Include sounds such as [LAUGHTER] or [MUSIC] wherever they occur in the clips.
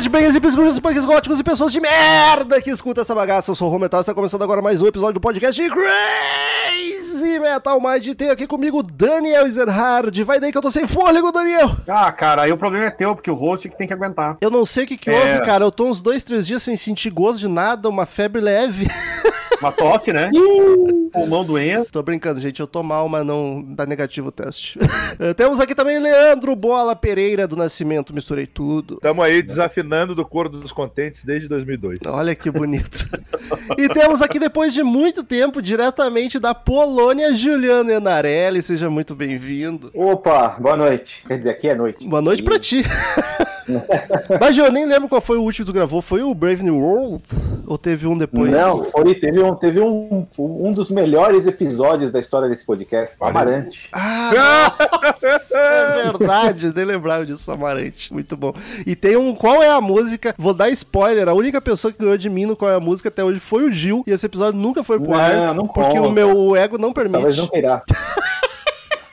Headbangers, hippies, grunges, punks, góticos e pessoas de merda que escuta essa bagaça. Eu sou o Rometal e está começando agora mais um episódio do podcast Crazy Metal Mind. Tem aqui comigo Daniel Ezerhard. Vai daí que eu tô sem fôlego, Daniel. Ah, cara, aí o problema é teu, porque o host é que tem que aguentar. Eu não sei o que que É. houve, cara. Eu tô uns dois, três dias sem sentir gosto de nada, uma febre leve. [LAUGHS] Uma tosse, né? Pulmão doente. Tô brincando, gente. Eu tô mal, mas não dá negativo o teste. [LAUGHS] Temos aqui também Leandro Bola Pereira do Nascimento. Misturei tudo. Estamos aí desafinando do coro dos contentes desde 2002. Olha que bonito. e temos aqui, depois de muito tempo, diretamente da Polônia, Juliano Enarelli. Seja muito bem-vindo. Opa, boa noite. Quer dizer, aqui é noite. Boa noite pra ti. Mas eu nem lembro qual foi o último que tu gravou. Foi o Brave New World? Ou teve um depois? Não, foi, teve, um, teve um, um dos melhores episódios da história desse podcast. O Amarante. Ah, nossa, é verdade, nem lembrava disso, Amarante. Muito bom. E tem um Qual é a música? Vou dar spoiler: a única pessoa que ganhou de mim no Qual é a música até hoje foi o Gil. E esse episódio nunca foi pro Não, ar. não porque conta. o meu ego não permite. Talvez não queira. [LAUGHS]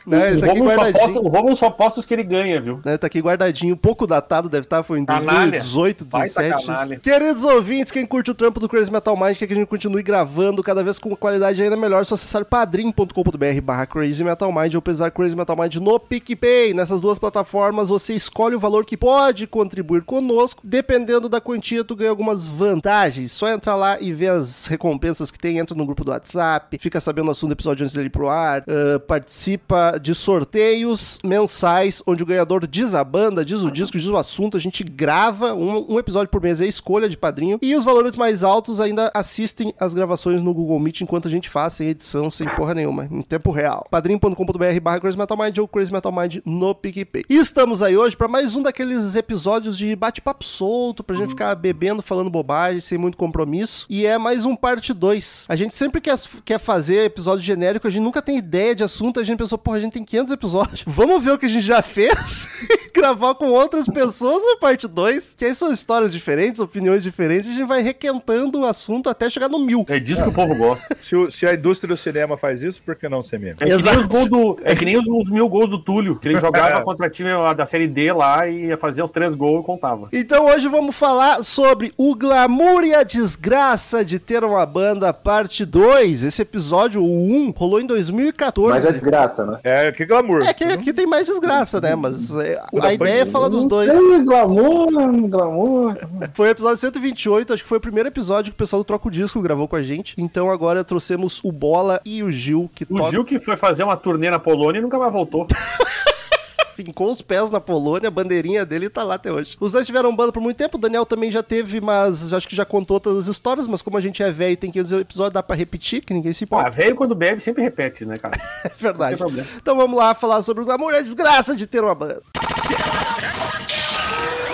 Não, o, tá aqui Romulo só guardadinho. posta, o Romulo só posta os que ele ganha, viu? né, tá aqui guardadinho, pouco datado, deve estar, foi em Canalha. 2018, Baita 2017. canalha. Queridos ouvintes, quem curte o trampo do Crazy Metal Mind, quer que a gente continue gravando cada vez com qualidade ainda melhor, é só acessar padrim.com.br barra Crazy Metal Mind ou pesar Crazy Metal Mind no PicPay. Nessas duas plataformas você escolhe o valor que pode contribuir conosco, dependendo da quantia tu ganha algumas vantagens. Só entrar lá e ver as recompensas que tem, entra no grupo do WhatsApp, fica sabendo o assunto do episódio antes dele ir pro ar, ah, participa de sorteios mensais, onde o ganhador diz a banda, diz o disco, diz o assunto, a gente grava um, um episódio por mês, é escolha de padrinho, e os valores mais altos ainda assistem as gravações no Google Meet enquanto a gente faz, sem edição, sem porra nenhuma, em tempo real. padrim.com.br barra Crazy Metal Mind ou Crazy Metal Mind no PicPay. E estamos aí hoje para mais um daqueles episódios de bate-papo solto, pra gente ficar bebendo, falando bobagem, sem muito compromisso, e é mais um parte 2. A gente sempre quer, quer fazer episódio genérico, a gente nunca tem ideia de assunto, a gente pensou, porra, a gente tem 500 episódios, [LAUGHS] vamos ver o que a gente já fez [LAUGHS] e gravar com outras pessoas na parte 2, que aí são histórias diferentes, opiniões diferentes, e a gente vai requentando o assunto até chegar no mil. É disso que o povo gosta. Se, o- se a indústria do cinema faz isso, por que não ser mesmo? É que, nem Exato. os gols do, é que nem os, os mil gols do Túlio, que ele jogava [LAUGHS] contra time lá da Série D lá e ia fazer os três gols e contava. Então hoje vamos falar sobre o glamour e a desgraça de ter uma banda parte 2. Esse episódio, o 1, rolou em 2014. Mas é desgraça, né? É, que glamour. É que aqui tem mais desgraça, né? Mas é, a ideia é falar dos dois. sei, glamour, glamour. Foi o episódio 128, acho que foi o primeiro episódio que o pessoal do Troco Disco gravou com a gente. Então agora trouxemos o Bola e o Gil, que O toca- Gil que foi fazer uma turnê na Polônia e nunca mais voltou. [LAUGHS] fincou os pés na Polônia, a bandeirinha dele tá lá até hoje. Os dois tiveram banda por muito tempo, o Daniel também já teve, mas acho que já contou todas as histórias, mas como a gente é velho e tem 500 episódios, dá pra repetir, que ninguém se importa. velho quando bebe sempre repete, né, cara? É [LAUGHS] verdade. Não tem problema. Então vamos lá falar sobre o glamour e a desgraça de ter uma banda.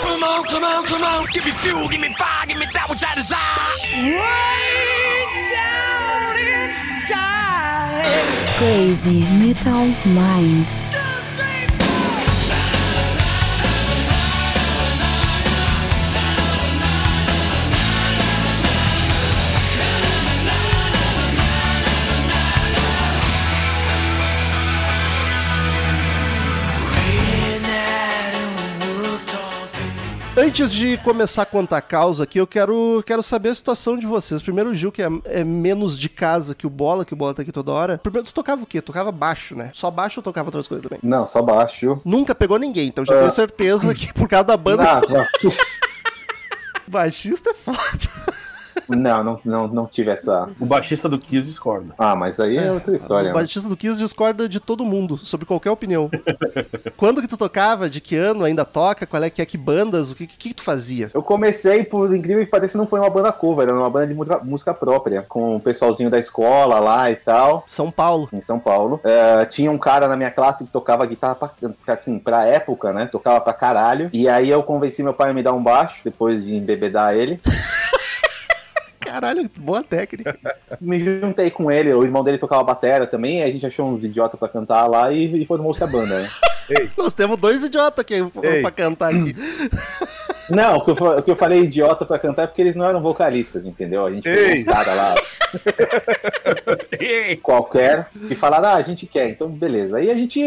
Come on, come on, come on. Give me fuel, give me fire, give me that which I desire. Way down inside. Crazy Metal Mind. Antes de começar a contar a causa aqui, eu quero, quero saber a situação de vocês. Primeiro o Gil, que é, é menos de casa que o Bola, que o Bola tá aqui toda hora. Primeiro, tu tocava o quê? Tocava baixo, né? Só baixo ou tocava outras coisas também? Não, só baixo. Nunca pegou ninguém, então já Ah. tenho certeza que por causa da banda, [LAUGHS] Ah, não, [LAUGHS] baixista é foda. Não, não, não, não tive essa. O baixista do Kiss discorda. Ah, mas aí é outra história. o né? baixista do Kiss discorda de todo mundo, sobre qualquer opinião. [LAUGHS] Quando que tu tocava? De que ano? Ainda toca? Qual é que é? Que bandas? O que, que, que tu fazia? Eu comecei, por incrível que pareça, não foi uma banda cover, era uma banda de música, própria, com o pessoalzinho da escola lá e tal. São Paulo. em São Paulo. É, tinha um cara na minha classe que tocava guitarra pra, assim, pra época, né? Tocava pra caralho. E aí eu convenci meu pai a me dar um baixo, depois de embebedar ele. [LAUGHS] Caralho, boa técnica. [LAUGHS] Me juntei com ele, o irmão dele tocava batera também, a gente achou uns idiotas pra cantar lá e, e formou-se a banda, né? Nós temos dois idiotas aqui Ei. pra cantar aqui. [CLEARS THROAT] Não, o que, eu, o que eu falei idiota pra cantar é porque eles não eram vocalistas, entendeu? A gente pegou uns caras lá. [LAUGHS] qualquer e falaram, ah, a gente quer, então beleza. Aí a gente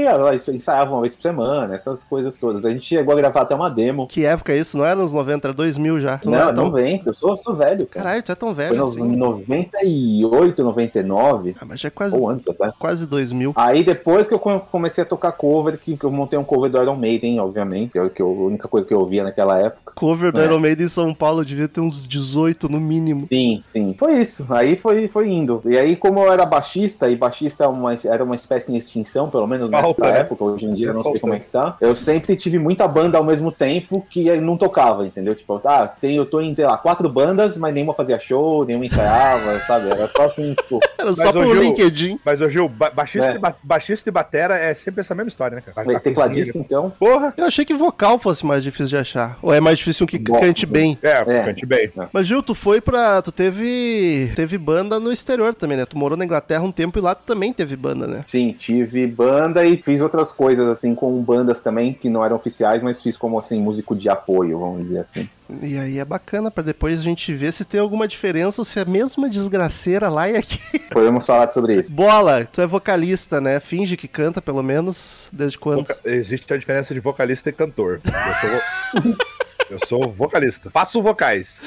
ensaiava uma vez por semana, essas coisas todas. A gente chegou a gravar até uma demo. Que época é isso? Não era nos 90, era 2000 já. Tu Não, era tão... 90, eu sou, sou velho, cara. Caralho, tu é tão Foi velho no, assim. em 98, 99, Ah, mas já é quase, ou antes até. quase 2000. Aí depois que eu come- comecei a tocar cover, que eu montei um cover do Iron Maiden, obviamente, que é que eu- a única coisa que eu ouvia naquela época. Cover do É. Iron Maiden em São Paulo devia ter uns 18 no mínimo. Sim, sim. Foi isso. Aí foi, foi indo. E aí, como eu era baixista, e baixista é uma- era uma espécie em extinção, pelo menos nessa Falta, né? época, hoje em dia eu não sei Falta. como é que tá. Eu sempre tive muita banda ao mesmo tempo que não tocava, entendeu? Tipo, tá, tem, eu tô em, sei lá, quatro bandas, mas nenhuma fazia show, nenhuma ensaiava, [LAUGHS] sabe? Era só assim, tipo. [LAUGHS] Era só hoje eu- LinkedIn. Mas, ô Gil, ba- baixista, É. e ba- baixista e batera é sempre essa mesma história, né, cara? Tecladista, então. Porra! Eu achei que vocal fosse mais difícil de achar. Ou é mais difícil um que Bom, cante bem. É, É. cante bem. Mas Gil, tu foi pra. Tu teve. Teve banda no exterior também, né? Tu morou na Inglaterra um tempo e lá tu também teve banda, né? Sim, tive banda e fiz outras coisas, assim, com bandas também, que não eram oficiais, mas fiz como, assim, músico de apoio, vamos dizer assim. E aí é bacana pra depois a gente ver se tem alguma diferença ou se é a mesma desgraceira lá e aqui. [LAUGHS] Podemos falar sobre isso. Bola, tu é vocalista, né? Finge que canta, pelo menos. Desde quando? Voca- Existe a diferença de vocalista e cantor. Eu sou, [LAUGHS] eu sou vocalista. Faço vocais.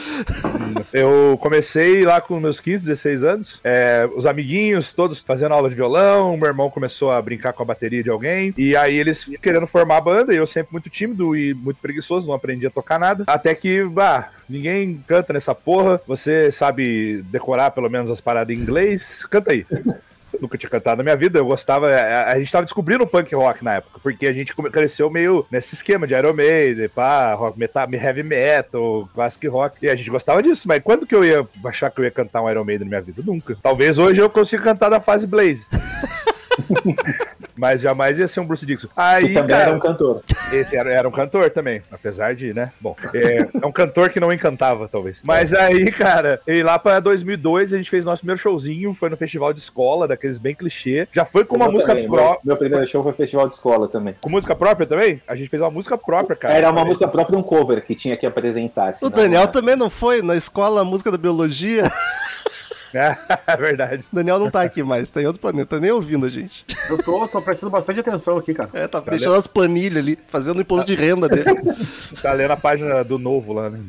Eu comecei lá com meus 15, 16 anos. é, os amiguinhos todos fazendo aula de violão. Meu irmão começou a brincar com a bateria de alguém. E aí eles querendo formar a banda. E eu sempre muito tímido e muito preguiçoso, não aprendi a tocar nada. Até que, bah, ninguém canta nessa porra. Você sabe decorar pelo menos as paradas em inglês? Canta aí. Nunca tinha cantado na minha vida, eu gostava. A, a gente tava descobrindo o punk rock na época, porque a gente cresceu meio nesse esquema de Iron Maiden, pá, rock metal, heavy metal, classic rock. E a gente gostava disso, mas quando que eu ia achar que eu ia cantar um Iron Maiden na minha vida? Nunca. Talvez hoje eu consiga cantar da fase Blaze. [LAUGHS] [LAUGHS] mas jamais ia ser um Bruce Dixon. Aí, Que também cara, era um cantor. esse era, era um cantor também, apesar de, né? Bom, é, é um cantor que não encantava, talvez. Mas aí, cara, e lá pra 2002 a gente fez nosso primeiro showzinho, foi no festival de escola, daqueles bem clichê. Já foi com uma Eu música também, própria. Meu, primeiro show foi festival de escola também. Com música própria também? A gente fez uma música própria, cara. Era uma música própria, um cover que tinha que apresentar. O Daniel né? também não foi na escola música da biologia. [LAUGHS] [LAUGHS] É verdade. O Daniel não tá aqui mais, tá em outro planeta, tá nem ouvindo a gente. Eu tô, tô prestando bastante atenção aqui, cara. É, tá deixando as planilhas ali, fazendo o imposto de renda dele. Tá lendo a página do novo lá, né?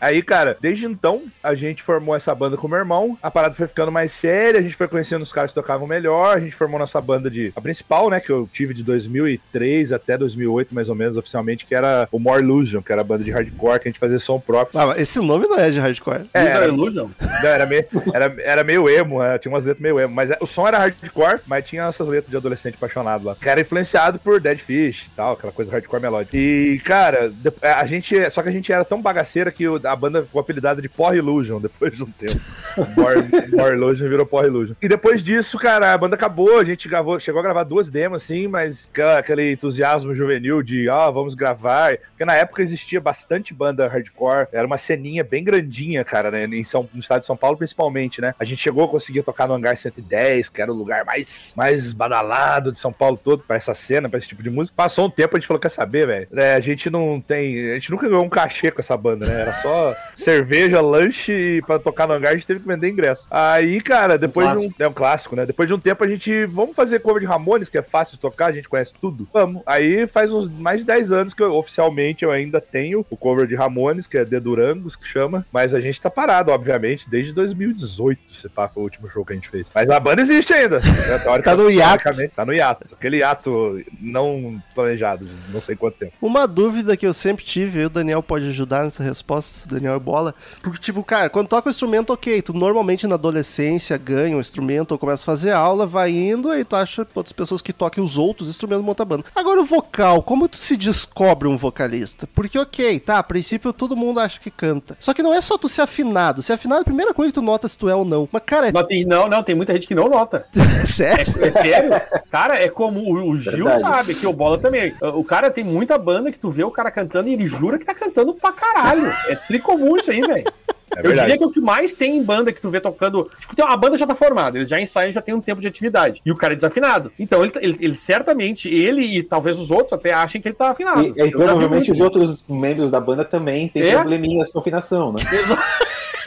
Aí, cara, desde então, a gente formou essa banda com o meu irmão. A parada foi ficando mais séria, a gente foi conhecendo os caras que tocavam melhor. A gente formou nossa banda de. A principal, né, que eu tive de 2003 até 2008, mais ou menos, oficialmente, que era o More Illusion, que era a banda de hardcore, que a gente fazia som próprio. Ah, mas esse nome não é de hardcore. É, era, Illusion? não, era, meio, era, era meio emo, é, tinha umas letras meio emo. Mas é, o som era hardcore, mas tinha essas letras de adolescente apaixonado lá. Que era influenciado por Dead Fish e tal, aquela coisa hardcore melódica. E, cara, de- a gente. Só que a gente era tão bagaceira que o- a banda ficou apelidada de Porra Illusion depois de um tempo. [LAUGHS] More Illusion virou Porra Illusion. E depois disso, cara, a banda acabou, a gente gravou, chegou a gravar duas demos, assim, mas aquele entusiasmo juvenil de, ó, vamos gravar. Porque na época existia bastante banda hardcore, era uma ceninha bem grandinha, cara, né, em São, no estado de São Paulo principalmente, né? A gente chegou a conseguir tocar no Hangar 110, que era o lugar mais, mais badalado de São Paulo todo, pra essa cena, pra esse tipo de música. Passou um tempo, a gente falou, quer saber, velho? É, a gente não tem, a gente nunca ganhou um cachê com essa banda, né? Era só cerveja, lanche e pra tocar no hangar a gente teve que vender ingresso. Aí, cara, depois de um. É um clássico, né? Depois de um tempo a gente. Vamos fazer cover de Ramones, que é fácil de tocar, a gente conhece tudo. Vamos. Aí faz uns mais de 10 anos que eu, oficialmente eu ainda tenho o cover de Ramones, que é The Durangos, que chama. Mas a gente tá parado, obviamente, desde 2018. Se pá, foi o último show que a gente fez. Mas a banda existe ainda. né? Tá no hiato. Tá no hiato. Aquele hiato não planejado, não sei quanto tempo. Uma dúvida que eu sempre tive, aí o Daniel pode ajudar nessa resposta, Daniel e bola. Porque, tipo, cara, quando toca o instrumento, ok, tu normalmente na adolescência ganha um instrumento ou começa a fazer aula, vai indo, aí tu acha outras pessoas que toquem os outros instrumentos monta banda. Agora o vocal, como tu se descobre um vocalista? Porque, ok, tá, a princípio todo mundo acha que canta. Só que não é só tu ser afinado. Ser afinado é a primeira coisa que tu nota se tu é ou não. Mas, cara, Não, tem, não, não, tem muita gente que não nota. [LAUGHS] é sério? É sério? Cara, é como o, o Gil Verdade. sabe, que o Bola também. O cara tem muita banda que tu vê o cara cantando e ele jura que tá cantando pra caralho. É tricomum isso aí, velho. É Eu diria que o que mais tem em banda que tu vê tocando. Tipo, tem- a banda já tá formada, eles já ensaiam, já tem um tempo de atividade. E o cara é desafinado. Então, ele, ele, ele certamente, ele e talvez os outros até achem que ele tá afinado. E, e provavelmente os outros membros da banda também têm É? probleminhas com afinação, né? Exa-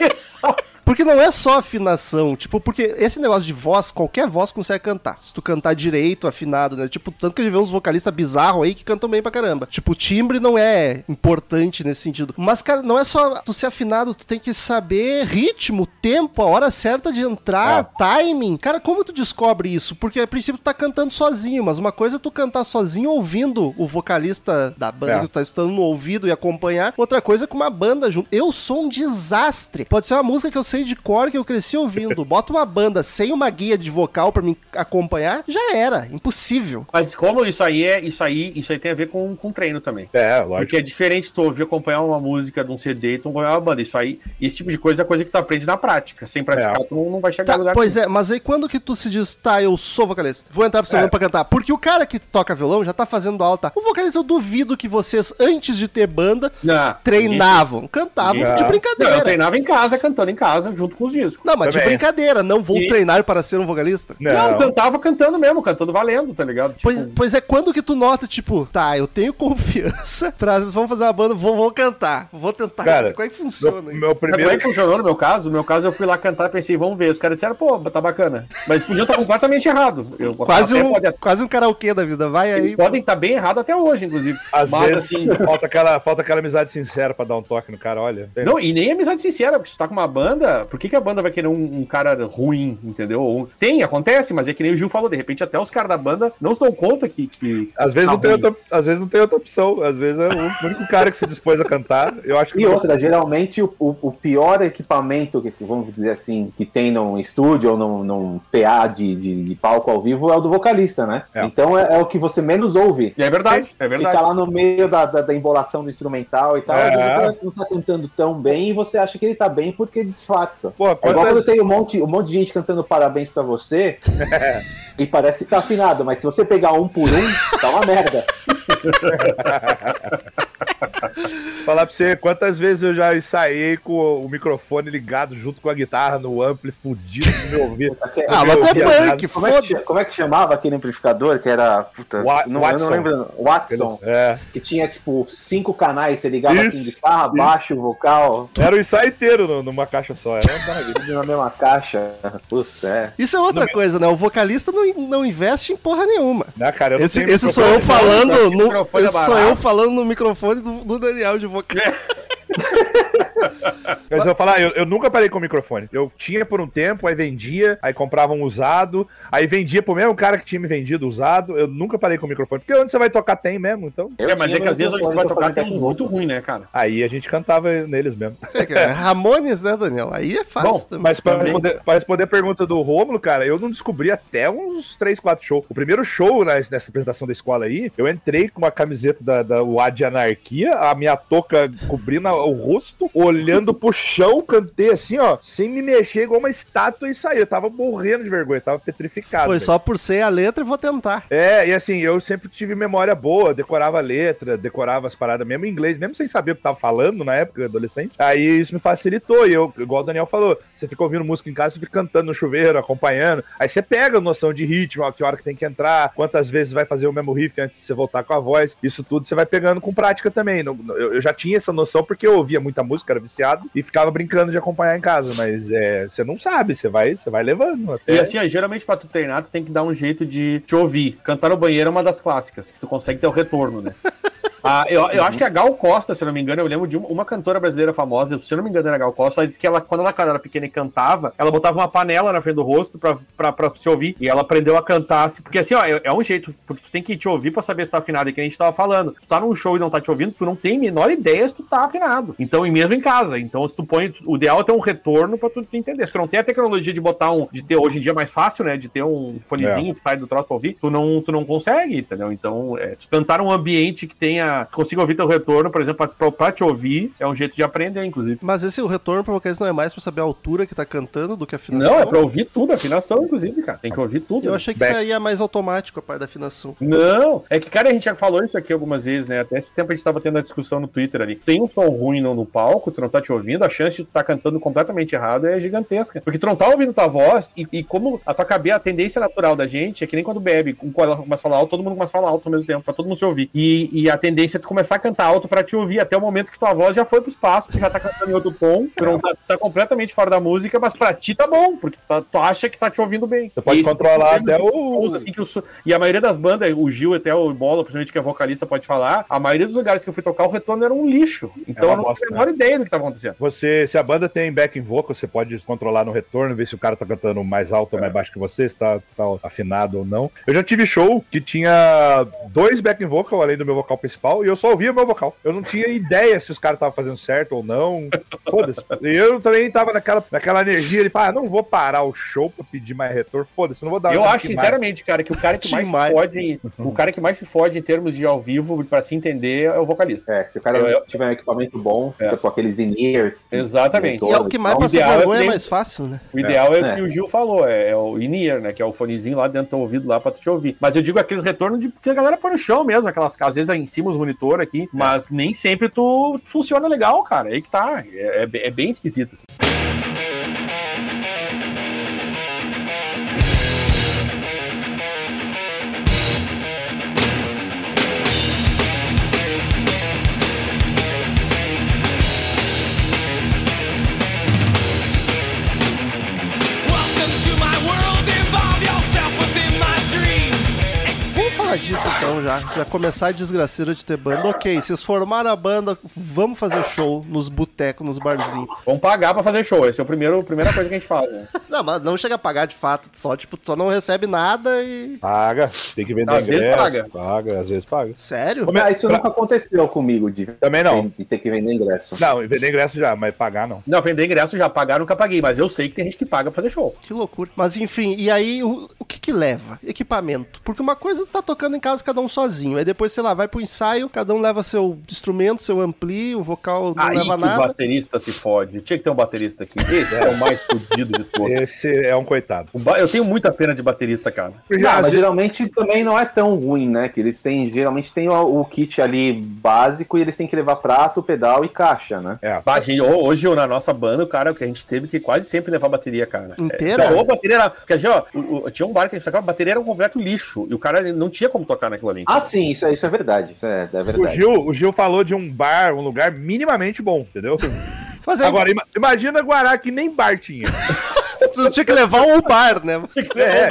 [LAUGHS] Exato. Porque não é só afinação, tipo, porque esse negócio de voz, qualquer voz consegue cantar. Se tu cantar direito, afinado, né? Tipo, tanto que a gente vê uns vocalistas bizarros aí que cantam bem pra caramba. Tipo, o timbre não é importante nesse sentido. Mas, cara, não é só tu ser afinado, tu tem que saber ritmo, tempo, a hora certa de entrar, timing. Cara, como tu descobre isso? Porque a princípio tu tá cantando sozinho, mas uma coisa é tu cantar sozinho ouvindo o vocalista da banda É. que tu tá estando no ouvido e acompanhar. Outra coisa é com uma banda junto. Eu sou um desastre. Pode ser uma música que eu sei de cor, que eu cresci ouvindo. Bota uma banda sem uma guia de vocal pra me acompanhar, já era. Impossível. Mas como isso aí é, isso aí, isso aí tem a ver com, com treino também. É, lógico. Porque é diferente tu ouvir acompanhar uma música de um CD e tu acompanhar uma banda. Isso aí, esse tipo de coisa é coisa que tu aprende na prática. Sem praticar, É. tu não, não vai chegar Tá, a lugar pois é, mas aí quando que tu se diz, tá, eu sou vocalista, vou entrar pro seu É. pra cantar? Porque o cara que toca violão já tá fazendo aula, tá? O vocalista, eu duvido que vocês, antes de ter banda, Não, treinavam, cantavam Não. de Não, brincadeira. eu treinava em casa, cantando em casa, junto com os discos. Não, mas de Também. brincadeira, não vou E- treinar para ser um vocalista. Não, Não, eu cantava cantando mesmo, cantando valendo, tá ligado? Tipo, Pois, pois é, quando que tu nota, tipo, tá, eu tenho [LAUGHS] confiança pra. Vamos fazer uma banda, vou, vou cantar. Vou tentar. Cara, Como é que funciona meu, meu Sabe como é primeiro. que funcionou no meu caso? No meu caso, eu fui lá cantar e pensei, vamos ver. Os caras disseram, pô, tá bacana. Mas eles podiam estar completamente errado. Eu, Quase um, pode- quase um karaokê da vida. Vai eles aí. podem estar bem errados até hoje, inclusive. Às Mas vezes assim. falta, aquela, falta aquela amizade sincera pra dar um toque no cara, olha. Não, e nem amizade sincera, porque se tu tá com uma banda, por que, que a banda vai querer um, um cara ruim, entendeu? Ou- Tem, acontece, mas é que nem o Gil falou, de repente até os caras da banda não se dão conta que. que Às vezes, tá não tem ruim. outra, às vezes não tem outra opção. Às vezes é o único cara que se dispôs a cantar. Eu acho que. E outra, geralmente o, o- pior equipamento, que, vamos dizer assim, que tem num estúdio ou num, num PA de, de, de palco ao vivo é o do vocalista, né? É. Então é, é o que você menos ouve. E é verdade, é verdade. Fica lá no meio da, da, da embolação do instrumental e tal, É. às vezes o cara não tá cantando tão bem e você acha que ele tá bem porque disfarça. Pô, É igual quando tem um monte, um monte de gente cantando parabéns pra você [LAUGHS] e parece que tá afinado, mas se você pegar um por um, tá uma merda. [LAUGHS] [LAUGHS] Falar pra você quantas vezes eu já ensaiei com o microfone ligado junto com a guitarra no ampli fudido no meu ouvido. [LAUGHS] Ah, mas tu é punk, Como é, que, como é que chamava aquele amplificador que era. Puta, Wa- não, eu Watson. não lembro. Watson. É. Que tinha, tipo, cinco canais. Você ligava Isso, assim, guitarra, isso. baixo, vocal, Era o ensaio inteiro no- numa caixa só. Era uma na mesma caixa. Puta, é. Isso é outra coisa, né? O vocalista não, não investe em porra nenhuma. Né, cara? Eu não Esse, esse sou eu falando no, esse sou eu falando no microfone do, do Daniel de vocal. Mas eu vou falar, eu, eu nunca parei com o microfone. Eu tinha por um tempo, aí vendia, aí comprava um usado, aí vendia pro mesmo cara que tinha me vendido usado. Eu nunca parei com o microfone. Porque onde você vai tocar tem mesmo, então. Eu É, mas é que às vezes onde tu vai microfone tocar tem uns muito ruim, né, cara? Aí a gente cantava neles mesmo. É, cara, Ramones, né, Daniel? Aí é fácil Bom, também. Mas pra Também. responder, pra responder a pergunta do Rômulo, cara, eu não descobri até uns 3, 4 shows. O primeiro show né, nessa apresentação da escola aí, eu entrei com uma camiseta da, da UA de Anarquia, a minha touca cobrindo o rosto, olhando pro chão, cantei assim, ó, sem me mexer, igual uma estátua e saí. Eu tava morrendo de vergonha, tava petrificado. Foi velho. só por ser a letra e vou tentar. É, e assim, eu sempre tive memória boa, decorava a letra, decorava as paradas mesmo em inglês, mesmo sem saber o que tava falando na época, adolescente. Aí isso me facilitou, e eu, igual o Daniel falou, você fica ouvindo música em casa, você fica cantando no chuveiro, acompanhando. Aí você pega a noção de ritmo, ó, que hora que tem que entrar, quantas vezes vai fazer o mesmo riff antes de você voltar com a voz. Isso tudo você vai pegando com prática também. Não- Eu, eu já tinha essa noção porque eu ouvia muita música, era viciado, e ficava brincando de acompanhar em casa, mas é, você não sabe, você vai, você vai levando. Até... E assim, ó, geralmente pra tu treinar, tu tem que dar um jeito de te ouvir. Cantar no banheiro é uma das clássicas, que tu consegue ter o retorno, né? [LAUGHS] Ah, eu, eu acho que a Gal Costa, se não me engano, eu lembro de uma, uma cantora brasileira famosa, se eu não me engano era a Gal Costa, ela disse que ela, quando ela era pequena e cantava, ela botava uma panela na frente do rosto pra, pra, pra se ouvir, e ela aprendeu a cantar, assim, porque assim, ó, é, é um jeito, porque tu tem que te ouvir pra saber se tá afinado, é que a gente tava falando, se tu tá num show e não tá te ouvindo, tu não tem a menor ideia se tu tá afinado, então, e mesmo em casa, então se tu põe, o ideal é ter um retorno pra tu entender, se tu não tem a tecnologia de botar um, de ter, hoje em dia é mais fácil, né, de ter um fonezinho que sai do troço pra ouvir, tu não, tu não consegue, entendeu? Então, é, tu cantar um ambiente que tenha, que consiga ouvir teu retorno, por exemplo, pra, pra te ouvir, é um jeito de aprender, inclusive. Mas esse o retorno pra vocês não é mais pra saber a altura que tá cantando do que a afinação? Não, é pra ouvir tudo, afinação, inclusive, cara. Tem que ouvir tudo. Eu né? achei que Back. isso aí é mais automático a parte da afinação. Não, é que, cara, a gente já falou isso aqui algumas vezes, né? Até esse tempo a gente tava tendo a discussão no Twitter ali. Tem um som ruim no, no palco, tu não tá te ouvindo, a chance de tu tá cantando completamente errado é gigantesca. Porque tu não tá ouvindo tua voz e, e como a tua cabeça, a tendência natural da gente é que nem quando bebe, um começa a falar alto, todo mundo começa a falar alto ao mesmo tempo, pra todo mundo se ouvir. E, e a tendência tendência é tu começar a cantar alto pra te ouvir, até o momento que tua voz já foi pro espaço, tu já tá cantando em outro tom, tu não tá, tá completamente fora da música, mas pra ti tá bom, porque tu, tá- tu acha que tá te ouvindo bem. Você pode controlar até o- assim, que o E a maioria das bandas, o Gil até o Bola, principalmente que é vocalista, pode falar, a maioria dos lugares que eu fui tocar, o retorno era um lixo. Então uma eu não bosta, tenho a menor ideia do que tá acontecendo. Você, se a banda tem backing vocal, você pode controlar no retorno, ver se o cara tá cantando mais alto ou mais baixo que você, se tá, tá afinado ou não. Eu já tive show que tinha dois backing vocal além do meu vocal principal e eu só ouvia meu vocal. Eu não tinha ideia se os caras estavam fazendo certo ou não. Foda-se. E eu também tava naquela, naquela energia de ah, não vou parar o show pra pedir mais retorno. Foda-se, não vou dar Eu acho, mais. sinceramente, cara, que o cara que mais se fode, o cara que mais se fode em termos de ao vivo, pra se entender, é o vocalista. É, se o cara Eu- tiver um equipamento bom, É. com aqueles in-ears. Exatamente. E é o que mais O passa ideal é vergonha é ter- mais fácil, né? O ideal é, o É. que o Gil falou, é, é o in-ear, né? Que é o fonezinho lá dentro do ouvido lá pra tu te ouvir. Mas eu digo aqueles retornos de que a galera põe no chão mesmo, aquelas às vezes em cima os monitor aqui, mas nem sempre tu funciona legal, cara. Aí que tá. É, é bem- é bem esquisito. assim. Falar disso então já. Pra começar a desgraceira de ter banda. Ok, vocês formaram a banda, vamos fazer show nos botecos, nos barzinhos. Vamos pagar pra fazer show. Essa é o primeiro, a primeira coisa que a gente faz, né? Não, mas não chega a pagar de fato, só tipo, só não recebe nada e. Paga, tem que vender Às vezes ingresso. paga. paga, às vezes paga. Sério? Isso nunca aconteceu comigo, de, Também não. de ter que vender ingresso. Não, vender ingresso já, mas pagar não. Não, vender ingresso já pagar, nunca paguei, mas eu sei que tem gente que paga pra fazer show. Que loucura. Mas enfim, e aí o, o que que leva? Equipamento. Porque uma coisa tu tá tocando em casa cada um sozinho. Aí depois, sei lá, vai pro ensaio, cada um leva seu instrumento, seu ampli, o vocal não Aí leva que o nada. baterista se fode. Tinha que ter um baterista aqui. Esse é o mais fodido de todos. Esse é um coitado. Ba- Eu tenho muita pena de baterista, cara. Já, Não, mas geralmente também não é tão ruim, né? Que eles têm, geralmente tem o, o kit ali básico e eles têm que levar prato, pedal e caixa, né? é. Bah, gente, ho- hoje na nossa banda, o cara, o que a gente teve que quase sempre levar bateria, cara. Inteira? Não, ou bateria era. Porque, ó, tinha um bar que a gente tocava, a bateria era um completo lixo. E o cara não tinha como tocar naquilo ali. Ah, sim, isso, é- isso é verdade. Isso é, é O verdade. Gil, o Gil falou de um bar, um lugar minimamente bom, entendeu? [LAUGHS] Mas aí Agora, ima- imagina Guará que nem bar tinha. [LAUGHS] tu tinha que levar o bar, né? É,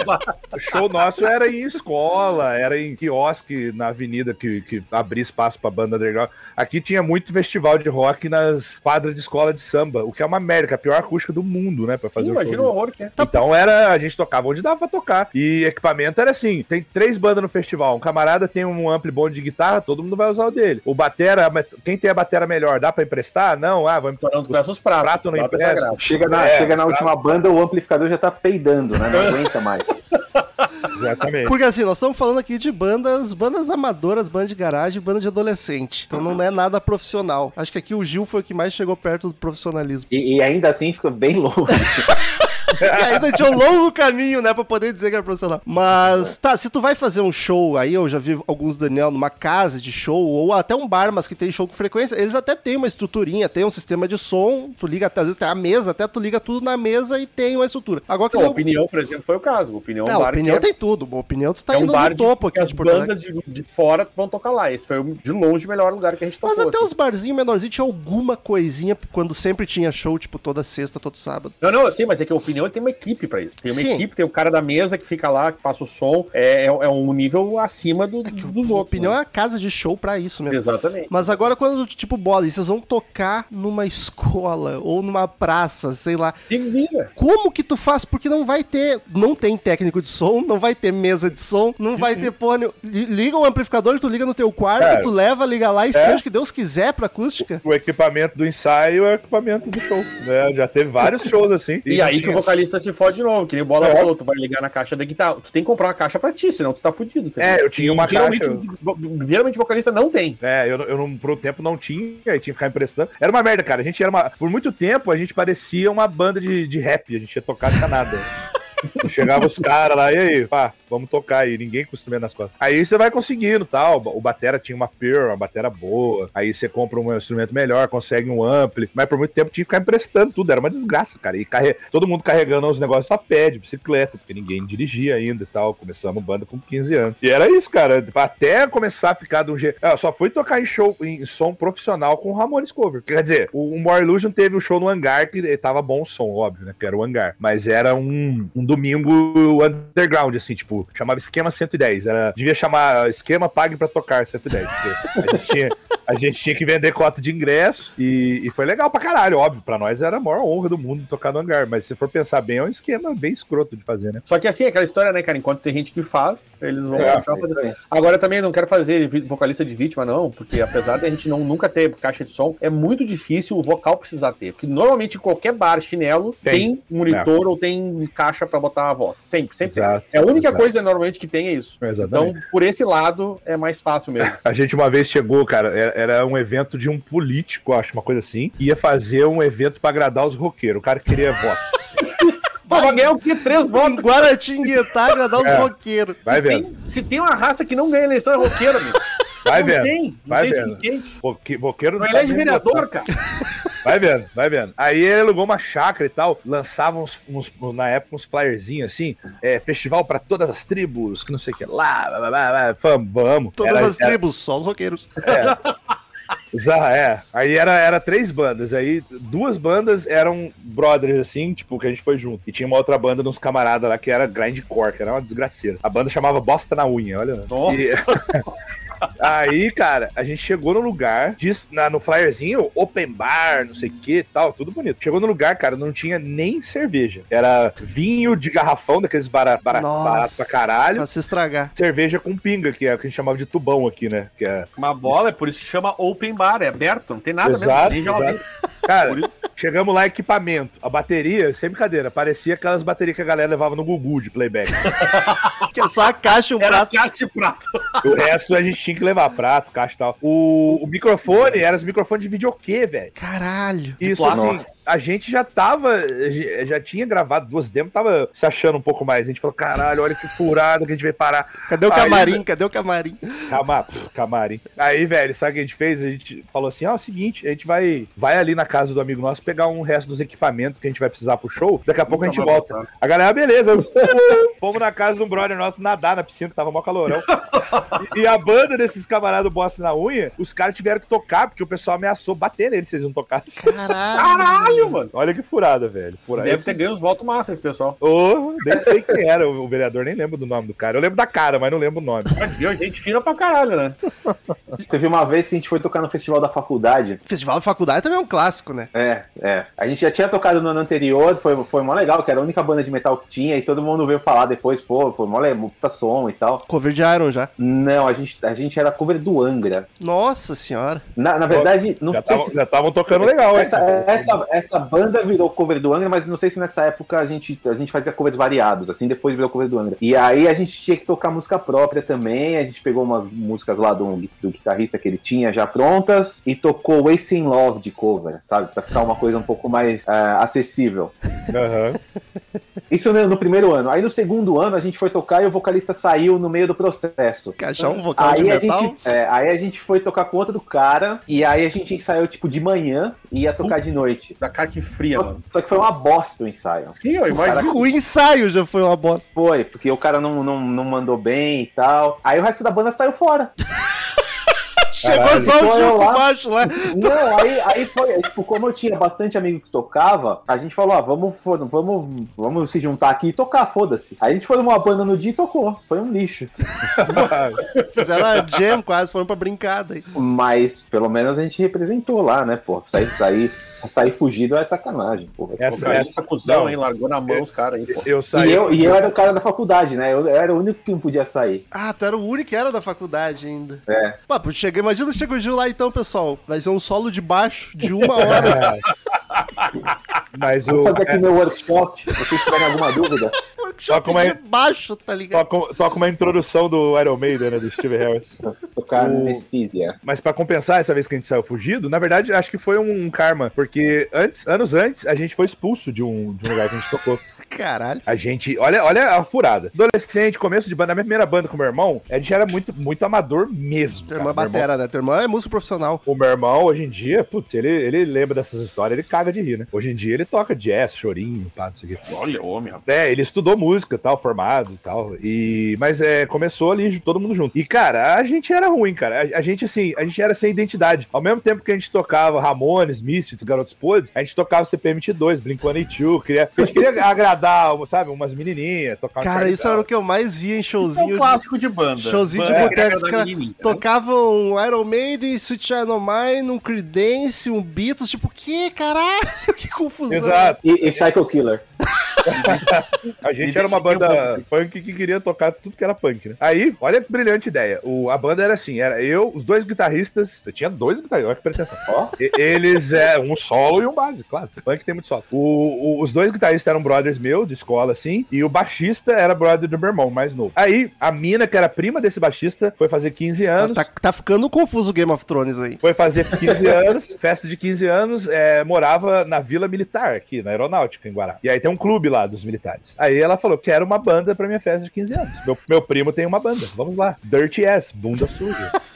o show nosso era em escola, era em quiosque na avenida que, que abria espaço pra banda underground. Aqui tinha muito festival de rock nas quadras de escola de samba, o que é uma merda, a pior acústica do mundo, né? Pra fazer Sim, o show. imagina o horror que é. Então era, a gente tocava onde dava pra tocar. E equipamento era assim: tem três bandas no festival. Um camarada tem um ampli bom de guitarra, todo mundo vai usar o dele. O batera, quem tem a batera melhor, dá pra emprestar? Não, ah, vamos não peça os pratos. Prato não empresta. Chega na, É, chega na tá. última banda, o amplificador já tá peidando, né? Não [LAUGHS] aguenta mais. Exatamente. Porque assim, nós estamos falando aqui de bandas, bandas amadoras, banda de garagem, banda de adolescente. Então não é nada profissional. Acho que aqui o Gil foi o que mais chegou perto do profissionalismo. E, e ainda assim fica bem longe. [LAUGHS] [LAUGHS] Ainda tinha um longo caminho, né, pra poder dizer que era profissional. Mas, tá, se tu vai fazer um show, aí eu já vi alguns, Daniel, numa casa de show, ou até um bar, mas que tem show com frequência, eles até têm uma estruturinha, tem um sistema de som, tu liga até, às vezes tem a mesa, até tu liga tudo na mesa e tem uma estrutura. Agora que não... opinião, por exemplo, foi o caso. Opinião, é um Não, bar opinião é, tem tudo. A opinião tu tá é um indo bar no de, topo que aqui as de bandas de, de fora vão tocar lá. Esse foi de longe o melhor lugar que a gente tocou. Mas até assim. os barzinhos menorzinhos tinha alguma coisinha quando sempre tinha show, tipo, toda sexta, todo sábado. Não, não, eu sei, mas é que a opinião ele tem uma equipe pra isso. Tem uma Sim. equipe, tem o cara da mesa que fica lá, que passa o som. É, é, é um nível acima do- dos A outros. opinião né? é a casa de show pra isso mesmo. Exatamente. Mas agora quando, tipo, bola, e vocês vão tocar numa [LAUGHS] escola ou numa praça, sei lá. Se vira. Como que tu faz? Porque não vai ter, não tem técnico de som, não vai ter mesa de som, não vai ter pônei. Liga o amplificador que tu liga no teu quarto, Cara, tu leva, liga lá e é. seja o que Deus quiser pra acústica. O equipamento do ensaio é o equipamento do show. Né? Já teve vários [LAUGHS] shows assim. E, aí que o vocalista se fode de novo, que nem o Bola É. falou, tu vai ligar na caixa da guitarra, tu tem que comprar uma caixa pra ti, senão tu tá fudido. entendeu? É, eu tinha uma E geralmente, caixa- Geralmente vocalista não tem. É, eu, eu não, por um tempo não tinha, aí tinha que ficar emprestando. Era uma merda, cara. A gente era uma. Por muito tempo a gente parecia uma banda de, de rap, a gente ia tocar de nada. [LAUGHS] Chegava os caras lá, e aí, pá, vamos tocar aí, ninguém instrumento nas costas. Aí você vai conseguindo tal. O Batera tinha uma Pearl, uma Batera boa. Aí você compra um instrumento melhor, consegue um ampli. Mas por muito tempo tinha que ficar emprestando tudo, era uma desgraça, cara. E carre... todo mundo carregando os negócios a pé, de bicicleta, porque ninguém dirigia ainda e tal. Começamos banda com 15 anos. E era isso, cara. Até começar a ficar de um jeito. Ah, só fui tocar em show, em som profissional com o Ramones Cover. Quer dizer, o More Illusion teve um show no hangar que tava bom o som, óbvio, né? Que era o hangar. Mas era um, um domingo underground, assim, tipo, chamava Esquema 110. Era, devia chamar Esquema Pague pra tocar 110. Porque a gente tinha. A gente tinha que vender cota de ingresso e, e foi legal pra caralho, óbvio. Pra nós era a maior honra do mundo tocar no hangar. Mas se for pensar bem, é um esquema bem escroto de fazer, né? Só que assim, aquela história, né, cara? Enquanto tem gente que faz, eles vão É, continuar é fazendo. aí. Agora também não quero fazer vocalista de vítima, não, porque apesar de a gente não, nunca ter caixa de som, é muito difícil o vocal precisar ter. Porque normalmente qualquer bar chinelo tem, Tem. monitor ou tem caixa pra botar a voz. Sempre, sempre. Exato, É a única exato. coisa normalmente que tem é isso. Exatamente. Então, por esse lado, é mais fácil mesmo. [LAUGHS] A gente uma vez chegou, cara, era, um evento de um político, acho, uma coisa assim. Ia fazer um evento pra agradar os roqueiros. O cara queria voto. Pô, [LAUGHS] vai ganhar o quê? Três Em votos. Guaratinguetá, agradar os [LAUGHS] É. roqueiros. Vai se, vendo, tem, se tem uma raça que não ganha eleição, é roqueiro, amigo. vai não vendo. tem, não vai tem vendo. suficiente. Roqueiro Não elege nem vereador, votar. cara. Vai vendo, vai vendo. Aí ele alugou uma chácara e tal, lançava uns, uns- na época uns flyerzinhos assim, é, festival pra todas as tribos, que não sei o que lá, blá, blá, blá, vamos, vamos. Todas Era- as era- tribos, só os roqueiros. [LAUGHS] Exa- é. Aí era, era três bandas. Aí duas bandas eram brothers, assim, tipo, que a gente foi junto. E tinha uma outra banda de uns camaradas lá que era grindcore, que era uma desgraceira. A banda chamava Bosta na Unha, olha. né? Nossa. E- [LAUGHS] Aí, cara, a gente chegou no lugar, diz, na, no flyerzinho, open bar, não sei o que tal, tudo bonito. Chegou no lugar, cara, não tinha nem cerveja. Era vinho de garrafão, daqueles bara, bara, Nossa. barato pra caralho. Pra se estragar. Cerveja com pinga, que é o que a gente chamava de tubão aqui, né? Que é Uma bola, é por isso que chama open bar, é aberto, não tem nada Exato, mesmo. exato. Cara, chegamos lá, equipamento. A bateria, sem brincadeira, parecia aquelas baterias que a galera levava no Gugu de playback. [LAUGHS] Que é só a caixa e um Era prato. caixa de prato. o resto a gente tinha que levar prato, caixa e tal. O, o microfone era os microfones de videokê, velho. Caralho. Isso, Nossa. assim, a gente já tava, já tinha gravado duas demos, tava se achando um pouco mais. A gente falou, caralho, olha que furada que a gente veio parar. Cadê o Aí, camarim? Cadê o camarim? Cama, camarim. Aí, velho, sabe o que a gente fez? A gente falou assim: ó, é o seguinte, a gente vai, vai ali na casa do amigo nosso pegar um resto dos equipamentos que a gente vai precisar pro show. Daqui a pouco a gente volta. A galera, ah, beleza. [LAUGHS] Fomos na casa de um brother nosso nadar na piscina, que tava mó calorão. [LAUGHS] E, e a banda desses camaradas bosta na unha, os caras tiveram que tocar, porque o pessoal ameaçou bater neles se eles não tocassem. Caralho. Caralho, mano. Olha que furada, velho. Furada. Deve ter ganho uns votos massa esse pessoal. Ô, nem sei quem era o vereador, nem lembro do nome do cara. Eu lembro da cara, mas não lembro o nome. Viu, gente fina pra caralho, né? Teve uma vez que a gente foi tocar no festival da faculdade. Festival de faculdade também é um clássico, né? É, é. A gente já tinha tocado no ano anterior, foi, foi mó legal, que era a única banda de metal que tinha, e todo mundo veio falar depois, pô, foi mó legal, puta som e tal. Cover de Iron já. Não, a gente, a gente era cover do Angra. Nossa senhora. Na, na verdade, não Já sei tavam- se já estavam tocando legal, hein? Essa, essa, essa banda virou cover do Angra, mas não sei se nessa época a gente, a gente fazia covers variados, assim, depois virou cover do Angra. E aí a gente tinha que tocar música própria também, a gente pegou umas músicas lá do, do guitarrista que ele tinha já prontas e tocou Wasting Love de cover, sabe? Pra ficar uma coisa um pouco mais ah, acessível. Aham. Isso no, no primeiro ano. Aí no segundo ano a gente foi tocar e o vocalista saiu no meio do processo. Encaixar um vocal de Aí a, gente, é, aí a gente foi tocar com outro cara, e aí a gente ensaiou tipo de manhã e ia tocar de noite. Da cara que fria, Só, mano. só que foi uma bosta o ensaio. Sim, eu imagino. O ensaio já foi uma bosta. Foi, porque o cara não, não, não mandou bem e tal. Aí o resto da banda saiu fora. Chegou Caralho. só o Chico lá. baixo lá. Não, aí, aí foi, tipo, como eu tinha bastante amigo que tocava, a gente falou, ah, vamos, vamos, vamos se juntar aqui e tocar, foda-se. Aí a gente foi numa banda no dia e tocou. Foi um lixo. [LAUGHS] Fizeram a jam quase, foram pra brincada aí. Mas pelo menos a gente representou lá, né, pô? Sair, sair, sair fugido é sacanagem, pô. Essa- Pô, essa- essa cuzão, hein? Largou na mão os caras aí, pô. Eu E saí. eu, e eu era o cara da faculdade, né? Eu, eu era o único que não podia sair. Ah, tu era o único que era da faculdade ainda. É. Pô, pô, chega, imagina chega o Gil lá então, pessoal. Vai ser um solo de baixo de uma hora. [LAUGHS] Mas Vamos o. fazer aqui meu workshop, se vocês tiverem alguma dúvida. [LAUGHS] Workshop como é- de baixo, tá ligado? Toca, toca uma introdução do Iron Maiden, né? Do Steve Harris. [LAUGHS] Tocar O- anestesia. Mas pra compensar essa vez que a gente saiu fugido, na verdade, acho que foi um karma. Porque antes, anos antes, a gente foi expulso de um, de um lugar que a gente tocou. Caralho. A gente, olha, olha a furada. Adolescente, começo de banda, a minha primeira banda com meu irmão, a gente era muito, muito amador mesmo. Teu irmão é. Meu irmão- batera, né? Teu irmão é músico profissional. O meu irmão, hoje em dia, putz, ele, ele lembra dessas histórias, ele caga de rir, né? Hoje em dia ele toca jazz, chorinho, pá, não sei o quê. Olha, homem, rapaz. É, ele estudou música, tal, formado e tal. E, mas é, começou ali todo mundo junto. E, cara, a gente era ruim, cara. A, a gente, assim, a gente era sem identidade. Ao mesmo tempo que a gente tocava Ramones, Misfits, Garotos Podres, a gente tocava CPM22, Blink-182, queria, a gente queria agradar, sabe, umas menininhas, tocar um Cara, isso era o que eu mais via em É showzinho. um clássico de banda. Showzinho de Banda boteco, os agradar? Tocavam um Iron Maiden, Sweet Child O' Mine, um Creedence, um Beatles, tipo, que caralho? [LAUGHS] Que confusão. Exato. E, e Psycho Killer. [LAUGHS] A gente era uma um banda punk que queria tocar tudo que era punk, né? Aí, olha que brilhante ideia. O, a banda era assim, era eu, os dois guitarristas, eu tinha dois guitarristas, olha que pretensão. Ó. E- Eles é um solo e um base, claro. Punk tem muito solo. O- o- os dois guitarristas eram brothers meus, de escola, assim, e o baixista era brother do meu irmão, mais novo. Aí, a mina, que era prima desse baixista, foi fazer 15 Tá, anos. tá, tá ficando confuso o Game of Thrones aí. Foi fazer 15 [LAUGHS] anos, festa de 15 anos, é, morava na Vila Militar, aqui, na Aeronáutica, em Guará. E aí tem um clube lá dos militares. Aí ela falou: quero uma banda pra minha festa de 15 anos. Meu, meu primo tem uma banda, vamos lá. Dirty Ass, bunda suja. [LAUGHS]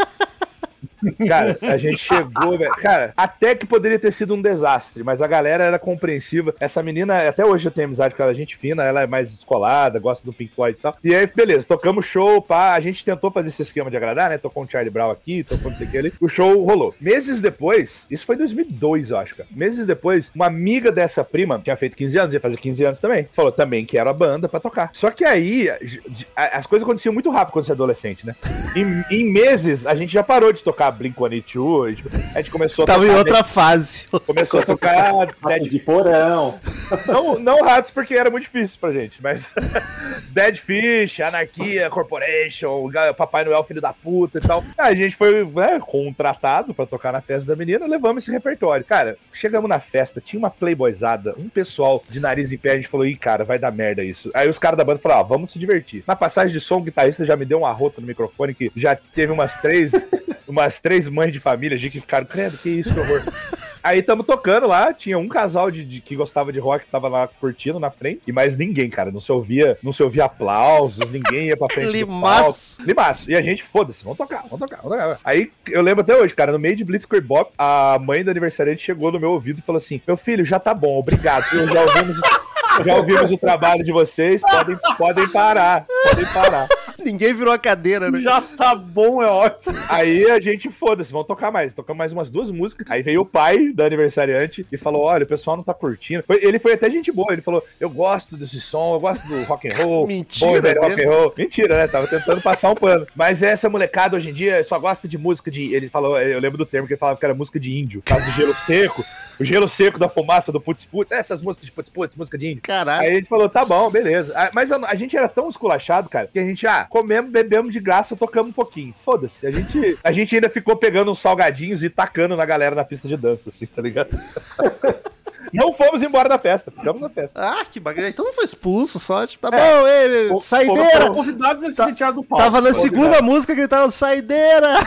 Cara, a gente chegou, velho. Cara, até que poderia ter sido um desastre, mas a galera era compreensiva. Essa menina, até hoje eu tenho amizade com ela, gente fina, ela é mais descolada, gosta do Pink Floyd e tal. E aí, beleza, tocamos show, pá. A gente tentou fazer esse esquema de agradar, né? Tocou um Charlie Brown aqui, tocou não sei o que ali. O show rolou. Meses depois, isso foi em 2002, eu acho, cara. Meses depois, uma amiga dessa prima, tinha feito 15 anos, ia fazer 15 anos também, falou também que era a banda pra tocar. Só que aí, as coisas aconteciam muito rápido quando você é adolescente, né? Em, em meses, a gente já parou de tocar Blink-182, a gente- a gente começou a Tava em tocar outra fase. Começou a tocar Dead de porão. não, não ratos, porque era muito difícil pra gente, mas [LAUGHS] Dead Fish, Anarquia, Corporation, Papai Noel, filho da puta e tal. A gente foi né, contratado pra tocar na festa da menina, levamos esse repertório. Cara, chegamos na festa, tinha uma playboyzada, um pessoal de nariz em pé, a gente falou, ih, cara, vai dar merda isso. Aí os caras da banda falaram, ah, vamos se divertir. Na passagem de som, o guitarrista já me deu um arroto no microfone que já teve umas três, [LAUGHS] umas três mães de família de que ficaram, credo, que isso, que horror. Aí tamo tocando lá, tinha um casal de, de- que gostava de rock que tava lá curtindo na frente, e mais ninguém, cara. Não se ouvia, não se ouvia aplausos, ninguém ia pra frente. Limaço. Limaço. E a gente, foda-se, vamos tocar, vamos tocar, vamos tocar. Aí eu lembro até hoje, cara, no meio de Blitzkrieg Bop, a mãe do aniversariante chegou no meu ouvido e falou assim: Meu filho, já tá bom, obrigado. Eu já ouvimos. Já ouvimos o trabalho de vocês, podem, podem parar, podem parar. Ninguém virou a cadeira, né? Já tá bom, é ótimo. Aí a gente, foda-se, vamos tocar mais. Tocamos mais umas duas músicas. Aí veio o pai da aniversariante e falou: olha, o pessoal não tá curtindo. Foi- ele foi até gente boa, ele falou: eu gosto desse som, eu gosto do rock and roll. [LAUGHS] Mentira bom e velho rock and roll. Mentira, né? Tava tentando passar um pano. Mas essa molecada hoje em dia só gosta de música de. Ele falou, eu lembro do termo que ele falava que era música de índio. Por causa do gelo seco. O gelo seco da fumaça do putz putz. Essas músicas de putz putz, música de índio. Caralho. Aí a gente falou, tá bom, beleza. Ah, Mas a, a gente era tão esculachado, cara, que a gente, ah, comemos, bebemos de graça, tocamos um pouquinho. Foda-se. A gente, a gente ainda ficou pegando uns salgadinhos e tacando na galera na pista de dança, assim, tá ligado? [LAUGHS] Não fomos embora da festa, ficamos na festa. Ah, que bacana. Então não foi expulso só. Tipo, tá bom, ei, O- saideira. Foram convidados a se Tá- retirar do palco. Tava na segunda música gritaram saideira.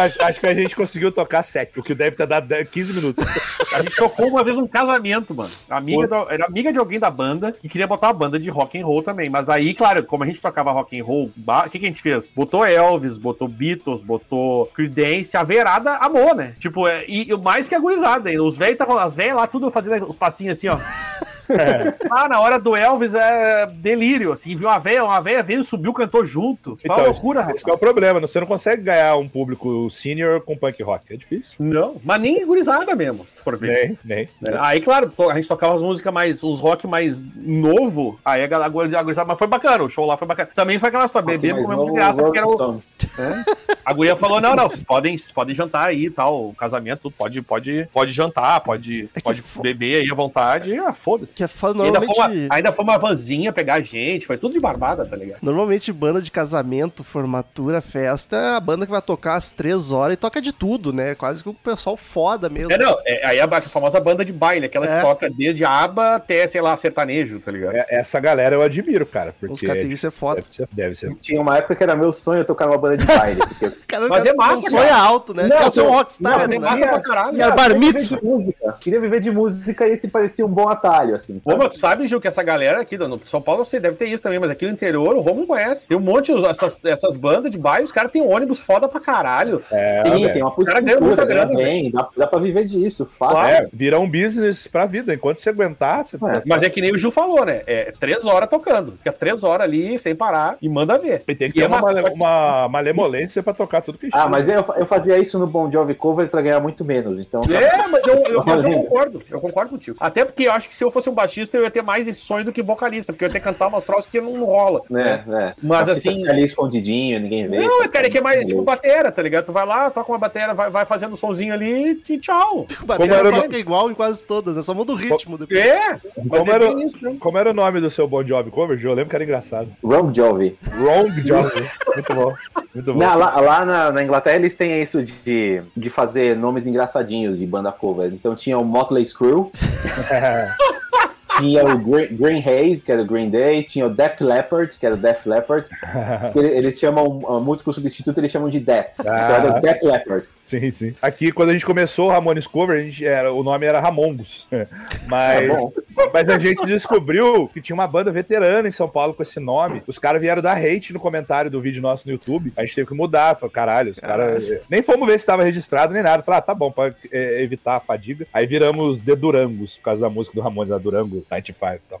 Acho, acho que a gente conseguiu tocar sete, o que deve ter dado 10, 15 minutos. A gente tocou uma vez um casamento, mano. Amiga da- era amiga de alguém da banda e queria botar uma banda de rock and roll também. Mas aí, claro, como a gente tocava rock and roll, o que, que a gente fez? Botou Elvis, botou Beatles, botou Creedence, a verada amou, né? Tipo, é, e, e mais que a gurizada, hein? Os velhos estavam, as velhas lá, tudo fazendo os passinhos assim, ó. Ah, na hora do Elvis é delírio, assim, viu uma véia, uma véia veio, subiu, cantou junto. Então, Então, loucura, esse, rapaz. esse que é o problema, você não consegue ganhar um público senior com punk rock, é difícil. Não, mas nem gurizada mesmo, se for ver. Nem, nem. né? Aí, claro, a gente tocava as músicas mais, uns rock mais novo, aí a galera, gurizada, mas foi bacana, o show lá foi bacana. Também foi aquela história, bebemos, Mas comemos de graça, porque era o, Stones. a guria falou, não, não, vocês podem, vocês podem jantar aí e tal, o casamento, tudo, pode, pode, pode jantar, pode, É pode beber aí à vontade, ah, foda-se. Que é foda, E Ainda foi, normalmente. uma, ainda foi uma vanzinha pegar a gente, foi tudo de barbada, tá ligado? Normalmente, banda de casamento, formatura, festa, é a banda que vai tocar às três horas e toca de tudo, né? Quase que o pessoal foda mesmo. É, não, é, aí a, a famosa banda de baile, aquela É. que toca desde aba até, sei lá, sertanejo, tá ligado? É- Essa galera eu admiro, cara, Os porque caras têm isso é foda. deve ser, deve ser. Tinha uma época que era meu sonho tocar numa banda de baile. [LAUGHS] Porque... Cara, Mas cara, é massa, um sonho cara. alto, né? Não, Quer ser um não, rockstar, Mas é né? massa pra caralho. Era Ah, bar queria viver mitzvah. de música. Queria viver de música e esse parecia um bom atalho, assim, Ô, sabe? mas tu sabe, Gil, que essa galera aqui do São Paulo, você deve ter isso também, mas aqui no interior o Romulo conhece. Tem um monte dessas, essas bandas de bairro, os caras têm ônibus foda pra caralho. É, Sim, tem uma postura, ganha grana, bem, dá, dá pra viver disso, fácil. É, vira um business pra vida. Enquanto você aguentar, você É. Mas é que nem o Gil falou, né? É três horas tocando. Fica três horas ali sem parar e manda ver. E tem que E ter é uma, male- que- uma malemolência pra tocar tudo que Ah, mas eu, eu fazia isso no Bon Jovi Cover pra ganhar muito menos, então... É, mas eu, eu, mas eu [LAUGHS] concordo. Eu concordo contigo. Até porque eu acho que se eu fosse um baixista, eu ia ter mais esse sonho do que vocalista, porque eu ia ter que cantar umas provas que não rola. É, é. Mas Você assim- fica ali escondidinho, ninguém vê. Não, cara, é que é mais tipo batera, tá ligado? Tu vai lá, toca uma batera, vai, vai fazendo um sonzinho ali e tchau. [LAUGHS] Batera era toca igual em quase todas, é só muda o ritmo depois. É, Como é era, né? como era o nome do seu Bon Jovi cover? Eu lembro que era engraçado. Wrong Jovi. Wrong Jovi. Muito bom. Muito bom. Não, lá lá na, na Inglaterra eles têm isso de, de fazer nomes engraçadinhos de banda cover. Então tinha o Motley Crue, [LAUGHS] [LAUGHS] tinha o Green, Green Haze, que era o Green Day, tinha o Def Leppard, que era o Leppard. [LAUGHS] Ele- Eles chamam, o músico substituto, eles chamam de Def. Então era Ah. o Def Leppard. Sim, sim. Aqui, quando a gente começou o Ramones Cover, a gente era, o nome era Ramongos. [LAUGHS] Mas, Tá. Mas a gente descobriu que tinha uma banda veterana em São Paulo com esse nome. Os caras vieram dar hate no comentário do vídeo nosso no YouTube. A gente teve que mudar. Falei, caralho, os caras. Nem fomos ver se estava registrado nem nada. Falei, ah, tá bom, pra é, evitar a fadiga. Aí viramos The Durangos, por causa da música do Ramones, a Durango 95 e tal.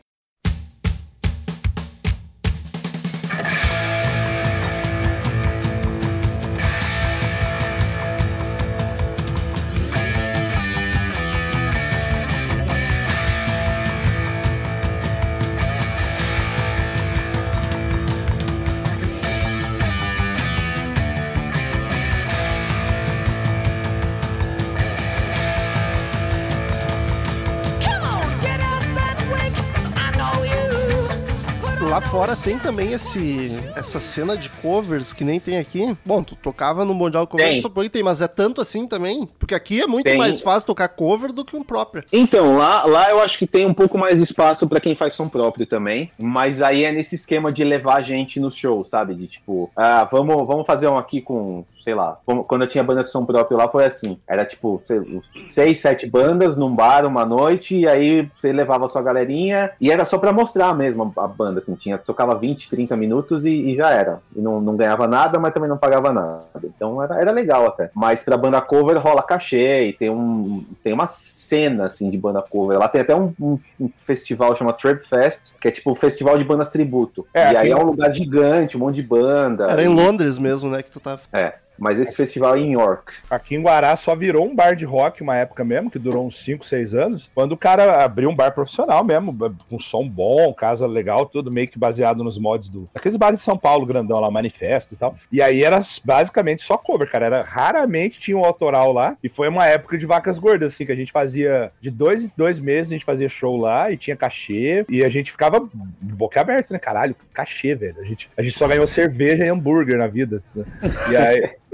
Tem também esse, essa cena de covers que nem tem aqui. Bom, tu tocava no Mundial Cover, Tem. só que tem, mas é tanto assim também. Porque aqui é muito Tem. mais fácil tocar cover do que um próprio. Então, lá, lá eu acho que tem um pouco mais espaço pra quem faz som próprio também. Mas aí é nesse esquema de levar a gente no show, sabe? De tipo, ah, vamos, vamos fazer um aqui com, sei lá. Quando eu tinha banda de som próprio lá, foi assim. Era tipo, sei- seis, sete bandas num bar uma noite. E aí você levava a sua galerinha. E era só pra mostrar mesmo a, banda, assim. Tinha, tocava 20, 30 minutos e, e já era. E não, não ganhava nada, mas também não pagava nada. Então era, era legal até. Mas pra banda cover rola cachê e tem um. Tem uma cena assim de banda cover. Lá tem até um, um- um festival chama Trip Fest, que é tipo um festival de bandas tributo. É, e aí é um lugar gigante, um monte de banda. Era em E- Londres mesmo, né, que tu tava. É. Mas esse festival é em York. Aqui em Guará só virou um bar de rock uma época mesmo, que durou uns 5, 6 anos, quando o cara abriu um bar profissional mesmo, com som bom, casa legal, tudo meio que baseado nos mods do. Aqueles bares de São Paulo, grandão lá, manifesto e tal. E aí era basicamente só cover, cara. Era raramente tinha um autoral lá. E foi uma época de vacas gordas, assim, que a gente fazia de dois em dois meses, a gente fazia show lá e tinha cachê. E a gente ficava boca aberta, né? Caralho, cachê, velho. A gente, a gente só ganhou cerveja e hambúrguer na vida. né? E aí. [LAUGHS]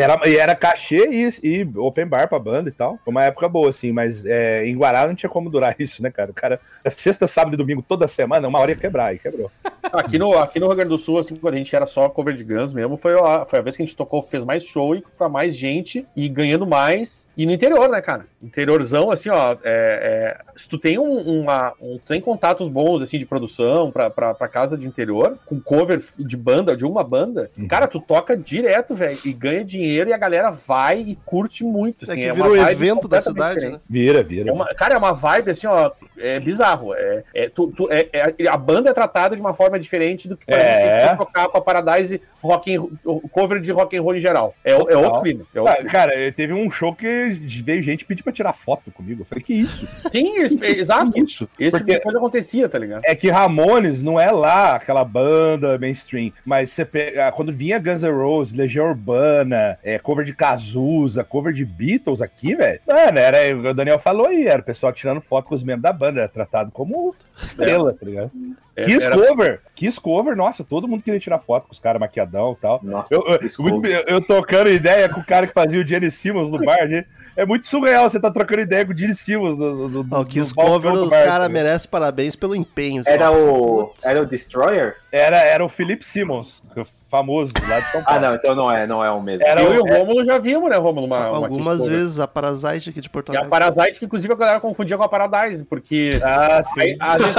Era, e era cachê e, e open bar pra banda e tal. Foi uma época boa, assim, mas é, em Guará não tinha como durar [LAUGHS] isso, né, cara? O cara, sexta, sábado e domingo, toda semana, uma hora ia quebrar, e quebrou. [LAUGHS] Aqui no, aqui no Rio Grande do Sul, assim, quando a gente era só cover de Guns mesmo, foi a, foi a vez que a gente tocou, fez mais show e pra mais gente e ganhando mais. E no interior, né, cara? Interiorzão, assim, ó, é, é, se tu tem um, uma, um- tem contatos bons, assim, de produção pra, pra, pra casa de interior, com cover de banda, de uma banda, Uhum. cara, tu toca direto, velho, e ganha dinheiro e a galera vai e curte muito, É assim. que uma virou evento da cidade, diferente. né? Vira, vira. É uma- cara, é uma vibe assim, ó, é bizarro. É, é, tu- tu- é- é- a banda é tratada de uma forma diferente do que por É. gente tocar com a Paradise rock and, cover de rock and roll em geral. É, é outro clima. É outro Ah, clima. cara, teve um show que veio gente pedir pra tirar foto comigo. Eu falei, que isso? [LAUGHS] Sim, é, exato. Isso? Esse tipo de coisa acontecia, tá ligado? é que Ramones não é lá aquela banda mainstream, mas você pega, quando vinha Guns N' Roses, Legião Urbana, é, cover de Cazuza, cover de Beatles aqui, velho, mano, era, o Daniel falou aí, era o pessoal tirando foto com os membros da banda, era tratado como estrela, tá ligado? É, Kiss era- Cover, Kiss Cover, nossa, todo mundo queria tirar foto com os caras maquiadão e tal. Nossa, Eu, eu, eu- eu trocando ideia com o cara que fazia o Jenny Simmons no bar, gente. É muito surreal você tá trocando ideia com o Gene Simmons no, no, no, Ó, o Kiss no balcão Cover, do os caras merecem parabéns pelo empenho. só. Era o, Putz. era o Destroyer? Era, era o Philip Simmons. Famoso lá de São Ah, Paulo. não, então não é, não é o mesmo. Era eu e o é- Rômulo já vimos, né, Rômulo? Uma, uma Algumas Cover. vezes a Parasite aqui de Porto E a Alegre. Parasite, que inclusive a galera confundia com a Paradise, porque. Ah, sim. Aí, às vezes,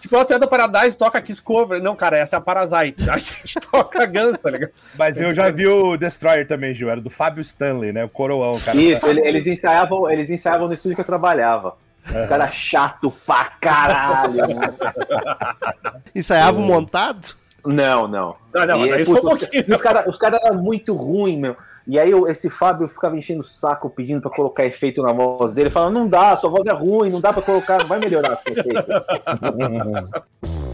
tipo, eu da Paradise toca Kiss Cover. Não, cara, essa é a Parasite. A gente [LAUGHS] toca Guns, tá ligado? Mas eu já vi o Destroyer também, Gil. Era do Fábio Stanley, né? O coroão, cara. Isso, ele- eles, ensaiavam, eles ensaiavam no estúdio que eu trabalhava. O cara chato pra caralho. Ensaiava um montado? Não, não. Não, não, E, isso foi um pouquinho. Os caras os cara eram muito ruins, meu. E aí eu- esse Fábio ficava enchendo o saco pedindo pra colocar efeito na voz dele, falando, não dá, sua voz é ruim, não dá pra colocar, não vai melhorar com efeito. [LAUGHS]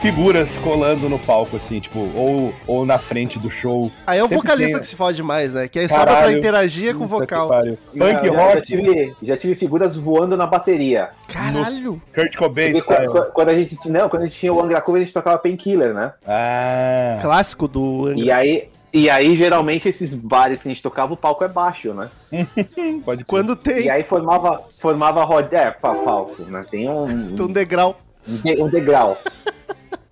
figuras colando no palco, assim, tipo, ou, ou na frente do show. Aí é o Sempre vocalista tem- que se fode mais, né? Que aí sobra pra Caralho. interagir com o vocal. Punk rock, Já tive, já tive figuras voando na bateria. Caralho! Kurt Cobain quando, quando a gente, não, quando a gente tinha o Angra Cover, a gente tocava Painkiller, né? Ah, Clássico do E aí, e aí, geralmente, esses bares que a gente tocava, o palco é baixo, né? [LAUGHS] pode Quando E tem aí formava, formava roda. É, pa- palco, né? Tem um, [LAUGHS] um degrau. um de- um degrau. [LAUGHS]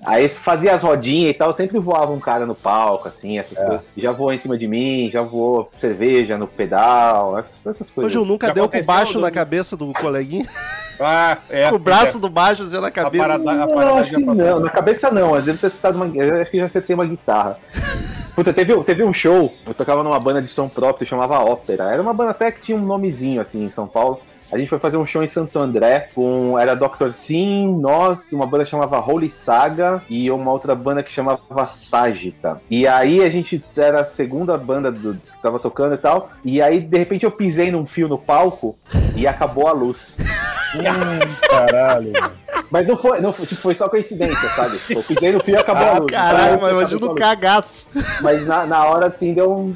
Aí fazia as rodinhas e tal, sempre voava um cara no palco, assim, essas É. coisas. Já voou em cima de mim, já voou cerveja no pedal, essas, essas coisas. Hoje eu nunca Já deu com o baixo do- na cabeça do coleguinha. Ah, é. com [LAUGHS] o braço do baixo assim na cabeça. parada- a Não, parada acho que não, na cabeça não, às vezes eu ter citado uma. Eu acho que já acertei uma guitarra. Puta, teve, teve um show, eu tocava numa banda de som próprio, chamava Ópera. Era uma banda até que tinha um nomezinho assim em São Paulo. A gente foi fazer um show em Santo André com. Era Dr. Sim, nós, uma banda chamava Holy Saga e uma outra banda que chamava Sagita. E aí a gente era a segunda banda do, que tava tocando e tal. E aí, de repente, eu pisei num fio no palco e acabou a luz. caralho. mano. Mas não foi, não foi, tipo, foi só coincidência, sabe? Eu pisei no fio e acabou a Ah, luz. caralho, mas eu imagina o a cagaço. Mas na, na hora, assim, deu um.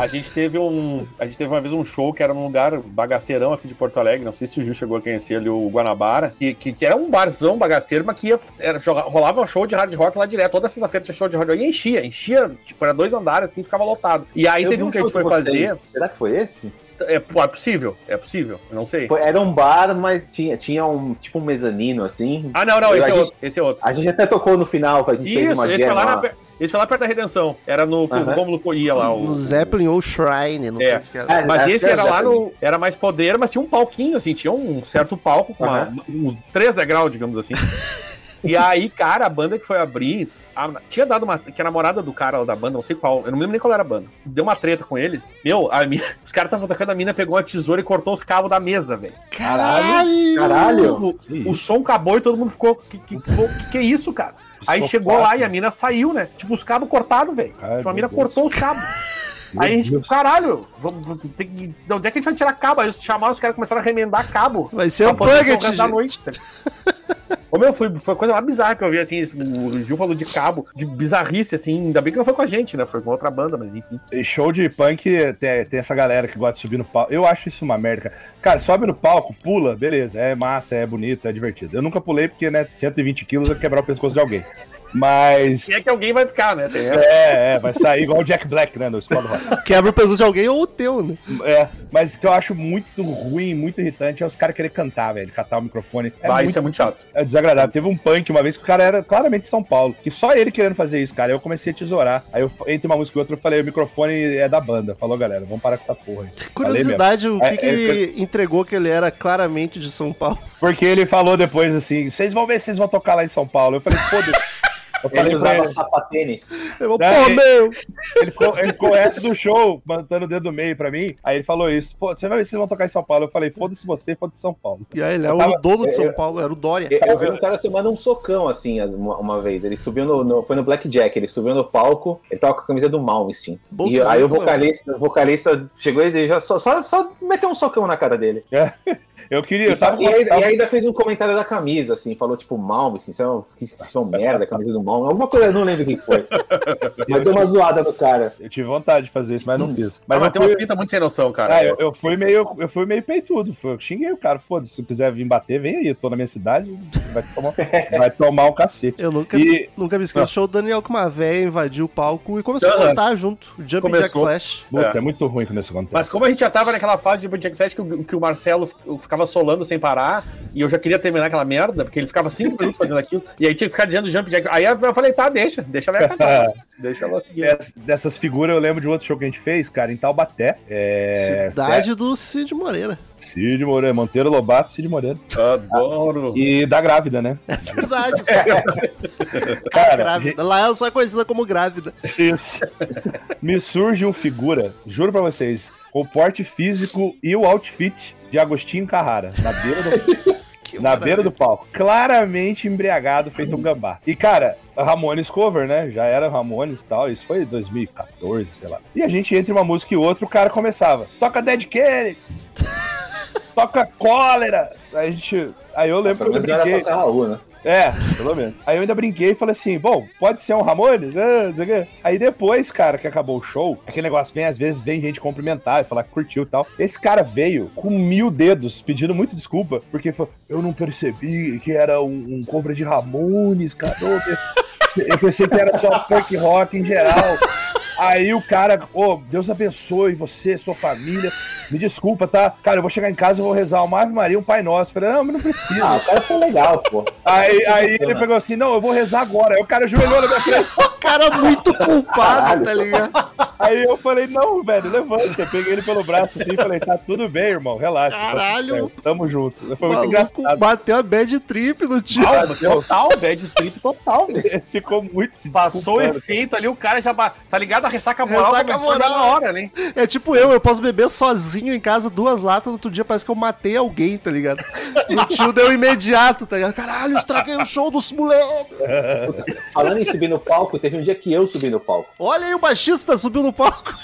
A gente teve um. A gente teve uma vez um show que era num lugar bagaceirão aqui de Porto Alegre. Não sei se o Gil chegou a conhecer ali o Guanabara. Que, que, que era um barzão bagaceiro, mas que ia, era, rolava um show de hard rock lá direto. Toda sexta-feira tinha show de hard rock. E enchia, enchia, tipo, era dois andares assim, ficava lotado. E aí Eu teve um que a gente foi fazer. Será que foi esse? É, é possível, é possível, eu não sei. Era um bar, mas tinha, tinha um tipo um mezanino, assim. Ah, não, não, Eu- esse é gente- outro. Esse é outro. A gente até tocou no final, a gente fez Isso, uma esse foi, lá lá. na, per- esse foi lá perto da Redenção. Era no que o. Rômulo ia lá. O, No Zeppelin ou Shrine, não sei É. o que era. É, Mas é, esse é, era lá no. Era mais poder, mas tinha um palquinho, assim, tinha um certo palco com uns três degraus, digamos assim. [LAUGHS] e aí, cara, a banda que foi abrir. a- tinha dado uma. Que a namorada do cara lá da banda, não sei qual, eu não me lembro nem qual era a banda. Deu uma treta com eles. Meu, a mina- os caras estavam tocando, a mina pegou uma tesoura e cortou os cabos da mesa, velho. Caralho! Caralho! Tipo, o som acabou e todo mundo ficou. Que, que, que, que é isso, cara? Aí chegou lá e a mina saiu, né? Tipo, os cabos cortados, velho. Tipo, a mina cortou os cabos. [LAUGHS] Aí a gente, Deus. caralho, vamos, vamos- tem que, de onde é que a gente vai tirar cabo? Aí eles chamaram, os caras começaram a remendar cabo. Vai ser um tocar da noite. Ô meu, foi, foi a coisa mais bizarra que eu vi, assim, o Gil falou de cabo, de bizarrice, assim, ainda bem que não foi com a gente, né, foi com outra banda, mas enfim. E show de punk tem, tem essa galera que gosta de subir no palco. Eu acho isso uma merda, cara. Cara, sobe no palco, pula, beleza. É massa, é bonito, é divertido. Eu nunca pulei porque, né, 120 quilos é quebrar o pescoço de alguém. Mas. Se é que alguém vai ficar, né, tem. É, é, vai sair igual o Jack Black, né, no Squad Rock. Quebra o peso de alguém ou o teu, né? É, mas o que eu acho muito ruim, muito irritante é os caras querer cantar, velho, catar o microfone. É, Vai, muito, isso é muito chato. é desagradável. Teve um punk uma vez que o cara era claramente de São Paulo, que só ele querendo fazer isso, cara. Eu comecei a tesourar. Aí eu, entre uma música e outra, eu falei: o microfone é da banda. Falou, galera, vamos parar com essa porra aí. Curiosidade, o que, É, que é, ele entregou que ele era claramente de São Paulo? Porque ele falou depois assim: vocês vão ver se vocês vão tocar lá em São Paulo. Eu falei: foda-se. [LAUGHS] Eu Ele falei usava ele, sapatênis. Eu vou, pô, meu! ele ficou, ele ficou resto do show mandando o dedo do meio pra mim. Aí ele falou isso. Você vai ver se vocês vão tocar em São Paulo. Eu falei, foda-se você, foda-se São Paulo. E aí, ele é Eu o dono de São eu- Paulo, era o Dória. Eu, eu vi um cara tomando um socão, assim, as- uma, uma vez. Ele subiu no, no- Foi no Blackjack, ele subiu no palco, ele tava com a camisa do Malmsteen. E aí o vocalista, o vocalista chegou e já só, só, só meteu um socão na cara dele. Eu queria, eu E, tava, e aí- tava- e ainda fez um comentário da camisa, assim, falou tipo Malmsteen, isso é um, que isso é um merda, a camisa do Malmsteen. Alguma coisa, eu não lembro o que foi. [LAUGHS] Mas deu uma zoada no cara. eu tive vontade de fazer isso, mas não fiz. Mas, Mas eu tem uma fui, pinta muito sem noção, cara. ah, eu, eu fui meio, eu fui meio peitudo. Fui, eu xinguei o cara, foda-se, se quiser vir bater, vem aí, eu tô na minha cidade, vai tomar, [LAUGHS] vai tomar um cacete. Eu nunca, E nunca me esqueço. Ah. O do Daniel com uma véia invadiu o palco e começou a Aham. cantar junto. Jack Começou. Flash. puta, é. É. muito ruim quando isso acontece. Mas como a gente já tava naquela fase de Jack Fest que, o- que o Marcelo f- ficava solando sem parar, e eu já queria terminar aquela merda, porque ele ficava cinco minutos fazendo aquilo, e aí tinha que ficar dizendo Jump Jack. Aí eu falei, tá, deixa, deixa ela cantar. [LAUGHS] deixa ela seguir. Dess- dessas figuras eu lembro de outro show que a gente fez, cara, em Taubaté. É, Cidade do Cid Moreira. Cid Moreira, Monteiro Lobato, Cid Moreira. Adoro. E da grávida, né? Verdade. [LAUGHS] Cara, grávida. Lá ela só é conhecida como grávida. Isso. Me surge um figura, juro pra vocês, com o porte físico e o outfit de Agostinho Carrara, na beira do, Que na beira do palco. Claramente embriagado, feito um gambá. E, cara, Ramones cover, né? Já era Ramones e tal. Isso foi 2014, sei lá. E a gente, entre uma música e outra, o cara começava. Toca Dead Kennedys. [LAUGHS] Toca Cólera. Aí a gente... Aí eu lembro Pelo que eu não era brinquei. tocar Raul, né? É, pelo menos. Aí eu ainda brinquei e falei assim, bom, pode ser um Ramones? Ah, não sei o quê. Aí depois, cara, que acabou o show, aquele negócio vem, às vezes, vem gente cumprimentar e falar que curtiu e tal. Esse cara veio com mil dedos, pedindo muito desculpa, porque falou, eu não percebi que era um, um cover de Ramones, cara. Eu pensei que era só punk rock em geral. Aí o cara, ô, Deus abençoe você, sua família. Me desculpa, tá? Cara, eu vou chegar em casa e vou rezar uma Ave Maria, um Pai Nosso. Eu falei, não, mas não precisa. Ah, o cara foi legal, pô. Aí, aí ele pegou assim, não, eu vou rezar agora. Aí o cara ajoelhou na minha frente. O cara muito culpado, tá ligado? Aí eu falei, não, velho, levanta. Eu peguei ele pelo braço assim e falei, tá tudo bem, irmão, relaxa. Caralho. Tá Tamo junto. Foi muito engraçado. bateu a bad trip no tio. Ah, total, bad trip total, velho. [LAUGHS] Ficou muito Passou o efeito ali, o cara já. ba- Tá ligado? A ressaca moral Ressaca moral. na hora, né? É tipo eu, eu posso beber sozinho em casa duas latas, no outro dia parece que eu matei alguém, tá ligado? E o tio deu imediato, tá ligado? Caralho, estraguei o show dos moleques. [LAUGHS] Falando em subir no palco, teve um dia que eu subi no palco. Olha aí o baixista subiu no palco.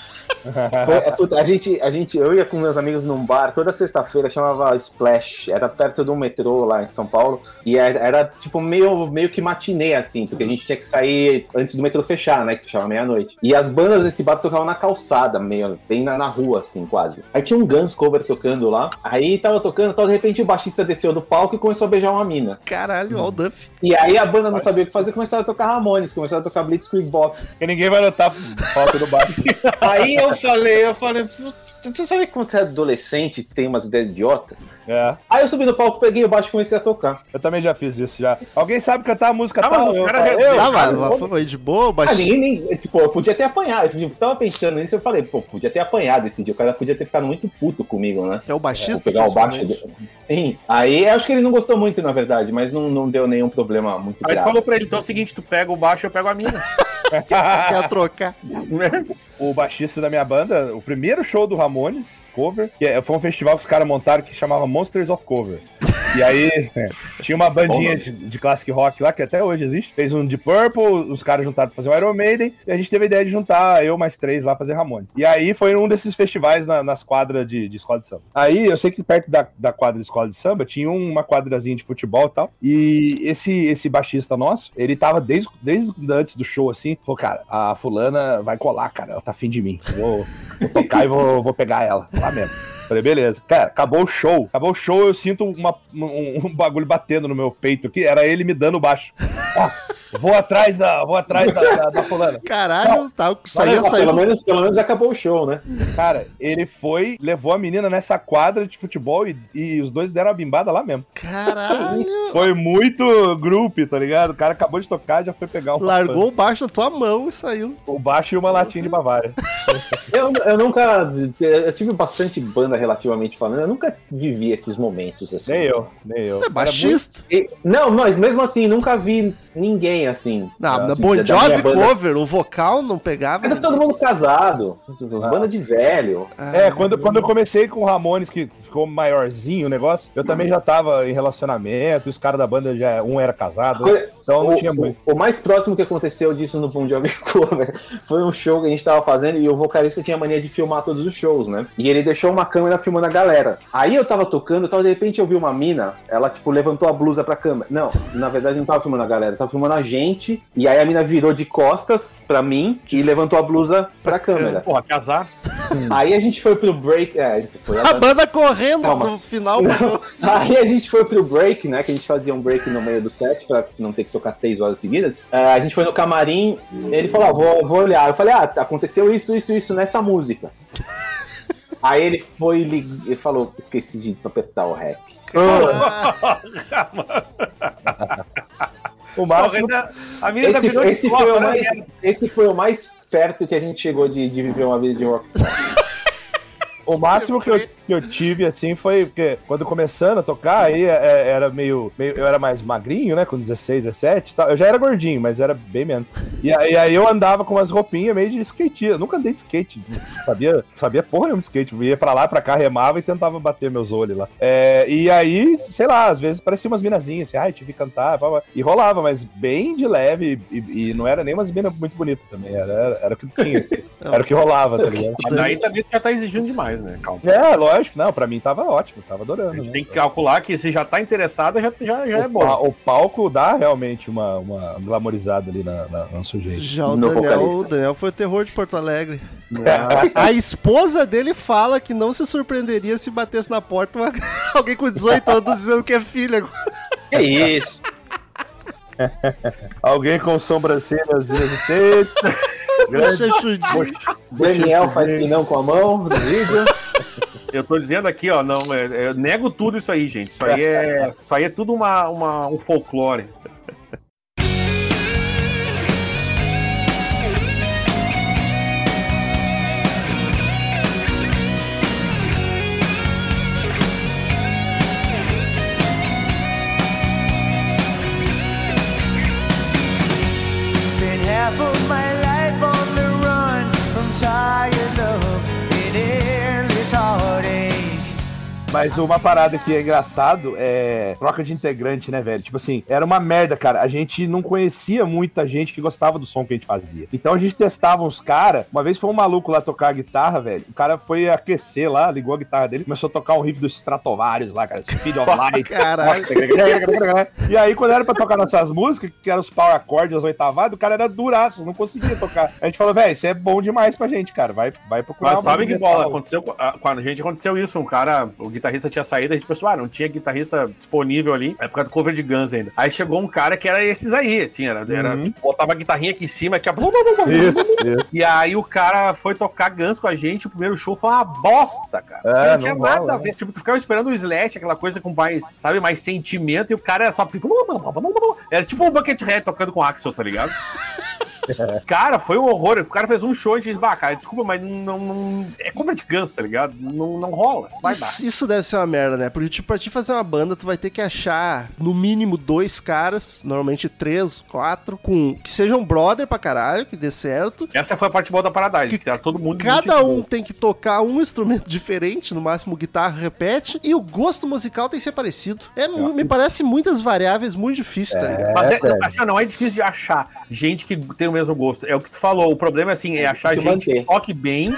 Foi- é, a gente, a gente, eu ia com meus amigos num bar toda sexta-feira, chamava Splash, era perto do metrô lá em São Paulo, e era, era, tipo meio, meio que matinê, assim, porque a gente tinha que sair antes do metrô fechar, né, que fechava meia-noite. E as bandas desse bar tocavam na calçada, meio, bem na, na rua, assim, quase. Aí tinha um Guns cover tocando lá, aí tava tocando, tal, de repente o baixista desceu do palco e começou a beijar uma mina. Caralho, ó o Duff. E aí a banda não sabia o que fazer, começaram a tocar Ramones, começaram a tocar Blitzkrieg Bop. Porque ninguém vai notar falta do baixo. Aí eu falei, eu falei, você sabe que quando você é adolescente tem umas ideias idiota? É, Aí eu subi no palco, peguei o baixo e comecei a tocar. eu também já fiz isso já. Alguém sabe cantar a música Ah, mas tal? os Eu caras eu- Ah, mas mas foi de boa, o Ah, ninguém nem. Tipo, eu podia ter apanhado. Eu tava pensando nisso, eu falei, pô, podia ter apanhado esse dia. O cara podia ter ficado muito puto comigo, né? É o baixista? pegar o baixo. dele. Sim. Aí eu acho que ele não gostou muito, na verdade, mas não, não deu nenhum problema muito Aí grave. falou pra ele, então é o seguinte, tu pega o baixo e eu pego a mina. [LAUGHS] [LAUGHS] Quer trocar. o baixista da minha banda, o primeiro show do Ramones, cover, que é- foi um festival que os caras montaram que chamava Monsters of Cover. E aí, [LAUGHS] é, tinha uma bandinha de, de classic rock lá, que até hoje existe. Fez um de Purple, os caras juntaram pra fazer um Iron Maiden, e a gente teve a ideia de juntar eu mais três lá fazer Ramones. E aí foi um desses festivais na- nas quadras de, de escola de samba. Aí eu sei que perto da, da quadra de escola de samba tinha uma quadrazinha de futebol e tal. E esse, esse baixista nosso, ele tava desde, desde antes do show assim, falou, cara, a fulana vai colar, cara, ela tá afim de mim. Vou, vou tocar e vou, vou pegar ela. [LAUGHS] Lá mesmo. Falei, beleza. Cara, acabou o show. Acabou o show, eu sinto uma- um, um bagulho batendo no meu peito aqui. Era ele me dando baixo. Ó, vou atrás da. Vou atrás da, da, da fulana. Caralho, tá, saía, Ah, pelo, saiu. menos, pelo menos acabou o show, né? Cara, ele foi, levou a menina nessa quadra de futebol e, e os dois deram a bimbada lá mesmo. Caralho. Foi muito grupo, tá ligado? O cara acabou de tocar e já foi pegar um Largou o baixo na tua mão e saiu. o baixo e uma latinha de Bavária. Eu, eu nunca. Eu tive bastante banda relativamente falando. Eu nunca vivi esses momentos assim. Nem eu, nem eu. É baixista. E- não, mas mesmo assim, nunca vi ninguém assim. Não, assim, na Bon Jovi banda. cover, o vocal não pegava. Era todo mundo casado, banda de velho. Ah, É, quando, quando eu comecei com o Ramones, que ficou maiorzinho o negócio, eu também já tava em relacionamento, os caras da banda já, um era casado, Coisa- então não o, tinha o- muito. o mais próximo que aconteceu disso no Bon Jovi [LAUGHS] Cover foi um show que a gente tava fazendo e o vocalista tinha mania de filmar todos os shows, né? E ele deixou uma câmera filmando a galera. Aí eu tava tocando, tal, de repente eu vi uma mina, ela tipo levantou a blusa pra câmera. Não, na verdade não tava filmando a galera, tava filmando a gente. E aí a mina virou de costas pra mim e levantou a blusa pra câmera. Porra, casar. [LAUGHS] Aí a gente foi pro break. É, a foi A banda correndo Calma. no final. [LAUGHS] Aí a gente foi pro break, né? Que a gente fazia um break no meio do set pra não ter que tocar três horas seguidas. É, a gente foi no camarim, ele falou, ah, vou, vou olhar. Eu falei, ah, aconteceu isso, isso, isso nessa música. [LAUGHS] Aí ele foi lig- ele falou, esqueci de apertar o rec. O máximo, Porra, a menina Esse, virou esse foi o né? mais, esse foi o mais perto que a gente chegou de, de viver uma vida de rockstar. [LAUGHS] o máximo que eu, que eu tive, assim, foi porque quando começando a tocar, aí é, era meio, meio- Eu era mais magrinho, né? Com 16, 17 e tal. Eu já era gordinho, mas era bem menos. E aí, aí eu andava com umas roupinhas meio de skate. Eu nunca andei de skate. não Sabia, sabia porra nenhuma de skate. Eu ia pra lá, pra cá, remava e tentava bater meus olhos lá. É, e aí, sei lá, às vezes parecia umas minazinhas, assim, ai, tive que cantar, blá, blá. e rolava, mas bem de leve, e, e não era nem umas minas muito bonitas também, era, era, era o que tinha, era o que rolava, tá ligado? Mas Daí também já tá exigindo demais, né? Calma. É, lógico, não, pra mim tava ótimo, tava adorando. A gente né? tem que calcular que se já tá interessado, já, já, já é o, bom. pa- o palco dá realmente uma, uma glamorizada ali na, na, no sujeito. Já o No Daniel, o Daniel foi o terror de Porto Alegre. A esposa dele fala que não se surpreenderia se batesse na porta uma- [LAUGHS] alguém com 18 anos dizendo que é filha. Que isso? [LAUGHS] Alguém com sobrancelhas inexistentes. grande. Daniel faz que não com a mão no vídeo. Eu tô dizendo aqui, ó, não, é- eu nego tudo isso aí, gente. Isso aí é, isso aí é tudo uma, uma- um folclore. Mas uma parada que é engraçado é troca de integrante, né, velho? Tipo assim, era uma merda, cara. A gente não conhecia muita gente que gostava do som que a gente fazia. Então a gente testava uns caras. Uma vez foi um maluco lá tocar a guitarra, velho. O cara foi aquecer lá, ligou a guitarra dele, começou a tocar um riff do Stratovarius lá, cara. Speed of Light. Caralho. [LAUGHS] E aí, quando era pra tocar nossas músicas, que eram os power accords, as oitavadas, o cara era duraço, não conseguia tocar. A gente falou, velho, isso é bom demais pra gente, cara. Vai, vai procurar. Mas sabe que bola? Aconteceu com a, com a gente aconteceu isso. Um cara, o guitarrista tinha saído, a gente pensou, ah, não tinha guitarrista disponível ali, na época do cover de Guns ainda. Aí chegou um cara que era esses aí, assim, era, era tipo, botava a guitarrinha aqui em cima, que Isso, isso. E aí o cara foi tocar Guns com a gente, o primeiro show foi uma bosta, cara. É, não não tinha rola, nada a né? ver. Tipo, tu ficava esperando o Slash, aquela coisa com mais, sabe, mais sentimento, e o cara era só. Era tipo um Buckethead tocando com Axel, tá ligado? [LAUGHS] [LAUGHS] Cara, foi um horror. O cara fez um show e disse, bah, cara, desculpa, mas não, não- É cover de Guns, tá ligado? Não, não rola. Vai dar. Isso, isso deve ser uma merda, né? Porque, tipo, pra te fazer uma banda, tu vai ter que achar no mínimo dois caras, normalmente três, quatro, com que sejam brother pra caralho, que dê certo. Essa foi a parte boa da Paradise, Que que era todo mundo. Cada um tem que tocar um instrumento [LAUGHS] diferente, no máximo guitarra repete, e o gosto musical tem que ser parecido. É, mu- me parece muitas variáveis muito difícil, tá ligado? Mas é, velho. assim, não é difícil de achar gente que tem o mesmo gosto. É o que tu falou. O problema é assim, é achar gente manter. que toque bem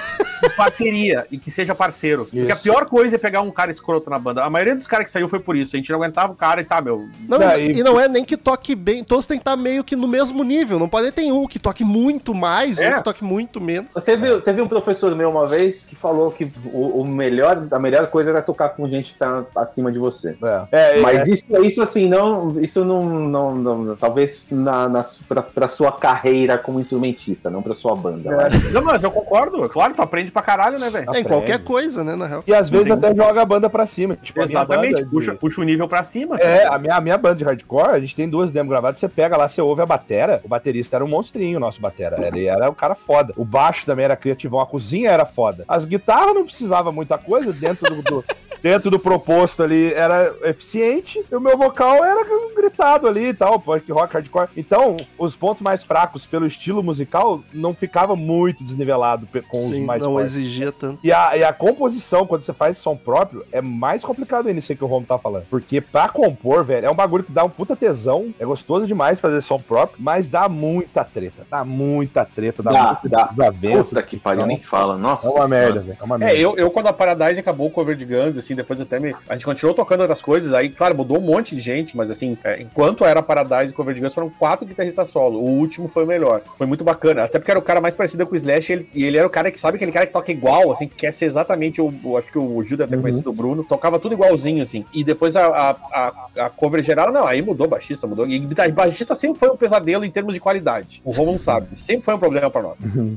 em parceria e que seja parceiro. Porque a Isso. pior coisa é pegar um cara escroto na banda. A maioria dos caras que saiu foi por isso. A gente não aguentava o cara e tá, meu. Não, Daí- e, e não é nem que toque bem, todos têm que estar meio que no mesmo nível. Não pode ter um que toque muito mais, É. um que toque muito menos. Teve, teve um professor meu uma vez que falou que o, o melhor, a melhor coisa era tocar com gente que tá acima de você. É, é, Mas isso, isso assim, não, isso não, não, não- talvez na, na, pra, pra sua carreira como instrumentista, não pra sua banda. acho. Não, mas eu concordo. É Claro, tu aprende pra caralho, né, velho? É, em Aprende. qualquer coisa, né, na real. E às vezes até joga a banda pra cima. Tipo, Exatamente. de- Puxa, puxa o nível pra cima. É, a minha, a minha banda de hardcore, a gente tem duas demos gravadas, você pega lá, você ouve a batera, o baterista era um monstrinho, o nosso batera. Ele era um cara foda. O baixo também era criativão, a cozinha era foda. As guitarras não precisava muita coisa dentro do. do- dentro do proposto ali era eficiente e o meu vocal era gritado ali e tal, punk rock, hardcore. Então, os pontos mais fracos pelo estilo musical não ficava muito desnivelado com Sim, os mais não fortes. exigia tanto. E a, e a composição, quando você faz som próprio, é mais complicado ainda isso que o Romo tá falando. Porque pra compor, velho, é um bagulho que dá um puta tesão. É gostoso demais fazer som próprio, mas dá muita treta. Dá muita treta, dá, Dá, muita dá. desavença. Puta que pariu, nem fala. Nossa. É uma merda, velho. É uma merda. É, eu, eu quando a Paradise acabou o cover de Guns, assim, depois até me. A gente continuou tocando outras coisas, aí, claro, mudou um monte de gente, mas assim, é, enquanto era Paradise e cover de Guns, foram quatro guitarristas solo. O último foi o melhor. Foi muito bacana. Até porque era o cara mais parecido com o Slash, e ele, e ele era o cara que sabe aquele cara que toca igual, assim, que quer ser exatamente o. o- acho que o Gil deve ter conhecido o Bruno, tocava tudo igualzinho, assim. E depois a, a, a, a cover geral, não, aí mudou baixista, mudou. E baixista sempre foi um pesadelo em termos de qualidade. O Romulo sabe. Sempre foi um problema pra nós.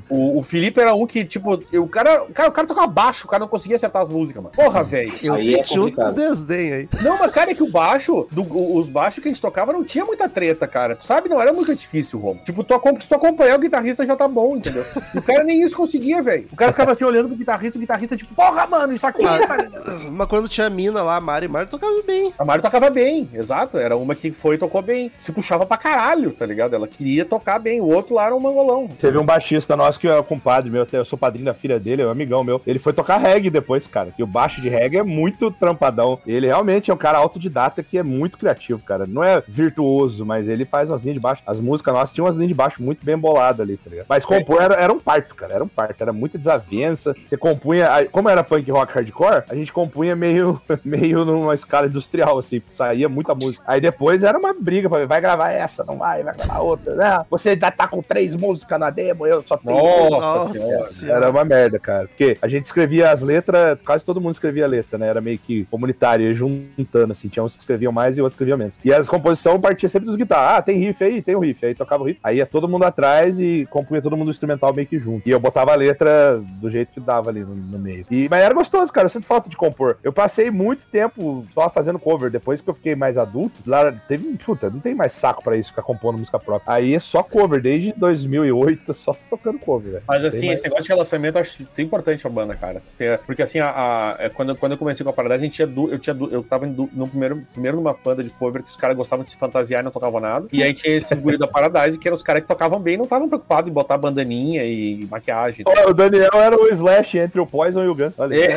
O, o Felipe era um que, tipo, o cara, o cara, o cara tocava baixo, o cara não conseguia acertar as músicas, mano. Porra, velho. Eu Aí é senti um complicado. desdém aí. Não, mas cara, é que o baixo, do- os baixos que a gente tocava não tinha muita treta, cara. Tu sabe, não era muito difícil, Romo. Tipo, tu, se tu acompanhar o guitarrista já tá bom, entendeu? E o cara nem isso conseguia, velho. O cara ficava assim olhando pro guitarrista, o guitarrista, tipo, porra, mano, isso aqui. tá ligado? Mas quando tinha a mina lá, a Mari, Mari tocava bem. A Mari tocava bem, exato. Era uma que foi e tocou bem. Se puxava pra caralho, tá ligado? Ela queria tocar bem. O outro lá era um mangolão. Teve um baixista nosso que é um compadre meu, até eu sou padrinho da filha dele, é um amigão meu. Ele foi tocar reggae depois, cara. Que o baixo de reggae é muito trampadão. Ele realmente é um cara autodidata que é muito criativo, cara. Não é virtuoso, mas ele faz umas linhas de baixo. As músicas nossas tinham umas linhas de baixo muito bem boladas ali, tá ligado? Mas compor era, era um parto, cara. Era um parto. Era muita desavença. Você compunha. Como era punk rock hardcore, a gente compunha meio, [LAUGHS] meio numa escala industrial, assim. Saía muita música. Aí depois era uma briga pra ver, vai gravar essa, não vai, vai gravar outra. né? Você ainda tá com três músicas na demo, eu só tenho Nossa, senhora. era uma merda, cara. Porque a gente escrevia as letras, quase todo mundo escrevia a letra, né? Era meio que comunitário, ia juntando, assim. Tinha uns que escreviam mais e outros escreviam menos. E as composições partia sempre dos guitarras. Ah, tem riff aí? Tem o riff. Aí tocava o riff. Aí ia todo mundo atrás e compunha todo mundo o instrumental meio que junto. E eu botava a letra do jeito que dava ali no, no meio. E, mas era gostoso, cara. Eu sinto falta de compor. Eu passei muito tempo só fazendo cover. Depois que eu fiquei mais adulto, lá teve. Puta, não tem mais saco pra isso, ficar compondo música própria. Aí é só cover, desde 2008, só tocando cover. Mas assim, mais- esse negócio de relacionamento eu acho que é importante a banda, cara. Porque assim, a, a- é, quando, quando eu comecei com a Paradise, a gente tinha du, eu, tinha du, eu tava no primeiro, primeiro numa banda de cover que os caras gostavam de se fantasiar e não tocavam nada. E aí tinha esses guri da Paradise, que eram os caras que tocavam bem e não estavam preocupados em botar bandaninha e maquiagem. O Daniel era o Slash entre o Poison e o Guns. Olha. É.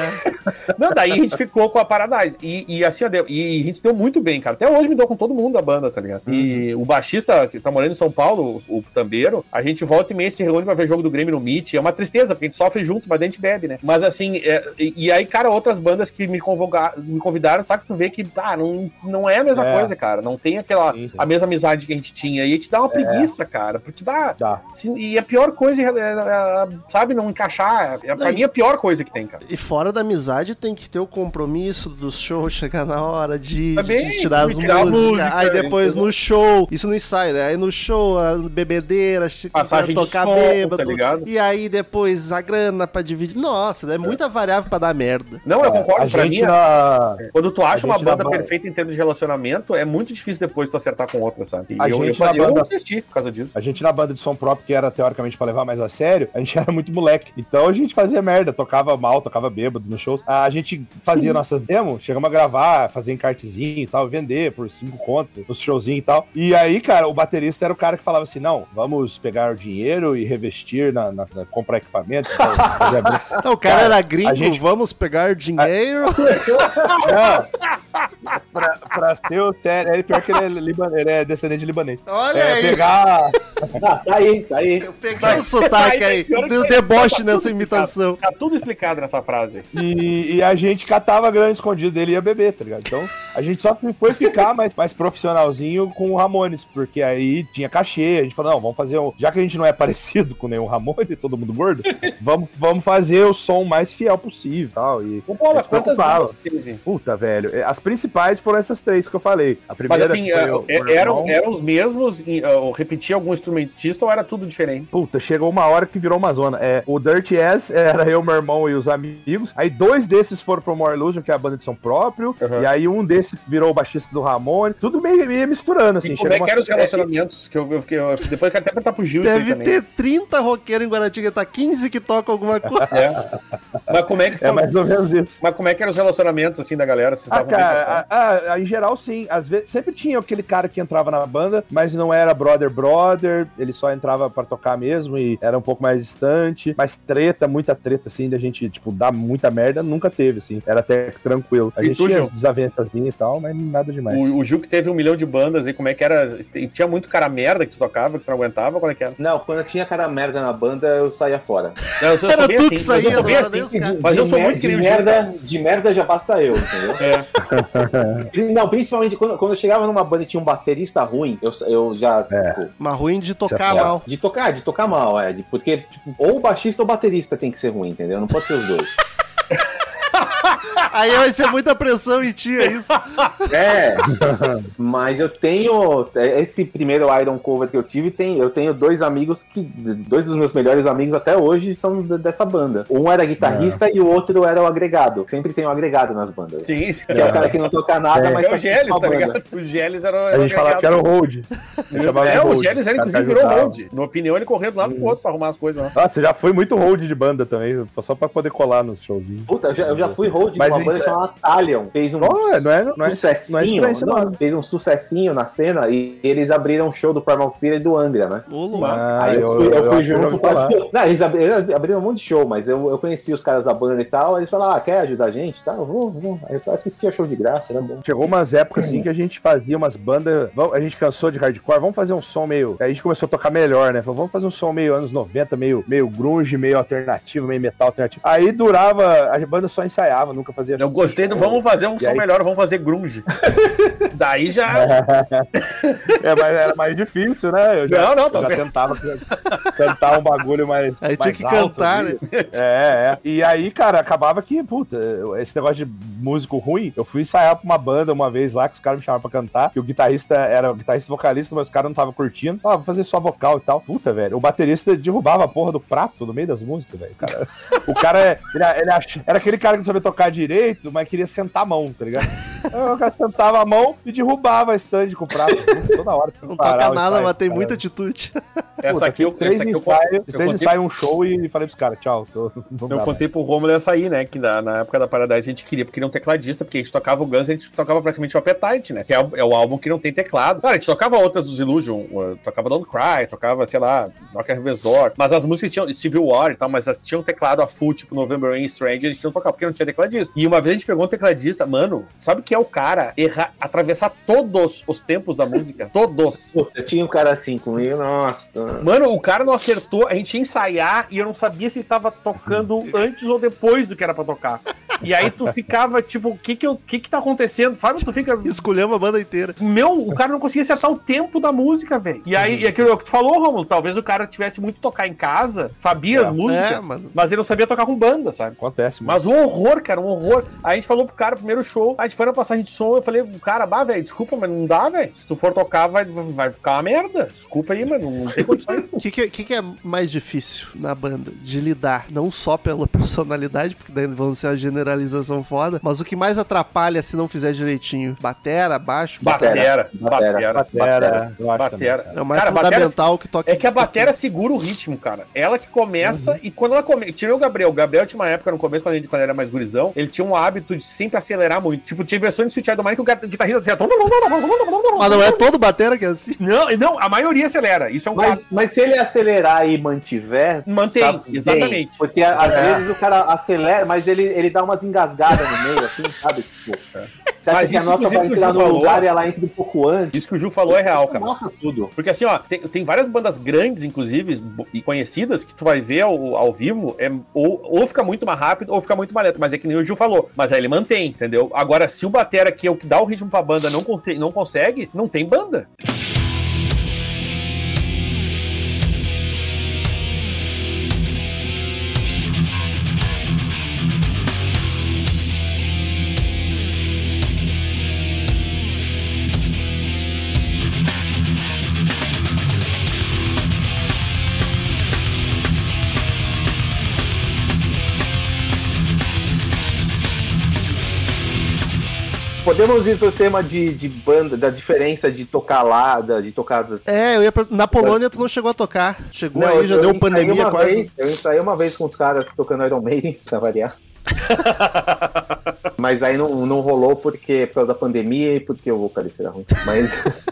Não, daí a gente ficou com a Paradise. E, e assim, deu- e a gente se deu muito bem, cara. Até hoje me dou com todo mundo da banda, tá ligado? E o baixista que tá morando em São Paulo, o, Tambeiro, a gente volta e meia se reúne pra ver jogo do Grêmio no Meet. É uma tristeza, porque a gente sofre junto, mas a gente bebe, né? Mas assim, é- e aí, cara, outras bandas que me, convoca, me convidaram, sabe que tu vê que, ah, não, não é a mesma É. coisa, cara. Não tem aquela, Sim, sim. a mesma amizade que a gente tinha. E gente dá uma preguiça, cara. Porque, bah, Tá. se- e a pior coisa, é, é, é, sabe, não encaixar. É, pra Não, mim, a pior coisa que tem, cara. E fora da amizade tem que ter o compromisso dos shows [LAUGHS] chegar na hora de, Também, de tirar as tirar músicas. música, aí depois entendeu? no show, isso no ensaio, né? Aí no show, a bebedeira, Passagem de tocar som, bêbado. tá ligado? E aí depois a grana pra dividir. Nossa, é muita variável pra dar merda. Não, eu concordo. A Pra gente mim, na... quando tu acha a uma na banda perfeita em termos de relacionamento, é muito difícil depois tu acertar com outra, sabe? E A eu, gente eu, na eu banda- desisti por causa disso. A gente na banda de som próprio, que era teoricamente pra levar mais a sério, a gente [LAUGHS] era muito moleque. Então a gente fazia merda, tocava mal, tocava bêbado nos shows. A gente fazia nossas demos, chegamos a gravar, fazer encartezinho e tal, vender por cinco contos nos showzinhos e tal. E aí, cara, o baterista era o cara que falava assim: não, vamos pegar o dinheiro e revestir na, na, na- comprar equipamento. [LAUGHS] fazer a- Então o cara, Cara, era gringo, a gente- vamos pegar dinheiro. Não, pra, pra ser o sério, ele pior que ele é, liban- ele é descendente de libanês. Olha É, aí. pegar. Ah, tá aí, tá aí. Eu peguei o sotaque Tá aí, aí, deu tá deboche tudo nessa explicado. imitação. Tá tudo explicado nessa frase. E, e a gente catava grana escondido dele e ia beber, tá ligado? Então, a gente só foi ficar mais, mais profissionalzinho com o Ramones, porque aí tinha cachê. A gente falou, não, vamos fazer um. Já que a gente não é parecido com nenhum Ramones, todo mundo gordo, vamos, vamos fazer o som mais fiel possível e tal. E, O Bola, Eles quantas preocupavam. bandas teve? puta, velho. é, As principais foram essas três que eu falei. A primeira Mas assim, foi é, o- é, eram, eram os mesmos, ou repetia algum instrumentista ou era tudo diferente? Puta, chegou uma hora que virou uma zona. É, o Dirty Ass [LAUGHS] era eu, meu irmão e os amigos. Aí dois desses foram pro More Illusion, que é a banda de som próprio. Uhum. E aí um desses virou o baixista do Ramone. Tudo meio, meio misturando, assim. e como é que eram os relacionamentos? Que eu, eu, fiquei- eu- depois eu quero até perguntar pro Gil isso aí Deve também. ter 30 roqueiros em Guaratinga, tá 15 que tocam alguma coisa. É. Mas como é que É foi? mais ou menos isso. Mas como é que eram os relacionamentos assim da galera? Vocês Ah, cara, a- a- em geral, sim. Às vezes, sempre tinha aquele cara que entrava na banda, mas não era brother, brother. Ele só entrava pra tocar mesmo e era um pouco mais distante. Mas treta, muita treta, assim, da gente, tipo, dar muita merda, nunca teve, assim. Era até tranquilo. A E gente tu, tinha Gil? as desavençazinhas e tal, mas nada demais. O, o Gil que teve um milhão de bandas aí, como é que era? E Tinha muito cara merda que tu tocava, que tu não aguentava, qual é que era? Não, quando eu tinha cara merda na banda, eu saía fora. Não, eu eu Era sou bem tu que assim, saía, mas eu assim. Mas eu sou muito que nem de merda, de merda já basta eu, entendeu? É. [LAUGHS] Não, principalmente quando, quando eu chegava numa banda e tinha um baterista ruim, eu, eu já, É. tipo, Mas ruim de tocar mal. de tocar, de tocar mal, é. de- porque, tipo, ou o baixista ou o baterista tem que ser ruim, entendeu? Não pode ser os dois. [LAUGHS] [LAUGHS] Aí vai ser muita pressão em ti, é isso. É. [LAUGHS] Mas eu tenho. Esse primeiro Iron Cover que eu tive, tem, eu tenho dois amigos que. Dois dos meus melhores amigos até hoje são dessa banda. Um era guitarrista e o outro era o agregado. Sempre tem um agregado nas bandas. Sim, Que é o cara que não toca nada, É. mas É o tá Geles, a tá banda. ligado? O Geles era, A era gente falava que era o hold. É, o. Geles era, inclusive, que virou hold. Na opinião, ele correu de um lado pro outro pra arrumar as coisas lá. Nossa, já foi muito hold de banda também, só pra poder colar nos showzinhos. Puta, eu já, eu já fui hold de Mas uma banda é- chamada Talion. Fez um é- não é, não é, sucessinho, não é não, não. fez um sucessinho na cena e eles abriram um show do Primal Fear e do Angra, né? Ah, Aí eu, fui, eu eu fui já junto pra... Não, eles abriram, um monte de show, mas eu, eu conheci os caras da banda e tal, aí eles falaram, ah, quer ajudar a gente? Tá, eu vou, vou. Aí eu assistia show de graça, era bom. Chegou umas épocas assim que a gente fazia umas bandas. A gente cansou de hardcore, vamos fazer um som meio. Aí a gente começou a tocar melhor, né? Falou, vamos fazer um som meio anos 90, meio, meio grunge, meio alternativo, meio metal alternativo. Aí durava, a banda só ensaiava, nunca fazia. Eu gostei do vamos fazer um E som aí? melhor, vamos fazer grunge. [LAUGHS] Daí já. É, mas era mais difícil, né? Eu já, Não, não, tá eu já certo. tentava cantar um bagulho mais. Aí tinha mais que alto, cantar, né? É, é. E aí, cara, acabava que, puta, esse negócio de músico ruim, eu fui ensaiar pra uma banda uma vez lá, que os caras me chamaram pra cantar, que o guitarrista era o guitarrista e vocalista, mas os caras não estavam curtindo. Ah, vou fazer só vocal e tal. Puta, velho. O baterista derrubava a porra do prato no meio das músicas, velho. Cara, o cara, é- ele, ele ach- era aquele cara que não sabia tocar direito, mas queria sentar a mão, tá ligado? Cara sentava a mão e derrubava a stand com o prato. Toda hora. Não toca nada, mas tem muita atitude. Essa Puta, aqui eu, três essa eu, ensaios, eu três contei ensaios, um show e falei pros caras, tchau. Tô, [LAUGHS] não Eu contei pro Romulo essa aí, né? Que na, na época da Paradise a gente queria, porque queria um tecladista, porque a gente tocava o Guns, a gente tocava praticamente o Appetite, né? Que é o, é o álbum que não tem teclado. Cara, a gente tocava outras dos Illusion, tocava Don't Cry, tocava, sei lá, Knock at Door, mas as músicas tinham Civil War e tal, mas as tinham teclado a full, tipo November Rain Strange, a gente não tocava porque não tinha tecladista. E uma vez a gente pegou um tecladista, mano, sabe que é o cara errar, atravessar todos os tempos da música? [LAUGHS] Todos. Puta, tinha um cara assim comigo, nossa. Mano, o cara não acertou, a gente ia ensaiar e eu não sabia se ele tava tocando antes ou depois do que era pra tocar. E aí tu ficava tipo, o que que, eu, que que tá acontecendo? Sabe? Tu fica. Escolhemos a banda inteira. Meu, o cara não conseguia acertar o tempo da música, velho. E aí, e aquilo que tu falou, Romulo, talvez o cara tivesse muito tocar em casa, sabia as músicas, É, mano. mas ele não sabia tocar com banda, sabe? Acontece, mano. Mas um horror, cara, um horror. Aí a gente falou pro cara, primeiro show, a gente foi na passagem de som, eu falei, cara, bah, velho, desculpa, mas não dá, velho. Se tu for tocar, vai, vai ficar uma merda. Desculpa aí, mano, não tem condições. O [LAUGHS] que, que, que que é mais difícil na banda? De lidar, não só pela personalidade, porque daí vão ser uma generalização foda, mas o que mais atrapalha se não fizer direitinho? Batera, baixo? Batera, Batera. batera, Batera, batera. É o mais Cara, batera fundamental que toca. É que a bateria segura o ritmo, cara. Ela que começa e quando ela começa. Tirei o Gabriel. O Gabriel tinha uma época no começo, quando ele, quando ele era mais gurizão, ele tinha um hábito de sempre acelerar muito. Tipo, tinha versões de of Mine que o guitarrista dizia. Mas não é todo batera que é assim. Não, não, a maioria acelera. Isso é um Mas, mas se ele acelerar e mantiver. Mantém, tá exatamente. Porque às É. vezes o cara acelera, mas ele, ele dá umas engasgadas no meio, assim, sabe? Tipo, Mas que a isso, nota inclusive, vai entrar no falou- lugar e ela entra um pouco antes. Isso que o Gil falou é real, cara. Tudo. Porque assim, ó, tem, tem várias bandas grandes, inclusive, e conhecidas, que tu vai ver ao, ao vivo, é, ou, ou fica muito mais rápido, ou fica muito mais lento. Mas é que nem o Gil falou. Mas aí ele mantém, entendeu? Agora, se o batera, que é o que dá o ritmo pra banda, não, conse não consegue, não tem banda. Podemos ir pro tema de, de banda, da diferença de tocar lá, da- de tocar. É, eu ia per- na Polônia tu não chegou a tocar. Chegou Não, aí, já eu deu pandemia uma quase. Vez, eu ensaiei uma vez com os caras tocando Iron Maiden, [LAUGHS] pra variar. [LAUGHS] Mas aí não, não rolou porque por causa da pandemia e porque o vocalista era ruim. Mas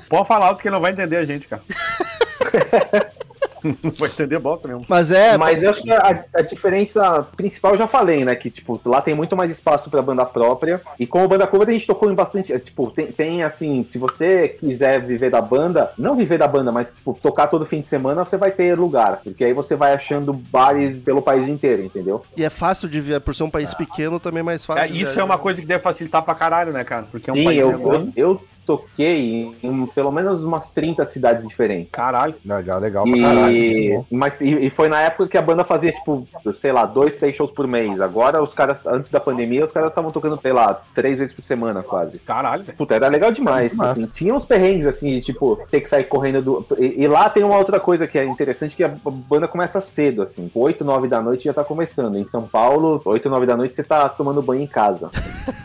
Pode falar alto que ele não vai entender a gente, cara. [LAUGHS] [LAUGHS] não vai entender bosta mesmo. Mas é, Mas eu acho que a, a diferença principal eu já falei, né? Que, tipo, lá tem muito mais espaço pra banda própria. E como banda cover, a gente tocou em bastante. é, Tipo, tem, tem, assim, se você quiser viver da banda, não viver da banda, mas, tipo, tocar todo fim de semana, você vai ter lugar. Porque aí você vai achando bares pelo país inteiro, entendeu? e é fácil de ver, por ser um país pequeno, também é mais fácil. É, de isso é uma coisa que deve facilitar pra caralho, né, cara? Porque é um Sim, país eu, eu, eu toquei em pelo menos umas 30 cidades diferentes. Caralho. Legal, legal caralho. E, bom. mas, e, e foi na época que a banda fazia, tipo, sei lá, dois, três shows por mês. Agora, os caras, antes da pandemia, os caras estavam tocando, sei lá, três vezes por semana, quase. Caralho, velho. Puta, era legal demais. Massa. Assim, tinha uns perrengues, assim, de, tipo, ter que sair correndo do. E, e lá tem uma outra coisa que é interessante, que a banda começa cedo, assim. 8, 9 da noite já tá começando. Em São Paulo, 8, 9 da noite você tá tomando banho em casa.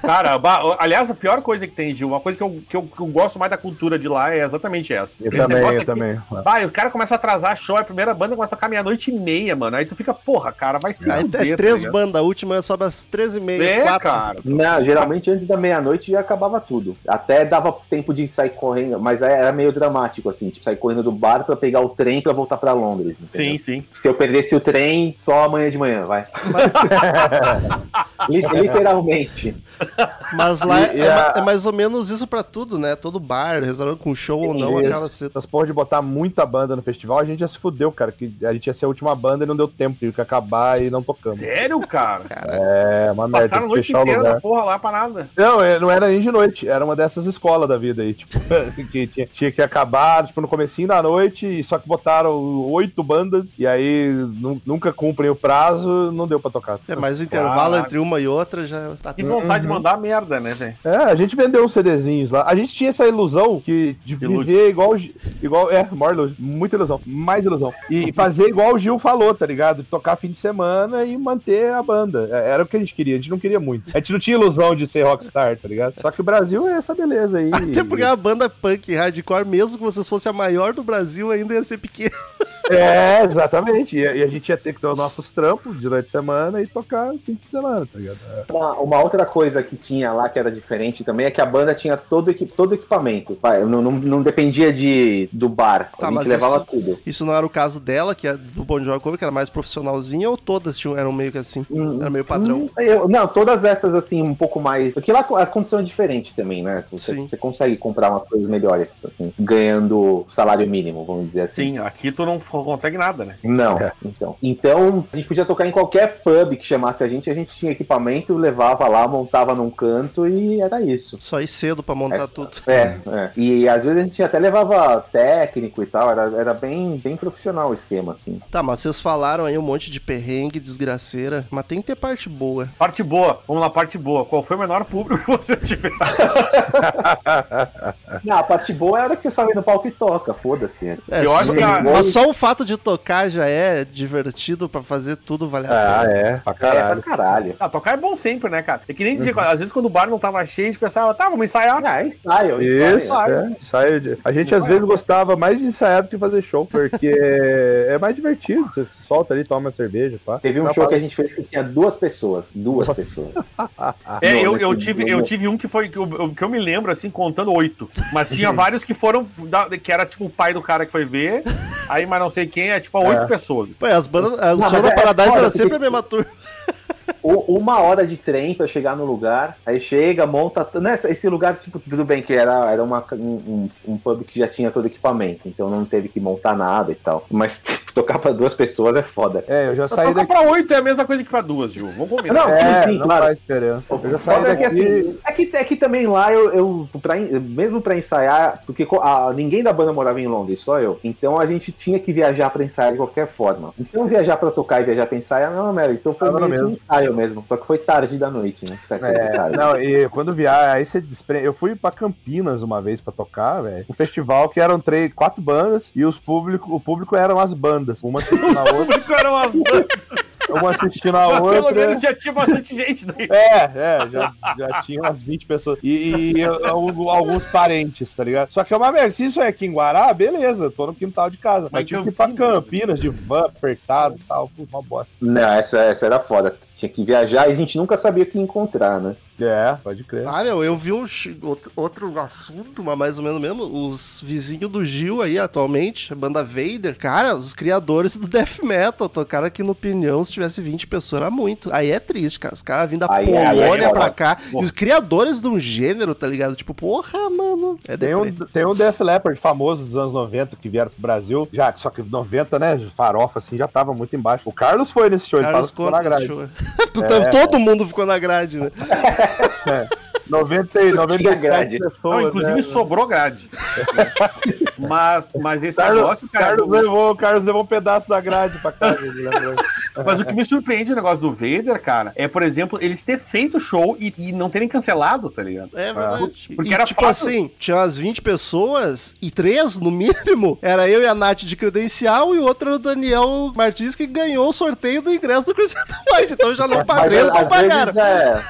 Cara, ba- aliás, a pior coisa que tem, Gil, uma coisa que eu, que eu, que eu gosto mais da cultura de lá é exatamente essa. Eu Esse também, eu aqui- também. Bah, e o cara começa a atrasar show, a primeira banda começa a tocar meia-noite e meia, mano. Aí tu fica, porra, cara, vai se Aí fuder, é tá três ligado? bandas, a última sobe às 13h30, É, 4 cara. Não, geralmente antes da meia-noite já acabava tudo. Até dava tempo de sair correndo, mas era meio dramático, assim, tipo, sair correndo do bar pra pegar o trem pra voltar pra Londres. entendeu? Sim, sim. Se eu perdesse o trem, só amanhã de manhã, vai. [LAUGHS] Li- Literalmente. Mas lá E- e é, a- é mais ou menos isso pra tudo, né? Todo bar, restaurante com show ou não, acaba. Essas porra de botar muita banda no festival, a gente já se fudeu, cara. Que a gente ia ser a última banda e não deu tempo, tive que acabar e não tocamos. Sério, cara? É, uma merda, Passaram a noite inteira lugar. na porra lá pra nada. Não, é, não era nem de noite, era uma dessas escolas da vida aí, tipo, [LAUGHS] que tinha, tinha que acabar, tipo, no comecinho da noite, e só que botaram oito bandas, e aí nu- nunca cumprem o prazo, não deu pra tocar. É, mas o intervalo Caraca. entre uma e outra já tá Que vontade de mandar merda, né, velho? É, a gente vendeu uns CDzinhos lá. A gente tinha essa ilusão que de Ilude. viver igual, igual. É, maior ilusão. Muita ilusão. Mais ilusão. E fazer igual o Gil falou, tá ligado? Tocar fim de semana e manter a banda. É, Era o que a gente queria. A gente não queria muito. A gente não tinha ilusão de ser rockstar, tá ligado? Só que o Brasil é essa beleza aí. Até porque a banda punk hardcore, mesmo que vocês fossem a maior do Brasil, ainda ia ser pequena. É, exatamente. E, e a gente ia ter que ter os nossos trampos de noite de semana e tocar fim de semana, tá ligado? Uma, uma outra coisa que tinha lá que era diferente também é que a banda tinha todo, equi- todo equipamento. Não, não, não dependia de, do bar. Tá, a mas gente levava isso- tudo. Isso não era o caso dela, que é do Bon Jovi Cover, que era mais profissionalzinha, ou todas tinham, eram meio que assim? Era meio padrão. Hum, eu- não, todas essas assim, um pouco mais. Porque lá a condição é diferente também, né? Você, Sim. você consegue comprar umas coisas melhores, assim, ganhando salário mínimo, vamos dizer assim. Sim, aqui tu não consegue nada, né? Não, É. então. Então, a gente podia tocar em qualquer pub que chamasse a gente, a gente tinha equipamento, levava lá, montava num canto e era isso. Só ir cedo pra montar É, tudo. É, é. E às vezes a gente até levava técnico e tal, era, era bem, bem profissional o esquema, assim. Tá, mas vocês falaram aí um monte de perrengue, desgraceira, mas tem que ter parte boa. Parte boa, vamos na parte boa. Qual foi o menor público que vocês tiveram? [LAUGHS] Não, a parte boa é a hora que você sobe no palco e toca, foda-se. É, Eu acho só- Mas só o fato de tocar já é divertido pra fazer tudo valer a Ah, pena. é. Pra É, pra caralho. caralho. Ah, tocar é bom sempre, né, cara? É que nem dizer, às vezes quando o bar não tava cheio, a gente pensava, tá, vamos ensaiar. Ah, é ensaio, Isso, ensaio. é, ensaio de- A gente às vezes gostava mais de ensaiar do que fazer show, porque [LAUGHS] é mais divertido. Você se solta ali, toma uma cerveja, pá. Teve um Não, show que a gente fez que tinha duas pessoas. Duas Nossa. pessoas. [LAUGHS] É, No- eu, eu, nesse- tive, eu tive um que foi que eu, que eu me lembro, assim, contando oito. Mas tinha vários que foram, da- que era tipo o pai do cara que foi ver, aí mas não sei quem, é tipo oito pessoas. Pô, as bandas, as Não, shows mas da é Paradise foda, era sempre a mesma turma. Uma hora de trem pra chegar no lugar, aí chega, monta. Nessa, esse lugar, tipo, tudo bem que era, era uma, um, um- pub que já tinha todo equipamento, então não teve que montar nada e tal. Mas [LAUGHS] tipo, tocar pra duas pessoas é foda. É, eu já saí Tocar daqui. pra oito é a mesma coisa que pra duas, Gil. Vamos combinar. Não, É, sim, sim, não claro. faz diferença. Eu já saí Foda é que, daqui. assim, é que, é que também lá eu, eu pra, mesmo pra ensaiar, porque a- ninguém da banda morava em Londres, só eu. Então a gente tinha que viajar pra ensaiar de qualquer forma. Então viajar pra tocar e viajar pra ensaiar não é uma merda. Então foi Ah, não, meio que mesmo. um ensaio mesmo. Só que foi tarde da noite, né? Foi É, tarde. não, e quando viaja, aí você desprende. Eu fui pra Campinas uma vez pra tocar, velho. Um festival que eram três, quatro bandas e os público, o público eram as bandas. Uma na outra. [LAUGHS] público eram as bandas. Uma assistindo a [LAUGHS] Pelo outra. menos já tinha bastante gente daí. É, é, já, já tinha umas 20 pessoas. E, e al- alguns parentes, tá ligado? Só que é uma merda. Se isso é aqui em Guará, beleza, tô no quintal de casa. Mas Mas tive que ir pra Campinas? Campinas de van apertado e tal. Pô, uma bosta. Não, essa, essa era foda. Tinha que viajar e a gente nunca sabia o que encontrar, né? É, pode crer. Ah, meu, eu vi um outro assunto, mas mais ou menos mesmo. Os vizinhos do Gil aí, atualmente, a banda Vader. Cara, os criadores do Death Metal tocaram aqui no Pinhão. Se tivesse 20 pessoas, era muito. Aí é triste, cara. Os caras vindo da Aí- aí é Polônia foda. pra cá. Pô. E os criadores de um gênero, tá ligado? Tipo, porra, mano. É Tem um, tem um Def Leppard famoso dos anos 90 que vieram pro Brasil. Já, só que 90, né? Farofa, assim, já tava muito embaixo. O Carlos foi nesse show, ele Carlos fala que ficou na grade. show. [LAUGHS] É. Todo mundo ficou na grade, né? [LAUGHS] 90, e- Tinha 97 grade. pessoas. Não, inclusive né? sobrou grade. [LAUGHS] mas, mas esse Carlos, negócio, cara. Carlos, do- levou, Carlos levou um pedaço da grade pra casa. [LAUGHS] Mas o que me surpreende no negócio do Vader, cara, é, por exemplo, eles ter feito o show e, e não terem cancelado, tá ligado? É verdade. Porque e, era tipo fácil. assim, tinha umas 20 pessoas e três, no mínimo, [LAUGHS] era eu e a Nath de credencial e o outro era o Daniel Martins que ganhou o sorteio do ingresso do Cruzeiro White. Então já não padrões não pagaram. vezes é.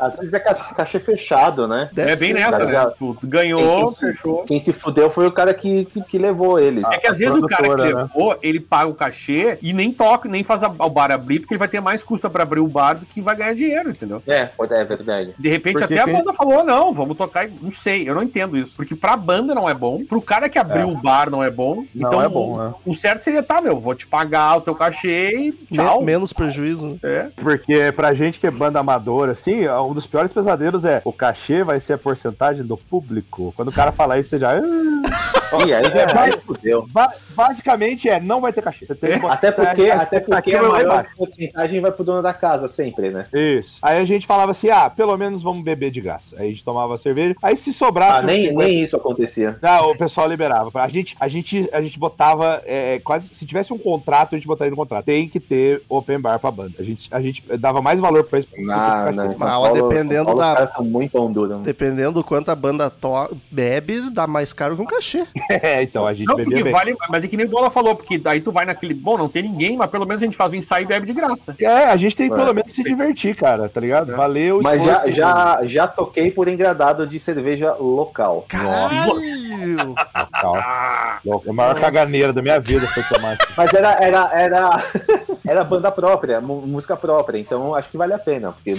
Às vezes é ca- cachê fechado, né? Deve é bem ser. nessa, tá né? tu ganhou, Quem se- fechou. Quem se fudeu foi o cara que, que, que levou eles. É que às vezes o cara que né? levou, ele paga o cachê e nem toca, nem faz a- o bar abrir, porque ele vai ter mais custo pra abrir o bar do que vai ganhar dinheiro, entendeu? É, pode- é verdade. De repente Porque até a banda falou, não, vamos tocar, e- não sei, eu não entendo isso, porque pra banda não é bom, pro cara que abriu É. o bar não é bom, Não então é bom, né? o, certo seria, tá, meu, vou te pagar o teu cachê e tchau. menos prejuízo. né? É. Porque pra gente que é banda amadora, assim, um dos piores pesadelos é o cachê vai ser a porcentagem do público. Quando o cara fala isso, você já. "Ah". E aí já aí fudeu. Ba- basicamente é, não vai ter cachê. Até porque, a até porque a maior porcentagem vai pro dono da casa, sempre, né? Isso. Aí a gente falava assim: ah, pelo menos vamos beber de graça. Aí a gente tomava cerveja. Aí se sobrasse. Ah, nem, 50 nem isso acontecia. Ah, o pessoal liberava. A gente, a gente, a gente botava é, quase. Se tivesse um contrato, a gente botaria no contrato. Tem que ter open bar pra banda. A gente, a gente dava mais valor pra isso. Não, não, Paulo, dependendo Paulo, da- né? Dependendo do quanto a banda to- bebe, dá mais caro que um cachê. [LAUGHS] É, então a gente Não, bebia porque bem. vale, mas é que nem o Bola falou, porque daí tu vai naquele, bom, não tem ninguém, mas pelo menos a gente faz o ensaio e bebe de graça. É, a gente tem que É. pelo menos se divertir, cara, tá ligado? É. Valeu. Mas já, já, já toquei por engradado de cerveja local. Caralho! Calma. [LAUGHS] Ah, A maior caganeira da minha vida foi tomar. Mas era, era, era, [LAUGHS] era banda própria, música própria, então acho que vale a pena, porque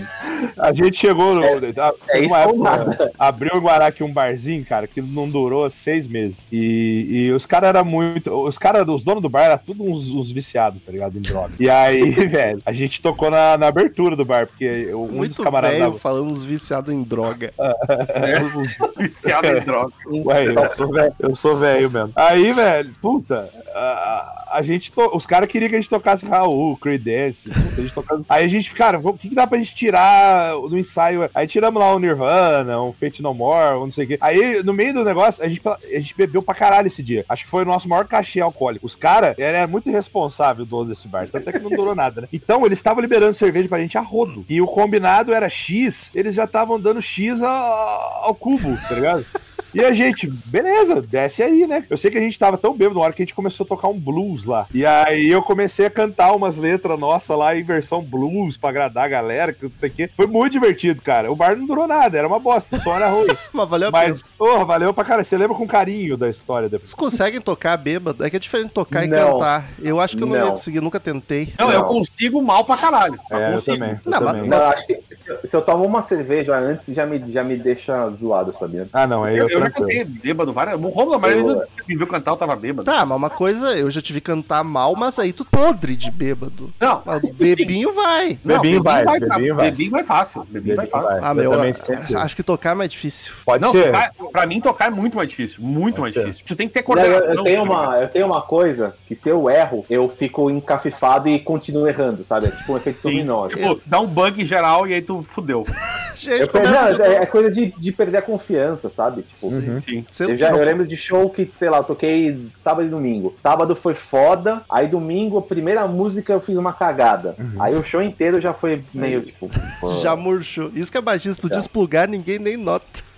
A gente chegou no. É- a- é isso época, Abriu em Guará aqui um barzinho, cara, que não durou seis meses. E, e os caras eram muito. Os caras, os donos do bar, eram tudo uns, uns viciados, tá ligado? Em droga. E aí, [LAUGHS] velho, a gente tocou na, na abertura do bar, porque um dos Muito camaradas. velho dava- falando uns viciados em droga. [LAUGHS] [LAUGHS] viciado em droga. Ué, eu sou velho, eu sou velho mesmo. Aí, velho, puta, a, a gente, to- os caras queriam que a gente tocasse Raul, Creedence, puta, a gente tocando. Aí a gente, cara, o que, que dá pra gente tirar do ensaio? Aí tiramos lá um Nirvana, um Fate No More, um não sei o quê. Aí, no meio do negócio, a gente, a gente bebeu pra caralho esse dia. Acho que foi o nosso maior cachê alcoólico. Os caras, era muito irresponsável, o dono desse bar, tanto é que não durou nada, né? [LAUGHS] Então, eles estavam liberando cerveja pra gente a rodo. E o combinado era X, eles já estavam dando X ao cubo, tá ligado? E a gente, beleza, desce aí, né? Eu sei que a gente tava tão bêbado na hora que a gente começou a tocar um blues lá. E aí eu comecei a cantar umas letras nossas lá em versão blues pra agradar a galera, que não sei o quê. Foi muito divertido, cara. O bar não durou nada, era uma bosta, som era ruim. [LAUGHS] Mas valeu. Mas, porra, valeu pra cara. Você lembra com carinho da história depois. Vocês conseguem tocar bêbado? É que é diferente tocar e Não. cantar. Eu acho que eu não, ia Não. conseguir, nunca tentei. Não, eu Não. consigo mal pra caralho. É, eu consigo. também. Eu Não, mas- também. Não, acho que se- eu tomo uma cerveja antes, já me, já me deixa zoado, sabia? Ah, não, aí eu, Eu, eu já cantei bêbado várias. O Romulo, mas Eu- ele me viu cantar, eu tava bêbado. Tá, mas uma coisa, eu já tive que cantar mal, mas aí tu podre de bêbado. Não, Mas bebinho vai. não, Bebinho vai, tá- bebinho vai. Bebinho vai fácil. Bebinho vai fácil. vai. Ah, Eu meu, acho que tocar é mais difícil. Pode Não, ser. tocar, pra mim tocar é muito mais difícil. Muito mais ser. difícil. Tu tem que ter Não, eu, coordenação. eu tenho uma, eu tenho uma coisa que se eu erro, eu fico encafifado e continuo errando, sabe? É tipo um efeito dominó. Tipo, dá um bug geral e aí tu fudeu. [LAUGHS] Gente, Eu começa não, de é, é coisa de, de perder a confiança, sabe? Tipo, Sim. Você eu, já, eu lembro de show que, sei lá, eu toquei sábado e domingo. Sábado foi foda, aí domingo, a primeira música eu fiz uma cagada. Aí o show inteiro já foi meio tipo. pô. [LAUGHS] já murchou. Isso que é baixista, tu desplugar, ninguém nem nota.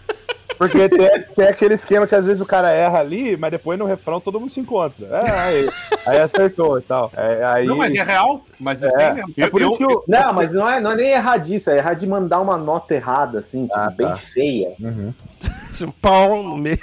Porque tem, tem aquele esquema que às vezes o cara erra ali, mas depois no refrão todo mundo se encontra. É, aí, aí acertou e tal. É, aí, Não, mas é real. Mas isso É, tem mesmo. é por isso que o- Não, mas não é, não é nem errar disso, é errar de mandar uma nota errada, assim, tipo, Ah, bem tá. feia. Assim, [LAUGHS] pau no meio.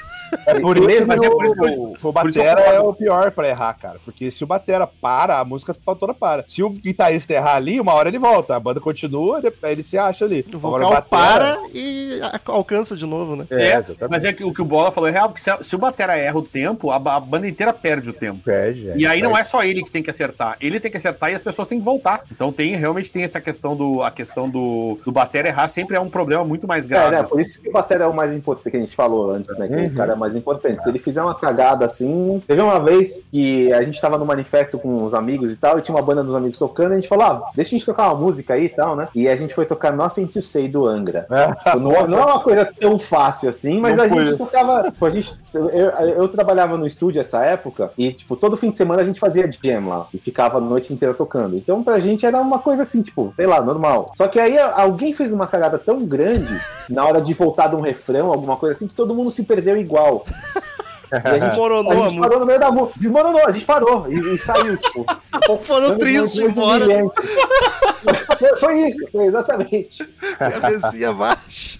É por isso mas é o, por isso que eu- o eu batera é o pior pra errar, cara. Porque se o batera para, a música toda para. Se o guitarrista errar ali, uma hora ele volta. A banda continua, depois ele se acha ali. O Agora vocal batera- para e alcança de novo, né? É, É, exatamente. mas é que o que o Bola falou é real, porque se, se o Batera erra o tempo, a, a banda inteira perde o tempo. Perde, é. E aí não é só ele que tem que acertar, ele tem que acertar e as pessoas têm que voltar. Então tem realmente tem essa questão do a questão do, do batera errar sempre é um problema muito mais É, grave. né? Por isso que o Batera é o mais importante que a gente falou antes, né? Que Uhum. o cara é mais importante. Se ele fizer uma cagada assim. Teve uma vez que a gente tava no manifesto com os amigos e tal, e tinha uma banda dos amigos tocando, e a gente falou, ah, deixa a gente tocar uma música aí e tal, né? E a gente foi tocar Nothing to Say do Angra. [LAUGHS] Não, não é uma coisa tão fácil assim, mas Não a foi. gente tocava. [LAUGHS] A gente, eu, eu, trabalhava no estúdio essa época e, tipo, todo fim de semana a gente fazia jam lá e ficava a noite inteira tocando. Então, pra gente era uma coisa assim, tipo, sei lá, normal. Só que aí alguém fez uma cagada tão grande na hora de voltar de um refrão, alguma coisa assim, que todo mundo se perdeu igual. [LAUGHS] E a gente, Desmoronou a a gente música. parou no meio da música. Desmoronou, a gente parou e, e saiu, tipo. [LAUGHS] Foram Foi tristes embora. Foi isso, foi exatamente. Cabecinha baixa.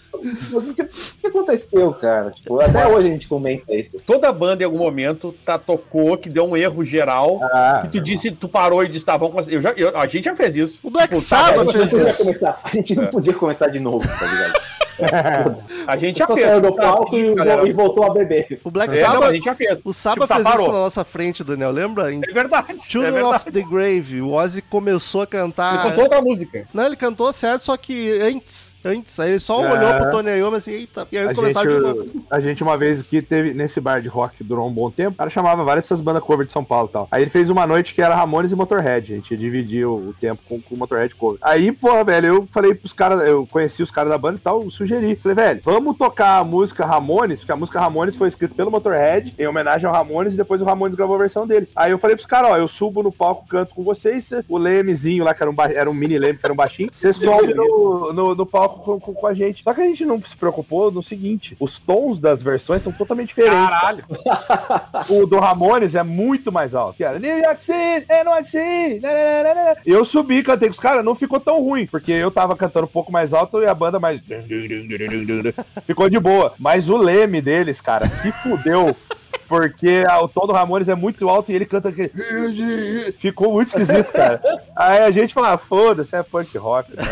O que, aconteceu, cara? Tipo, até hoje a gente comenta isso. Toda banda em algum momento tá, tocou, que deu um erro geral, Ah, que tu disse, tu parou e disse, tá, vamos começar. Eu já, eu- a gente já fez isso. O Black Tipo, A Sabbath fez podia isso. começar, a gente não podia começar de novo, tá ligado? [LAUGHS] A gente já Só fez. saiu do Tá, palco e, galera. e voltou a beber. O Black É, não, a Sabbath, gente já fez. o Sabbath Tipo, tá, fez parou. isso na nossa frente, Daniel. Lembra? Em É verdade. é Children verdade. of the Grave, o Ozzy começou a cantar. Ele contou outra música. Não, ele cantou certo, só que antes. Antes. Aí ele só É. olhou pro Tony Iommi assim, eita. E aí eles a, começaram de gente, novo. a gente, uma vez que teve nesse bar de rock que durou um bom tempo, o cara chamava várias dessas bandas cover de São Paulo e tal. Aí ele fez uma noite que era Ramones e Motorhead. A gente dividiu o tempo com o Motorhead cover. Aí, porra, velho, eu falei pros caras, eu conheci os caras da banda e tal, eu sugeri. Falei, velho, vamos tocar a música Ramones, que a música Ramones foi escrita pelo Motorhead, em homenagem ao Ramones, e depois o Ramones gravou a versão deles. Aí eu falei pros caras, ó, eu subo no palco, canto com vocês, o Lemezinho lá, que era um, ba- era um mini Leme, que era um baixinho, você sobe no, no, no palco com, com- com a gente. Só que a gente não se preocupou no seguinte, os tons das versões são totalmente diferentes. Caralho. [LAUGHS] O do Ramones é muito mais alto. Que era New York City, NYC. Né, né. Eu subi, cantei com os caras, não ficou tão ruim, porque eu tava cantando um pouco mais alto e a banda mais. [LAUGHS] Ficou de boa. Mas o leme deles, cara, se fudeu. Porque a- o tom do Ramones é muito alto e ele canta aquele. [LAUGHS] Ficou muito esquisito, cara. Aí a gente fala, ah, foda-se, é punk rock, né?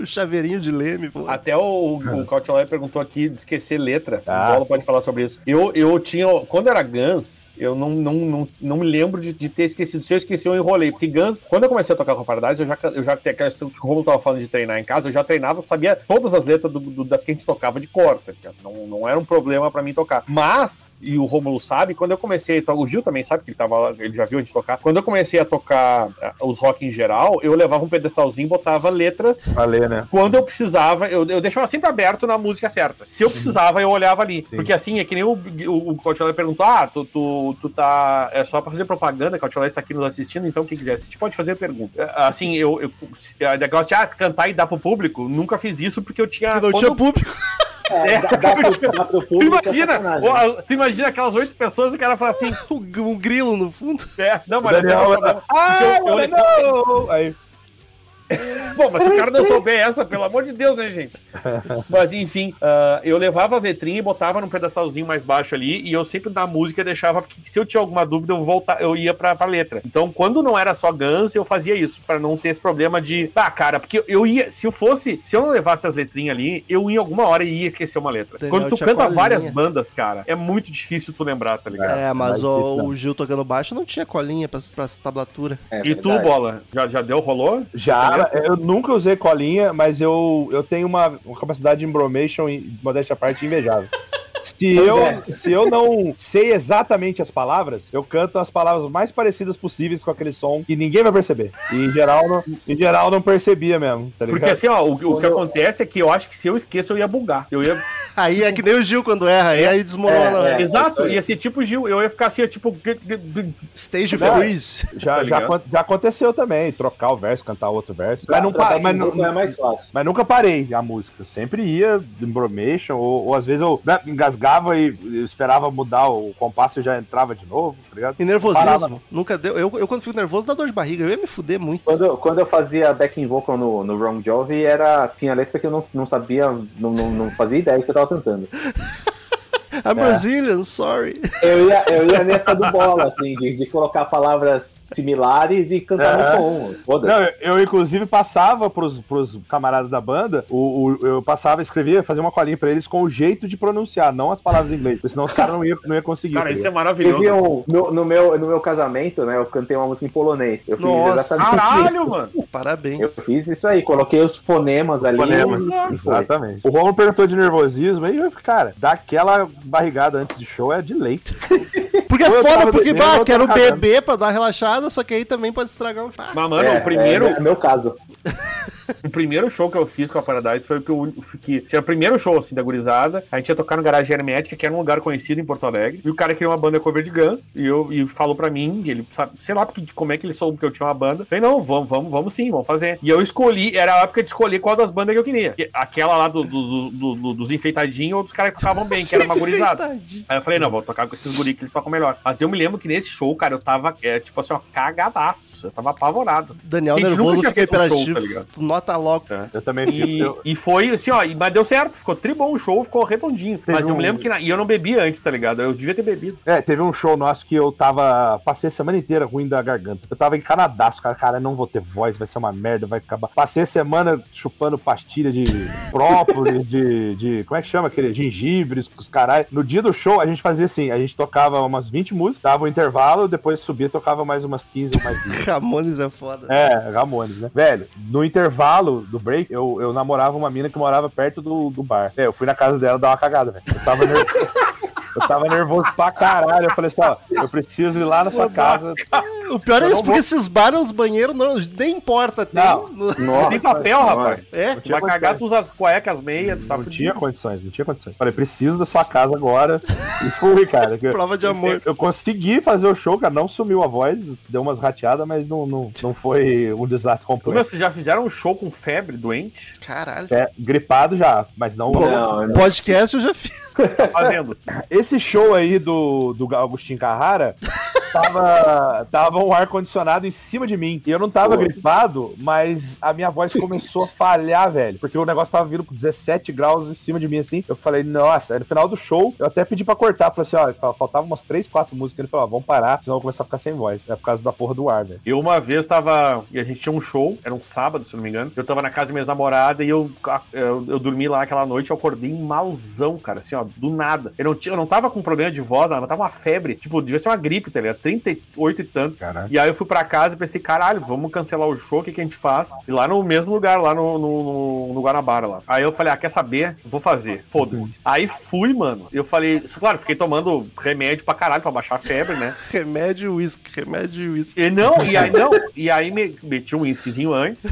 O [LAUGHS] chaveirinho de leme, pô. Até o, o Cautiolé [LAUGHS] perguntou aqui de esquecer letra. Ah. O Bola pode falar sobre isso. Eu, eu tinha. Quando era Guns, eu não, não, não, não me lembro de, de ter esquecido. Se eu esqueci, eu enrolei. Porque Guns, quando eu comecei a tocar com a Paradise, eu já, eu já tem aquela questão que o Romulo tava falando de treinar em casa, eu já treinava, sabia todas as letras do- do- das que a gente tocava de cor. tá? Não, não era um problema pra mim tocar. Mas, e o Romulo sabe, quando eu comecei o Gil também sabe que ele tava ele já viu a gente tocar. Quando eu comecei a tocar ah, os rock em geral, eu levava um pedestalzinho e botava letras Falei, né? quando eu precisava, eu, eu deixava sempre aberto na música certa. Se eu precisava, eu olhava ali. Porque assim, é que nem o, o, o Cautiola perguntou: ah, tu, tu, tu tá. É só pra fazer propaganda, o Cautiola está aqui nos assistindo, então quem quiser assistir pode fazer pergunta. É, Assim, eu. eu a negócio de ah, cantar e dar pro público, nunca fiz isso porque eu tinha. Não tinha público. [LAUGHS] É, É, [LAUGHS] dá, dá pro, dá pro Tu público, é imagina, ó, tu imagina aquelas oito pessoas e o cara fala assim, [LAUGHS] Um grilo no fundo. é, não, mas Daniel, eu, eu, ah, eu- eu- Bom, mas se o cara não souber essa, pelo amor de Deus, né, gente? [LAUGHS] Mas enfim, ah, eu levava a letrinha e botava num pedestalzinho mais baixo ali, e eu sempre na música deixava, porque se eu tinha alguma dúvida, eu voltar, eu ia pra, pra letra. Então, quando não era só Guns, eu fazia isso, pra não ter esse problema de, ah, cara, porque eu ia, se eu fosse, se eu não levasse as letrinhas ali, eu em alguma hora ia esquecer uma letra. Daniel quando tu canta várias bandas, cara, é muito difícil tu lembrar, tá ligado? É, mas mas o, o Gil tocando baixo não tinha colinha pra, pra tablatura. É E tu, verdade. Bola, já, já deu, rolou? Já, eu nunca usei colinha, mas eu, eu tenho uma, uma capacidade de embromation, modéstia à parte, invejável. Se Pois eu, é. [LAUGHS] se eu não sei exatamente as palavras, eu canto as palavras mais parecidas possíveis com aquele som que ninguém vai perceber. E em geral, não, em geral não percebia mesmo, tá ligado? Porque assim, ó, o, o que Quando- acontece é que eu acho que se eu esqueço, eu ia bugar. Eu ia. [LAUGHS] Aí é que nem o Gil quando erra, aí, aí desmorona. É, né? Exato, isso aí. ia ser tipo Gil. Eu ia ficar assim, tipo. Stage Não. freeze. Já, Tá já, já aconteceu também, trocar o verso, cantar outro verso. Mas, não, Pra- pa- pra mas, não é mais fácil. mas nunca parei a música. Eu sempre ia em bromation, ou, ou às vezes eu né, engasgava e eu esperava mudar o compasso e já entrava de novo, tá ligado? E nervosismo. Parava. Nunca deu. Eu, eu, quando fico nervoso, dá dor de barriga. Eu ia me fuder muito. Quando, eu- quando eu fazia backing vocal no, no Wrong Jovi, era, tinha letra que eu não, não sabia, não, não, não fazia ideia que eu tava cantando. [LAUGHS] I'm Brazilian, sorry. Eu ia, eu ia nessa do bola, assim, de, de colocar palavras similares e cantar É. no tom. Não, eu, eu, inclusive passava pros, pros camaradas da banda, o, o- eu passava, escrevia, fazia uma colinha pra eles com o jeito de pronunciar, não as palavras em inglês, porque senão os caras não iam não ia conseguir. Cara, tá isso é maravilhoso. Teve um, no, no meu, no meu casamento, né, eu cantei uma música em polonês. Eu fiz Nossa, exatamente Caralho, isso. mano. Parabéns. Eu fiz isso aí, coloquei os fonemas ali. Fonemas, e. Exatamente. O Romulo perguntou de nervosismo, aí, eu, cara, dar aquela barrigada antes de show é de leite. [LAUGHS] Porque é foda, porque, bah, quero beber pra dar relaxada, só que aí também pode estragar o chá. Mas, mano, É, o primeiro. É, é meu caso. [LAUGHS] O primeiro show que eu fiz com a Paradise foi o que eu que tinha o primeiro show assim da gurizada. A gente ia tocar no Garagem Hermética, que era um lugar conhecido em Porto Alegre. E o cara queria uma banda cover de Guns. E eu e falou pra mim, ele sabe, sei lá porque, como é que ele soube que eu tinha uma banda. Eu falei, não, vamos, vamos, vamos sim, vamos fazer. E eu escolhi, era a época de escolher qual das bandas que eu queria. Aquela lá do, do- do- do- dos enfeitadinhos ou dos caras que tocavam bem, que era uma [LAUGHS] gurizada. Aí eu falei, não, vou tocar com esses guri que eles tocam melhor. Mas eu me lembro que nesse show, cara, eu tava, é, tipo assim, ó, cagadaço. Eu tava apavorado. Daniel A gente nunca nervoso tinha fica feito um show, hiperativo. tá ligado? tu nota logo. Eu também. E, eu- e foi assim, ó, e- mas deu certo, ficou tri bom o show, ficou redondinho. mas eu um- me lembro que. na- e eu não bebi antes, tá ligado? Eu devia ter bebido. É, teve um show nosso que eu tava. Passei a semana inteira ruim da garganta. Eu tava em Canadá, os caras, cara, não vou ter voz, vai ser uma merda, vai acabar. Passei a semana chupando pastilha de [LAUGHS] própolis, de, de. Como é que chama aquele? Gengibres, os caras. No dia do show, a gente fazia assim: a gente tocava umas 20 músicas, dava um intervalo, depois subia e tocava mais umas 15 ou mais 20. [LAUGHS] Ramones é foda. É, Ramones, né? Velho, no intervalo do break, eu, eu namorava uma mina que morava perto do, do bar. É, eu fui na casa dela dar uma cagada, velho. Eu tava nervoso. [LAUGHS] Eu tava nervoso pra caralho. Eu falei assim, ó, eu preciso ir lá na sua casa. [LAUGHS] O pior é isso, porque vou- esses bares, os banheiros, não, nem importa. Tem. Não. no- Nossa, Tem papel, senhora. rapaz. É? Tu vai cagar, tu usa as cuecas, as meias, tu tá Não fudido. tinha condições, não tinha condições. Falei, preciso da sua casa agora. E fui, cara. que- [LAUGHS] Prova de amor. Eu, eu consegui fazer o show, cara. Não sumiu a voz, deu umas rateadas, mas não, não, não foi um desastre Meu, completo. vocês já fizeram um show com febre, doente? Caralho. É, gripado já, mas não. Não, não. Podcast eu já fiz. Tá fazendo. Esse show aí do, do Agostinho Carrara tava, tava um ar-condicionado em cima de mim. E eu não tava Pô. gripado, mas a minha voz começou a falhar, velho. Porque o negócio tava vindo com 17 graus em cima de mim, assim. Eu falei, nossa, aí no final do show, eu até pedi pra cortar. Falei assim, ó, fal- faltava umas 3, 4 músicas. Ele falou, ó, vamos parar, senão eu vou começar a ficar sem voz. É por causa da porra do ar, velho. Eu uma vez tava. E a gente tinha um show, era um sábado, se não me engano. Eu tava na casa da minha namorada e eu, eu, eu dormi lá aquela noite, eu acordei malzão, cara, assim, ó, do nada. Eu não, tinha, eu não tava com problema de voz, ela tava uma febre. Tipo, devia ser uma gripe, tá ligado? 38 e tanto. Caralho. E aí eu fui pra casa e pensei, caralho, vamos cancelar o show, o que, que a gente faz? E lá no mesmo lugar, lá no, no, no- no Guanabara lá. Aí eu falei, ah, quer saber? Vou fazer. Foda-se. Aí fui, mano. Eu falei, claro, fiquei tomando remédio pra caralho pra baixar a febre, né? [LAUGHS] Remédio uísque, remédio uísque. E não, e aí não, e aí me, meti um whiskyzinho antes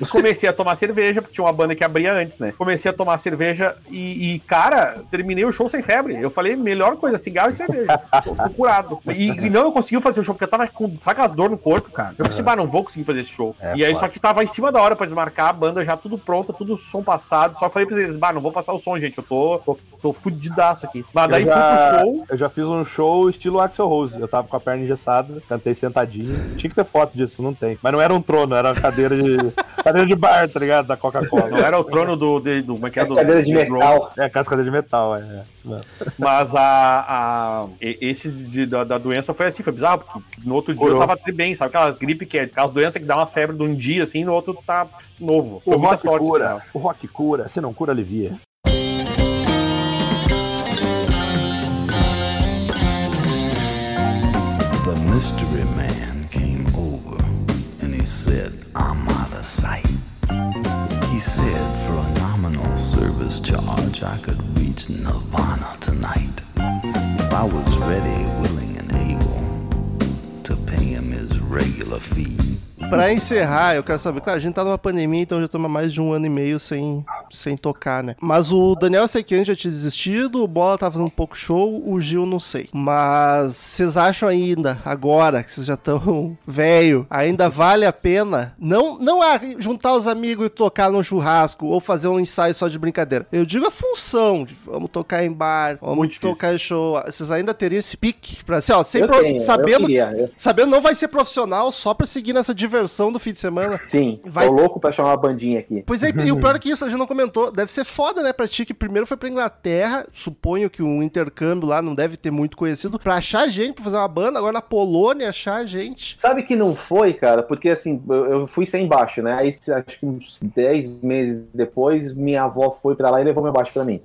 e comecei a tomar cerveja, porque tinha uma banda que abria antes, né? Comecei a tomar cerveja e, e, cara, terminei o show sem febre. Eu falei, melhor coisa, cigarro e cerveja. Tô, tô curado. E, e não eu consegui fazer o show, porque eu tava com, aquelas dor no corpo, cara? Eu pensei, bah, não vou conseguir fazer esse show. É, e aí, foda. só que tava em cima da hora pra desmarcar a banda, já tudo pronta, tudo som passado. Só falei pra eles, bah, não vou passar o som, gente, eu tô, tô, tô fudidaço aqui. Mas daí eu, fui já, pro show. eu já fiz um show estilo Axel Rose. Eu tava com a perna engessada, cantei sentadinho. Tinha que ter foto disso, não tem. Mas não era um trono, era uma cadeira de. [LAUGHS] cadeira de bar, tá ligado? Da Não Coca-Cola. era o trono do. de- do como é que é? É do, cadeira de metal. É, aquelas cadeiras de metal, é. é isso mesmo. Mas a, a esse de- da, da doença foi assim, foi bizarro, porque no outro dia eu tava tri bem, sabe? Aquelas gripe que é aquelas doenças que dá umas febres de um dia, assim, no outro tá novo. Foi O muita rock sorte. cura. assim, O rock cura. Se não cura, alivia. The mystery man came over and he said, I'm out of sight. He said, for a nominal service charge, I could reach Nirvana tonight. If I was ready, willing, to pay him his regular fee. Pra encerrar, eu quero saber, claro, a gente tá numa pandemia, então já toma mais de um ano e meio sem, sem tocar, né? Mas o Daniel eu sei que antes já tinha desistido, o Bola tá fazendo um pouco show, o Gil não sei. Mas vocês acham ainda, agora que vocês já estão [LAUGHS] velho, ainda vale a pena não, não a juntar os amigos e tocar num churrasco ou fazer um ensaio só de brincadeira. Eu digo a função, de vamos tocar em bar, vamos Muito difícil. tocar em show. Vocês ainda teriam esse pique pra assim, ó, tenho, sabendo, queria, eu- sabendo não vai ser profissional só pra seguir nessa diversão do fim de semana. Sim, Vai- tô louco pra chamar uma bandinha aqui. Pois é, e o pior é que isso a gente não comentou. Deve ser foda, né, pra ti, que primeiro foi pra Inglaterra. Suponho que um intercâmbio lá não deve ter muito conhecido. Pra achar gente, pra fazer uma banda. Agora na Polônia, achar gente. Sabe que não foi, cara? Porque assim, eu, eu fui sem baixo, né? Aí acho que uns 10 meses depois, minha avó foi pra lá e levou meu baixo pra mim.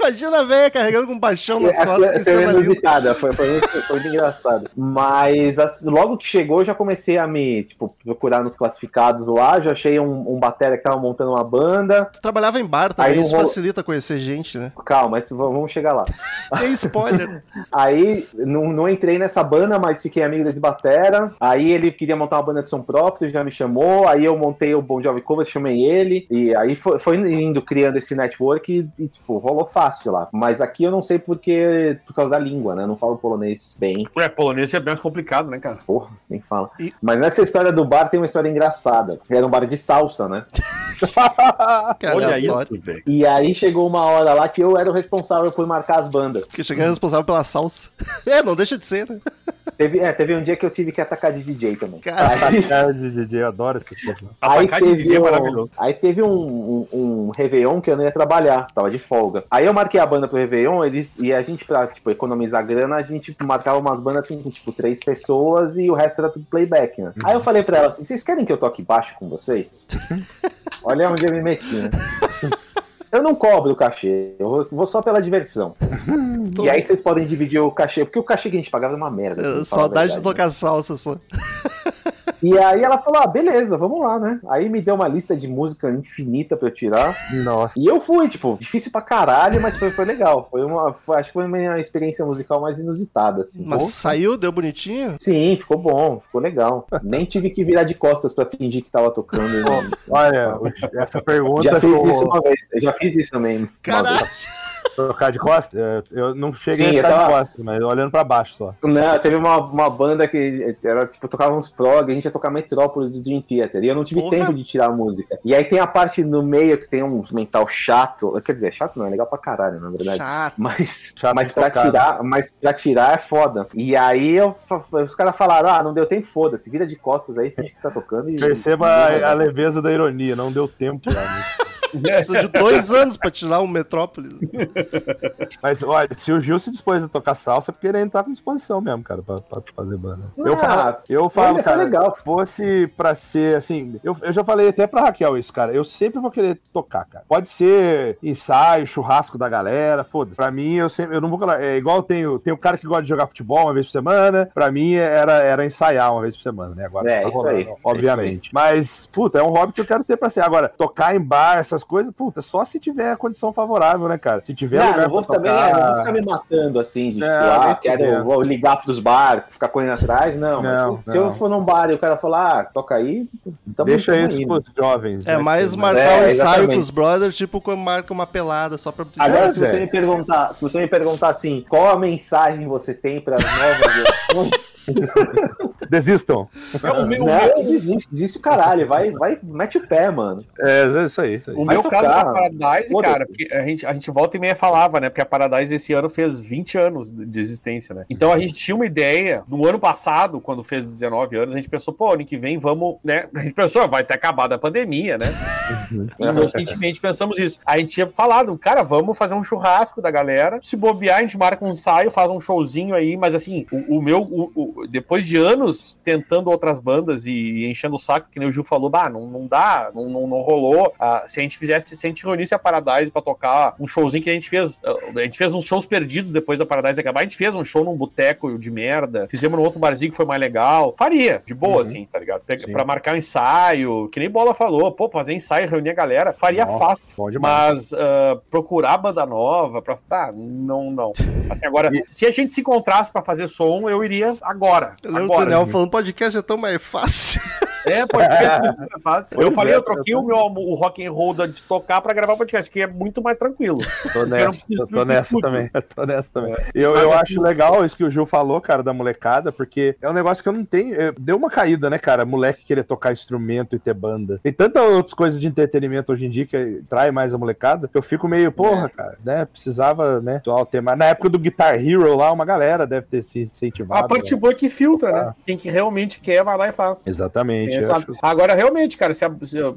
Imagina a velha carregando com paixão nas costas. essa é cena linda. inusitada, foi, foi, foi muito engraçado. Mas assim, logo que chegou, eu já comecei a me tipo, procurar nos classificados lá. Já achei um, um batera que tava montando uma banda. Tu trabalhava em bar também, Aí isso rola- facilita conhecer gente, né? Calma, esse- vamos chegar lá. [LAUGHS] Tem spoiler. Aí não, não entrei nessa banda, mas fiquei amigo desse Batera. Aí ele queria montar uma banda de som próprio, já me chamou. Aí eu montei o Bon Jovi Cover, chamei ele. E aí foi, foi indo, criando esse network e, e, tipo, rolou fácil lá. Mas aqui eu não sei porque, por causa da língua, né? Eu não falo polonês bem. É, polonês é bem mais complicado, né, cara? Porra, nem fala. E- Mas nessa história do bar tem uma história engraçada. Era um bar de salsa, né? [LAUGHS] [LAUGHS] Cara, Olha isso, velho. E aí chegou uma hora lá que eu era o responsável por marcar as bandas. Que cheguei responsável pela salsa. [LAUGHS] É, não deixa de ser, né? Teve, é, teve um dia que eu tive que atacar de DJ também. Cara, Aí- Cara de DJ, eu adoro essas coisas. Aí Atacar de DJ teve, é um, maravilhoso. aí teve um, um, um Réveillon que eu não ia trabalhar, tava de folga. Aí eu marquei a banda pro Réveillon, eles, e a gente, pra tipo, economizar grana, a gente marcava umas bandas assim, com tipo três pessoas e o resto era tudo playback, né? Aí eu falei pra ela assim: vocês querem que eu toque baixo com vocês? [LAUGHS] Olha onde eu me meti, né? Eu não cobro o cachê, eu vou- só pela diversão. tô- [LAUGHS] E aí vocês podem dividir o cachê, porque o cachê que a gente pagava era uma merda. Saudade de verdade, né? tocar salsa só. E aí ela falou: ah, beleza, vamos lá, né? Aí me deu uma lista de música infinita pra eu tirar. Nossa. E eu fui, tipo, difícil pra caralho, mas foi, foi legal. Foi uma, foi- acho que foi a minha experiência musical mais inusitada, assim. Mas saiu, deu bonitinho. Sim, ficou bom, ficou legal. Nem tive que virar de costas pra fingir que tava tocando. né? Olha, essa pergunta Já fiz ficou- isso uma vez, já fiz isso também. uma Caralho. Trocar de costas? É, Eu não cheguei Sim, a ficar de tava- costas, mas olhando pra baixo só. Não, teve uma, uma banda que era tipo, tocava uns prog, a gente ia tocar Metrópolis do Dream Theater, e eu não tive Porra. tempo de tirar a música. E aí tem a parte no meio que tem um mental chato, quer dizer, chato não, é legal pra caralho, na verdade. Chato. Mas, Chato mas, pra tocar, tirar, mas pra tirar é foda. E aí eu, os caras falaram: ah, não deu tempo, foda-se, vira de costas aí, finge que você tá tocando. E, Perceba e- a, a leveza da ironia, não deu tempo. Cara. [LAUGHS] Precisa de dois anos pra tirar um Metrópole. [LAUGHS] Mas olha, se o Gil se dispôs a tocar salsa, é porque ele ainda tá com disposição mesmo, cara, pra, pra fazer banda. eu Ah, falo, eu falo foi cara, legal. fosse pra ser assim, eu, eu já falei até pra Raquel isso, cara. Eu sempre vou querer tocar, cara. Pode ser ensaio, churrasco da galera, foda-se. Pra mim, eu sempre, eu não vou falar. É igual tem, o- tem o cara que gosta de jogar futebol uma vez por semana. Pra mim, era, era ensaiar uma vez por semana, né? Agora É, tá isso rolando, aí. obviamente. Mas, puta, é um hobby que eu quero ter pra ser. Agora, tocar em bar, essas coisas, puta, só se tiver condição favorável, né, cara? Se tiver Não, lugar não vou, pra também, tocar... é, não vou ficar me matando assim, de Não, tipo, ah, quero vou ligar pros barcos, ficar correndo atrás. Não, Não, se, se não. eu for num bar e o cara falar, ah, toca aí, tamo, Deixa isso pros jovens. É né, mais que- marcar É, um ensaio com os brothers, tipo quando marca uma pelada, só pra. Agora, É, se você me perguntar, se você me perguntar assim, qual a mensagem você tem para as novas gerações? [LAUGHS] Desistam. É, o meu, o não, meu- que desiste, desiste o caralho, vai, vai, mete o pé, mano. É, é isso aí. isso aí. O Vai meu tocar. caso da Paradise, cara, a gente, a gente volta e meia falava, né? Porque a Paradise esse ano fez 20 anos de existência, né? Então a gente tinha uma ideia, no ano passado, quando fez 19 anos, a gente pensou, pô, ano que vem vamos, né? A gente pensou, vai ter acabado a pandemia, né? Inocentemente pensamos isso. A gente tinha falado, cara, vamos fazer um churrasco da galera. Se bobear, a gente marca um ensaio, faz um showzinho aí, mas assim, o, o meu, o- o- depois de anos tentando outras bandas e enchendo o saco, que nem o Gil falou, bah, não, não dá, não, não, não rolou. Ah, se a gente fizesse, se a gente reunisse a Paradise pra tocar um showzinho que a gente fez, ah, a gente fez uns shows perdidos depois da Paradise acabar, a gente fez um show num boteco de merda, fizemos num outro barzinho que foi mais legal. Faria, de boa, Uhum. assim, tá ligado? Pra, marcar um ensaio, que nem Bola falou, pô, fazer ensaio, reunir a galera, faria Nossa, fácil. Mas ah, procurar banda nova, pra, ah, não, não. Assim, agora, [LAUGHS] se a gente se encontrasse pra fazer som, eu iria agora. Eu agora. Daniel falando podcast é tão mais fácil. [LAUGHS] É, podcast [LAUGHS] é fácil. Eu falei, é, eu troquei o meu o rock and roll de tocar pra gravar podcast, que é muito mais tranquilo. Tô Eu nessa, preciso tô, nessa também. Tô nessa também. Eu, eu assim- acho legal isso que o Gil falou, cara, da molecada, porque é um negócio que eu não tenho. é, deu uma caída, né, cara? Moleque querer tocar instrumento e ter banda. Tem tantas outras coisas de entretenimento hoje em dia que trai mais a molecada, que eu fico meio, porra, cara, né? Precisava, né? ter mais. Na época do Guitar Hero lá, uma galera deve ter se incentivado. A parte boa é que filtra, né? Quem que realmente quer, vai lá e faz. Exatamente. É, acho- Agora, realmente, cara, se,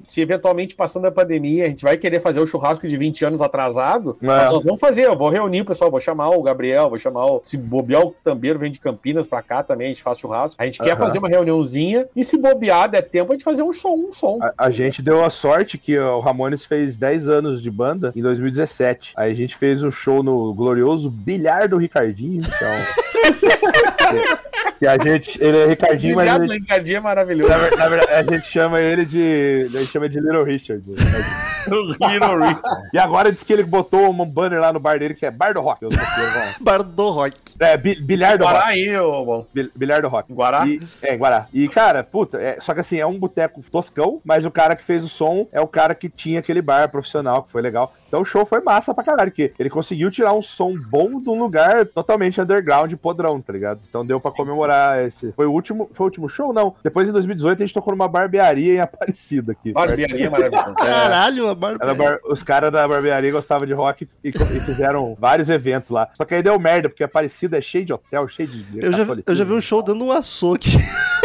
se- eventualmente passando a pandemia, a gente vai querer fazer o churrasco de 20 anos atrasado, É. mas nós vamos fazer. Eu vou reunir o pessoal, vou chamar o Gabriel, vou chamar o. Se bobear, o Tambeiro vem de Campinas pra cá também, a gente faz churrasco. A gente quer Aham. fazer uma reuniãozinha e se bobear, der tempo, a gente fazer um som, um som. A, a gente deu a sorte que o Ramones fez 10 anos de banda em 2017. Aí a gente fez um show no glorioso Bilhar do Ricardinho. Então, [LAUGHS] que a gente. Ele é Ricardinho, mas Obrigado, gente, Lincadinho é maravilhoso. Na, ver- na verdade, a gente chama ele de. A gente chama de Little Richard. né? Little Rich. E agora diz que ele botou um banner lá no bar dele que é Bar do Rock. [LAUGHS] Bar do rock. É, bi- Bilhar do Guará Rock. aí, ô. Bil- Bilhar do Rock. Guará? E, é, Guará. E, cara, puta, é, só que assim, é um boteco toscão, mas o cara que fez o som é o cara que tinha aquele bar profissional, que foi legal. Então o show foi massa pra caralho, que ele conseguiu tirar um som bom de um lugar totalmente underground e podrão, tá ligado? Então deu pra comemorar esse. Foi o último, foi o último show? Não. Depois em 2018 a gente tocou numa barbearia em Aparecida aqui. Barbearia maravilhosa. Caralho, bar- Os caras da barbearia gostavam de rock e, e fizeram vários eventos lá. Só que aí deu merda, porque Aparecida é cheio de hotel, cheio de. Eu já, eu já vi um show dando um açougue. [LAUGHS]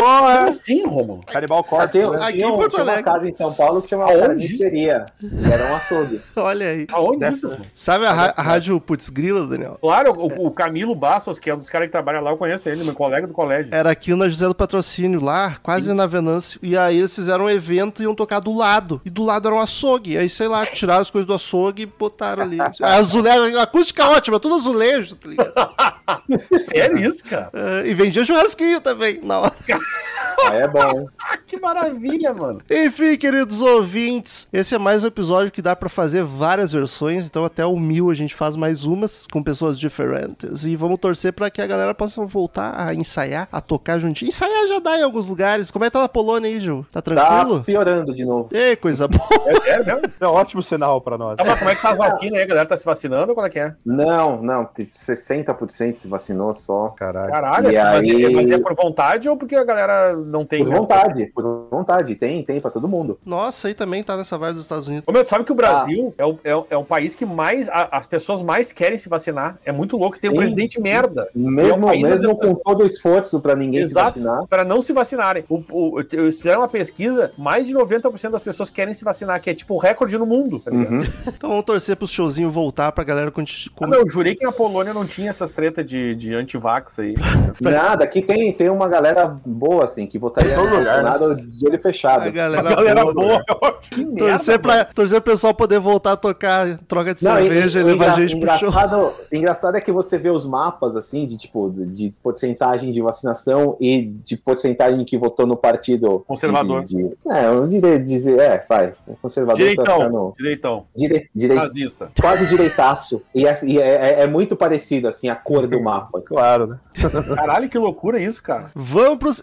Pô, é. Assim, Romulo? Canibal Ah, Corpse, tem, né? Aqui em Porto tinha uma Alegre. casa em São Paulo que chamava? Carniceria. Era um açougue. [LAUGHS] Olha aí. Aonde Dessa- isso? Sabe a, ra- a rádio Putz Grila, Daniel? Claro, o, o Camilo Bassos, que é um dos caras que trabalha lá, eu conheço ele, meu colega do colégio. Era aqui na José do Patrocínio, lá, quase na Venâncio. E aí eles fizeram um evento e iam tocar do lado. E do lado era um açougue. Aí, sei lá, tiraram as coisas do açougue e botaram ali. [LAUGHS] A azulejo, a acústica ótima, tudo azulejo, tá ligado? [LAUGHS] Sério isso, cara? É, e vendia churrasquinho também, na hora. Aí é bom. [LAUGHS] Que maravilha, mano. Enfim, queridos ouvintes, esse é mais um episódio que dá pra fazer várias versões, então até o mil a gente faz mais umas com pessoas diferentes e vamos torcer pra que a galera possa voltar a ensaiar, a tocar juntinho. Ensaiar já dá em alguns lugares. Como é que tá na Polônia aí, Gil? Tá Tá tranquilo? piorando de novo. Ei, coisa boa. [LAUGHS] É mesmo? É um ótimo sinal pra nós. Tá, mas como é que tá as vacinas aí? A galera tá se vacinando ou qual é que é? Não, não, tem 60% se vacinou só. Caralho. Caralho, E mas, é, aí- mas é por vontade ou porque a galera não tem? Por vontade, por vontade. Tem, tem pra todo mundo. Nossa, aí também tá nessa vibe dos Estados Unidos. Ô, meu, tu sabe que o Brasil é, o, é, o- é um país que mais. a- as pessoas mais querem se vacinar. É muito louco. Tem um Sim, presidente sim. merda. Mesmo, É um mesmo com todo o esforço pra ninguém Exato. se vacinar. Para não se vacinarem. O, o, eles fizeram uma pesquisa, mais de 90% das pessoas querem se vacinar, que é tipo o recorde no mundo. Tá? Uhum. [LAUGHS] Então vamos torcer pros showzinhos voltar pra galera continuar. Ah, eu jurei que na Polônia não tinha essas tretas de, de antivax aí. Nada, aqui tem, tem uma galera boa, assim, que votaria no Bolsonaro de olho fechado. A galera, A galera boa. boa. Que merda, Torcer, pra, torcer pro pessoal poder voltar a tocar troca de Não, cerveja e, e- levar engra- gente pro show. engraçado, engraçado é que você vê os mapas, assim, de tipo, de porcentagem de vacinação e de porcentagem que votou no partido Conservador. De, de- é, eu diria dizer, é, vai, o conservador tá Direitão, ficando direitão, dire, dire, nazista. quase direitaço. E, é, é- é muito parecido, assim, a cor do mapa. Claro, né? Caralho, que loucura isso, cara. Vamos pros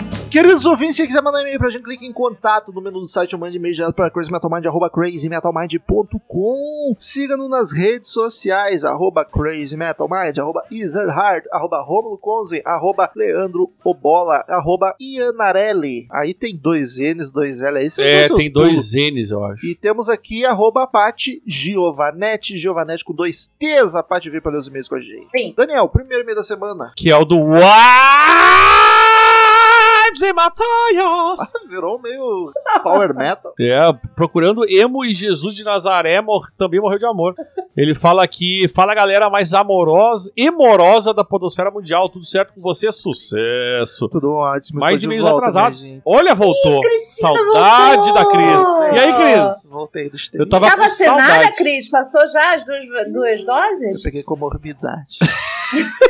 Queridos ouvintes, se quiser mandar e-mail pra gente, clique em contato no menu do site ou mande e-mail direto para crazymetalmind, arroba crazymetalmind.com. Siga-nos nas redes sociais, arroba crazymetalmind, arroba Ezerhard, arroba Romulo Conze, arroba Leandro Obola, arroba Ianarelli. Aí tem dois N's, dois L, aí você É, usa tem dois N's, eu acho. E temos aqui arroba Pati Giovanetti, Giovanetti com dois T's, a Pati veio para ler os e-mails com a gente. Sim. Daniel, primeiro e-mail da semana. Que é o do Wide Matthias. [LAUGHS] Virou meio power metal. É, procurando Emo e Jesus de Nazaré mor- também morreu de amor. Ele fala aqui, fala a galera mais amorosa, emorosa da podosfera mundial, tudo certo com você? Sucesso. Tudo ótimo. Mais de volta, atrasados. gente. Olha, voltou. Cristina Saudade voltou! da Cris. E aí, Cris? Voltei dos Eu tava Tá com vacinada, saudade. Cris? Passou já as duas, duas Eu doses? peguei comorbidade. [LAUGHS]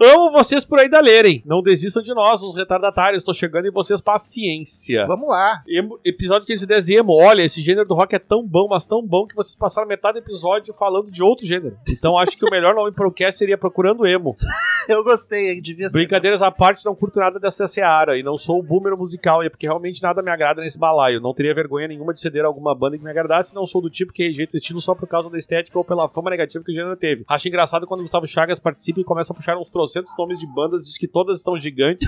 Amo vocês por ainda lerem. Não desistam de nós, os retardatários. Estou chegando em vocês, paciência. Vamos lá. Emo- episódio 510 emo. Olha, esse gênero do rock é tão bom, mas tão bom que vocês passaram metade do episódio falando de outro gênero. Então acho que o melhor nome pro cast seria Procurando Emo. [LAUGHS] Eu gostei, hein? Devia ser. Brincadeiras à parte, não curto nada dessa seara e não sou o boomer musical, e é porque realmente nada me agrada nesse balaio. Não teria vergonha nenhuma de ceder a alguma banda que me agradasse, não sou do tipo que rejeita o estilo só por causa da estética ou pela fama negativa que o gênero teve. Acho engraçado quando o Gustavo Chagas participa e começa a puxar uns trocentos nomes de bandas, diz que todas estão gigantes.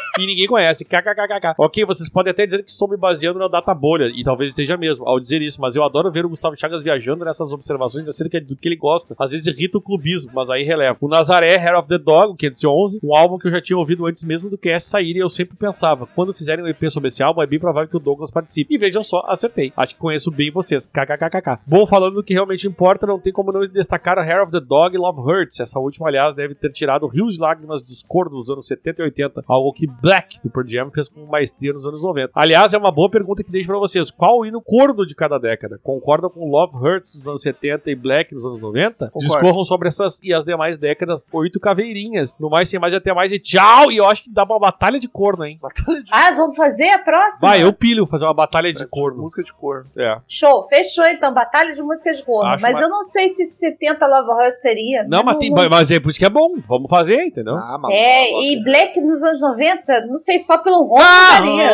E ninguém conhece. KKKKK. Ok, vocês podem até dizer que estou me baseando na data bolha, e talvez esteja mesmo, ao dizer isso, mas eu adoro ver o Gustavo Chagas viajando nessas observações acerca do que ele gosta. Às vezes irrita o clubismo, mas aí releva. O Nazaré, Hair of the Dog, o 511, um álbum que eu já tinha ouvido antes mesmo do cast sair, e eu sempre pensava, quando fizerem um EP sobre esse álbum, é bem provável que o Douglas participe. E vejam só, acertei. Acho que conheço bem vocês. KKKKK. Bom, falando do que realmente importa, não tem como não destacar a Hair of the Dog e Love Hurts. Essa última, aliás, deve ter tirado rios de lágrimas dos cornos dos anos 70 e 80, algo que Black, do Pearl Jam, fez com maestria nos anos 90. Aliás, é uma boa pergunta que deixo pra vocês. Qual o hino corno de cada década? Concordam com Love Hurts nos anos 70 e Black nos anos 90? Concordo. Discorram sobre essas e as demais décadas. Oito caveirinhas. No mais, sem mais, até mais e tchau! E eu acho que dá uma batalha de corno, hein? Batalha de Ah, vamos fazer a próxima? Vai, eu pilho fazer uma batalha de corno. música de cor. É. Show, fechou então, batalha de músicas de corno. Acho Mas uma- eu não sei se 70 Love Heart seria. Não, mas, tem, mas é por isso que é bom. Vamos fazer, entendeu? Ah, maluco. É, e Black nos anos 90, não sei, só pelo ronco Ah, daria.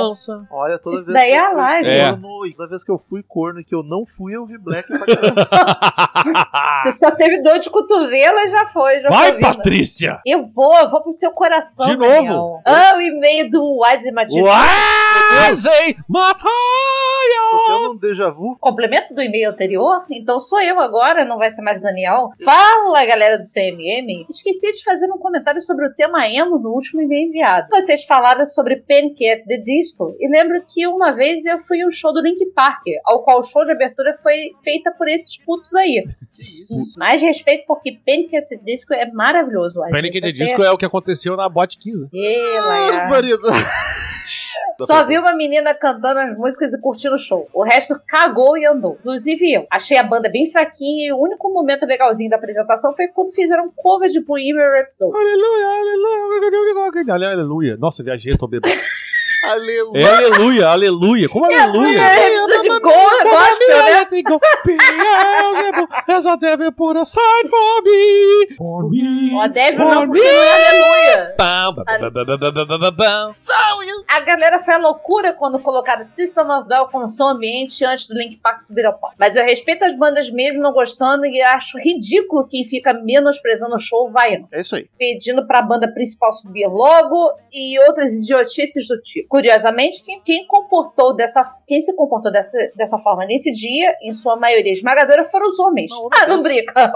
Olha, toda Isso vez daí que é a live. É. corno, toda vez que eu fui corno e que eu não fui, eu vi Black pra caramba. [LAUGHS] Você só teve dor de cotovelo e já foi, já Vai, foi vindo. Patrícia! Eu vou, eu vou pro seu coração, De Daniel. novo? Ah, o e-mail do Wise Tô Matalha! tendo um déjà vu. Complemento do e-mail anterior? Então sou eu agora, não vai ser mais Daniel. Fala, galera do CMM. Esqueci de fazer um comentário sobre o tema emo no último e-mail enviado. Vocês falaram sobre Panic the Disco e lembro que uma vez eu fui um show do Link Park, ao qual o show de abertura foi feita por esses putos aí. Mais respeito porque Panic at the Disco é maravilhoso. Panic! the Disco é o que aconteceu na Bot 15. Ê, Ah. Só vi uma menina cantando as músicas e curtindo o show. O resto cagou e andou. Inclusive eu. Achei a banda bem fraquinha e o único momento legalzinho da apresentação foi quando fizeram um cover de Bohemian Rhapsody. Aleluia, aleluia, aleluia. Nossa, viajei, tô bebendo. [LAUGHS] Aleluia. É aleluia, aleluia. Como é, aleluia? É, é, precisa de cor, gospel, né? Essa deve pura sign for me. For me. Ó, deve não, porque não é aleluia. A galera foi a loucura quando colocaram System of Down como som ambiente antes do Link Park subir ao palco. Mas eu respeito as bandas mesmo não gostando e acho ridículo quem fica menosprezando o show vai. É isso aí. Pedindo pra banda principal subir logo e outras idiotices do tipo. Curiosamente, quem, quem comportou dessa, quem se comportou dessa, dessa forma nesse dia, em sua maioria esmagadora, foram os homens. Não, homem ah, não brinca. [LAUGHS]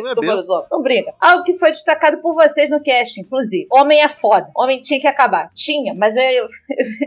É só. Não brinca. Algo que foi destacado por vocês no cast, inclusive. Homem é foda. Homem tinha que acabar. Tinha, mas eu, [LAUGHS]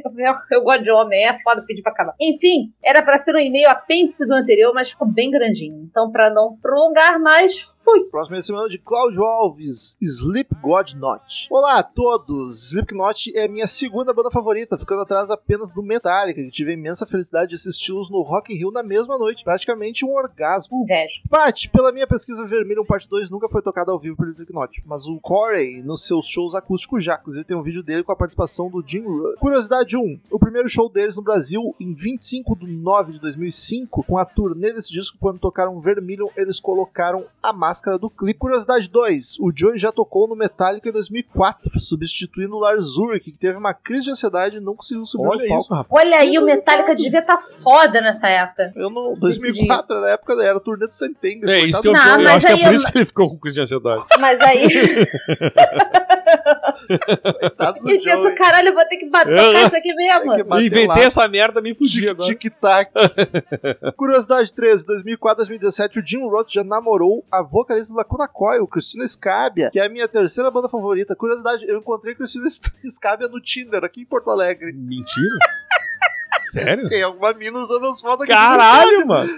eu, eu, eu gosto de homem. É foda pedir pra acabar. Enfim, era pra ser um e-mail apêndice do anterior, mas ficou bem grandinho. Então, pra não prolongar mais, fui. Próxima semana de Cláudio Alves, Sleep God Not. Olá a todos! Slipknot é minha segunda banda favorita, ficando atrás apenas do Metallica, que tive a imensa felicidade de assisti-los no Rock in Rio na mesma noite, praticamente um orgasmo. Inveja. Pat, pela minha pesquisa Vermelho Parte 2 nunca foi tocado ao vivo pelo Slipknot, mas o Corey, nos seus shows acústicos já, inclusive tem um vídeo dele com a participação do Jim Rudd. Curiosidade 1, o primeiro show deles no Brasil em 25 de 9 de 2005, com a turnê desse disco, quando tocaram Vermilion, eles colocaram a máscara do clipe. Curiosidade 2, o Joey já tocou no Metallica em 2004, substituindo o Lars Ulrich, que teve uma crise de ansiedade e não conseguiu subir no Olha palco. isso, rapaz. Olha aí, o Metallica devia estar foda nessa época. Eu não, Desse 2004, na época era a turnê do Setembro. É isso que eu, Não, eu mas acho que é aí por eu- isso que ele ficou com crise de ansiedade. [LAUGHS] Mas aí. Coitado do Ele pensa, caralho, eu vou ter que bater tocar isso aqui mesmo. Inventei lá. essa merda, me fudi agora. Tic-tac. Curiosidade 13, 2004 2017, o Jim Roth já namorou a vocalista do Lacuna Coil, Cristina Scabia, que é a minha terceira banda favorita. Curiosidade, eu encontrei Cristina Scabia no Tinder, aqui em Porto Alegre. Mentira? [LAUGHS] Sério? Tem alguma mina usando as fotos aqui. Caralho, mano.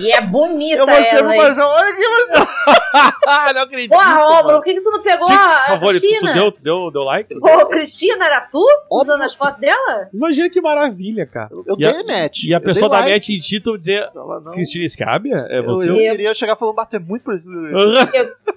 E é bonita Eu mostrei ela, pro? Marcelo, olha aqui, Marcelo. [LAUGHS] Ah, não acredito. Porra. Romulo, por que, que tu não pegou Sim, a por favor, tu, tu Cristina? deu, tu deu, deu like? Pô, Cristina, era tu? Usando as fotos dela? Imagina que maravilha, cara. Eu E a- dei match. E a eu pessoa da like. Match em título dizer não. Cristina Scabia? É Eu, você? eu Eu- queria chegar falando, bater muito por isso. Aham.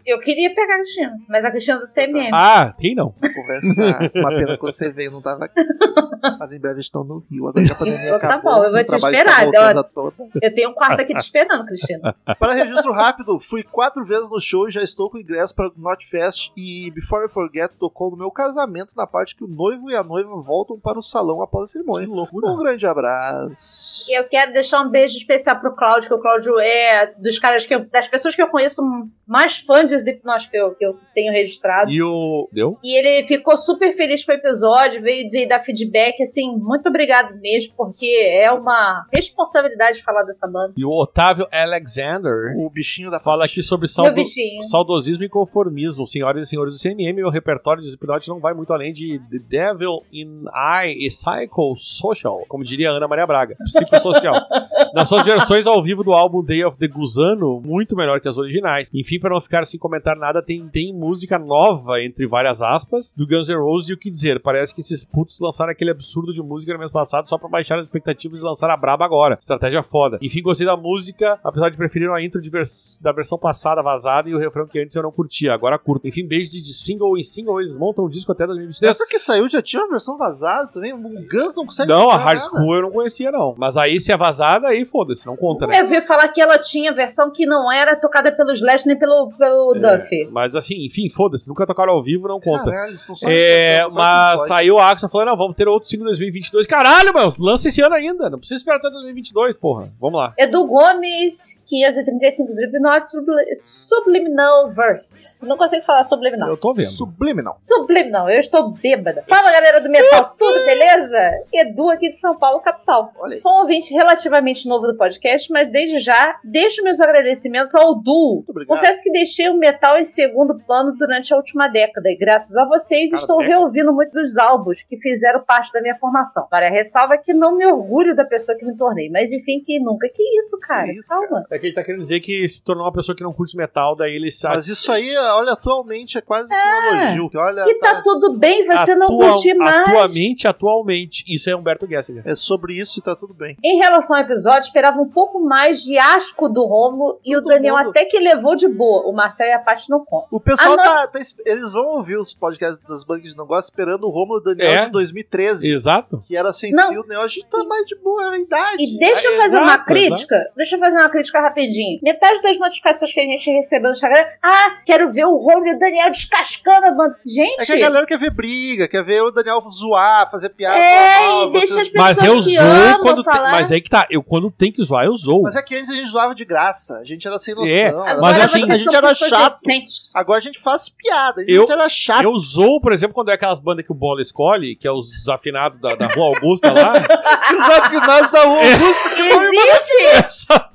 Eu queria pegar a Cristina, mas a Cristina do CMM. Ah, quem não? Conversar. Uma pena que você veio, não tava aqui. [LAUGHS] Mas em breve estão no Rio. Agora a pandemia Então tá acabou. bom, eu vou o te trabalho esperar, Tá eu-. Eu tenho um quarto aqui te esperando, Cristina. [LAUGHS] Para registro rápido, fui quatro vezes no show e já estou com ingresso para o Notfest e Before I Forget tocou no meu casamento na parte que o noivo e a noiva voltam para o salão após a cerimônia. loucura. Um grande abraço. Eu quero deixar um beijo especial pro Cláudio, que o Cláudio é dos caras que eu, das pessoas que eu conheço mais fãs de Slipknot que eu, que eu tenho registrado. E o. Deu? E ele ficou super feliz com o episódio, veio, veio dar feedback, assim, muito obrigado mesmo, porque é uma responsabilidade falar dessa banda. E o Otávio Alexander O bichinho da fala aqui sobre bichinho. saudosismo e conformismo. Senhoras e senhores do CMM, meu repertório de Slipknot não vai muito além de The Devil in I e Psycho Social, como diria Ana Maria Braga, psicossocial. [LAUGHS] Nas suas versões ao vivo do álbum Day of the Gusano, muito melhor que as originais. Enfim, para não ficar sem comentar nada, tem, tem música nova, entre várias aspas, do Guns N' Roses e o que dizer. Parece que esses putos lançaram aquele absurdo de música no mês passado só pra baixar as expectativas e lançar a braba agora. Estratégia foda. Enfim, gostei da música, apesar de preferir a intro de vers- da versão passada vazada e o refrão que antes eu não curtia, agora curto. Enfim, beijo de, single em single, eles montam o disco até 2023. Essa que saiu já tinha uma versão vazada também. O Guns não consegue. Não, a Hard nada. School eu não conhecia, não. Mas aí, se é vazada, aí foda-se, não conta, né? Eu ouvi falar que ela tinha versão que não era tocada pelo Slash nem pelo, pelo É, Duffy. mas assim, enfim, foda-se, nunca tocaram ao vivo, não conta. Caralho, eles são só É, mas saiu a Axel falando, não, vamos ter outro single em 2022. Caralho, meu, lança esse ano ainda. Não precisa esperar até 2022, porra. Vamos lá. Edu Gomes, 535 Slipknot, subli- Subliminal Verse. Não consigo falar subliminal. Eu tô vendo. Subliminal. Subliminal, eu estou bêbada. Fala galera do metal, tudo beleza? Edu aqui de São Paulo, capital. Olha. Sou um ouvinte relativamente novo do podcast, mas desde já deixo meus agradecimentos ao Du. Muito obrigado. Confesso que deixei o metal em segundo plano durante a última década e graças a vocês Cara, estou década. reouvindo muitos álbuns que fizeram parte da minha formação. Para a ressalva que não me orgulho da pessoa que me tornei, mas enfim, que nunca. Que isso, cara? Que isso, Calma. É que ele tá querendo dizer que se tornou uma pessoa que não curte metal, daí ele sabe. Mas isso aí, olha, atualmente é quase que um elogio. Que olha, E tá tudo bem você não Atua- curtir mais. Atualmente, atualmente. Isso é Humberto Gessinger. É sobre isso e tá tudo bem. Em relação ao episódio, esperava um pouco mais de asco do Romulo e o Daniel mundo. até que levou de boa. O Marcel e a Paty não contam. O pessoal não. tá, tá es- Eles vão ouvir os podcasts das bandas de negócio esperando o Romulo Daniel É. de 2013. Exato. Que era sem Não. fio, né? Hoje tá mais de boa a idade. E deixa eu É, fazer uma exato, crítica. Deixa eu fazer uma crítica rapidinho. Metade das notificações que a gente recebeu no Instagram. Ah, quero ver o Romulo e o Daniel descascando a banda. Gente. É que a galera quer ver briga, quer ver o Daniel zoar, fazer piada. É, falar, e "Ó, deixa vocês-" as Mas pessoas eu que zoo quando tem. Mas aí que tá, eu quando tem que zoar, eu zoo. Mas é que antes a gente zoava de graça. A gente era sem noção. É, era- Agora mas assim- a gente era chato. decentes. Agora a gente faz piada. A gente Eu- era chato. Eu zoo, por exemplo, quando é aquelas bandas que o Bola escolhe, que é os desafinados da, da Rua Augusta lá. [LAUGHS] [LAUGHS] Os afinados da Rua Augusta. Existe! Essa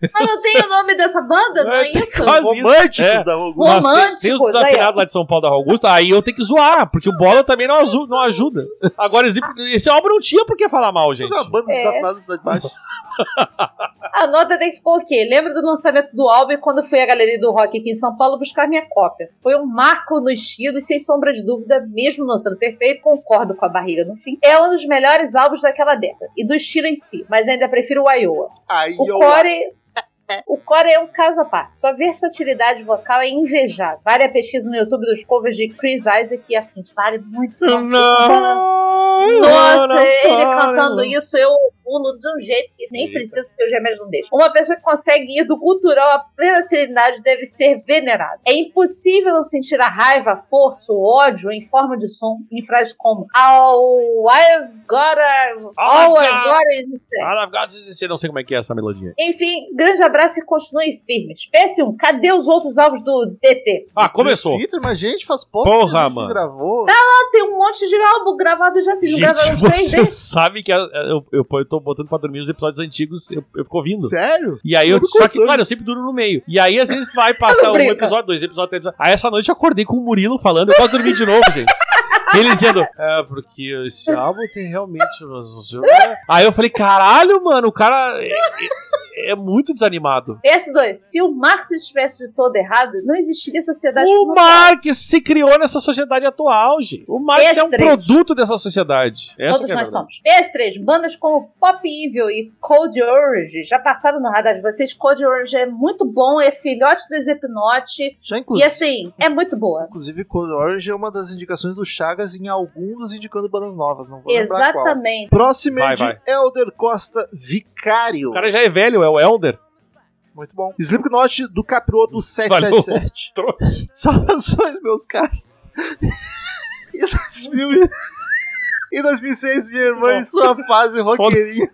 [LAUGHS] Mas não tem o nome dessa banda, não é isso? Românticos É. da Rua Augusta. Mas tem- Românticos, tem, os desafinados lá de São Paulo da Rua Augusta, aí eu tenho que zoar, porque o Bola também não, azu- não ajuda. Agora, esse, esse álbum não tinha por que falar mal, gente. Mas a banda dos É. afinados da Cidade Baixa. [LAUGHS] A nota até que ficou o quê? Lembro do lançamento do álbum e quando fui à Galeria do Rock aqui em São Paulo buscar minha cópia. Foi um marco no estilo e sem sombra de dúvida, mesmo não sendo perfeito, concordo com a barriga no fim. É um dos melhores álbuns daquela década e do estilo em si, mas ainda prefiro o Iowa. Aí O eu- Core. O Core é um caso à parte. Sua versatilidade vocal é invejável. Vale a pesquisa no YouTube dos covers de Chris Isaac e afins. Vale muito. Nossa, Nossa, ele cantando isso, eu pulo de um jeito que nem Eita. preciso, porque os remédios não deixam. Uma pessoa que consegue ir do cultural à plena serenidade deve ser venerada. É impossível não sentir a raiva, a força, o ódio em forma de som em frases como All I've got, a- all I've got is this." I've got to- Eu não sei como é que é essa melodia. Enfim, grande abraço e continue firmes. PS1, cadê os outros álbuns do DT? Ah, começou. Twitter, mas gente, faz pouco Porra, que a gente mano. gravou. Ah, tem um monte de álbum gravado já, vocês não gravaram os três você deles? sabe que a- eu, eu, eu tô botando pra dormir os episódios antigos, eu, eu fico ouvindo. Sério? E aí eu, só que, claro, eu sempre duro no meio. E aí, às vezes, vai [LAUGHS] passar um brinca. episódio, dois episódios, três episódios. Aí essa noite eu acordei com o Murilo falando, eu posso dormir de novo, gente. Ele dizendo, é, porque esse álbum tem realmente. [LAUGHS] Aí eu falei, caralho, mano, o cara. É- muito desanimado. PS2, se o Marx estivesse de todo errado, não existiria sociedade O como tal. Marx se criou nessa sociedade atual, gente. O Marx é um produto dessa sociedade. Essa Todos é nós verdade. somos. PS3, bandas como Pop Evil e Cold Orange já passaram no radar de vocês. Cold Orange é muito bom, é filhote do Slipknot. Já E inclusive. assim, é muito boa. Inclusive, Code Orange é uma das indicações do Chagas em alguns indicando bandas novas. Não vou. Exatamente. Próximo Vai, é de vai. Elder Costa Vicário. O cara já é velho, é o Elder. Muito bom. Slipknot do Capiroto Valeu. 777. Trouxa. [LAUGHS] Saudações, meus caros. [LAUGHS] Em 2000 Em 2006, minha irmã em sua fase roqueirinha.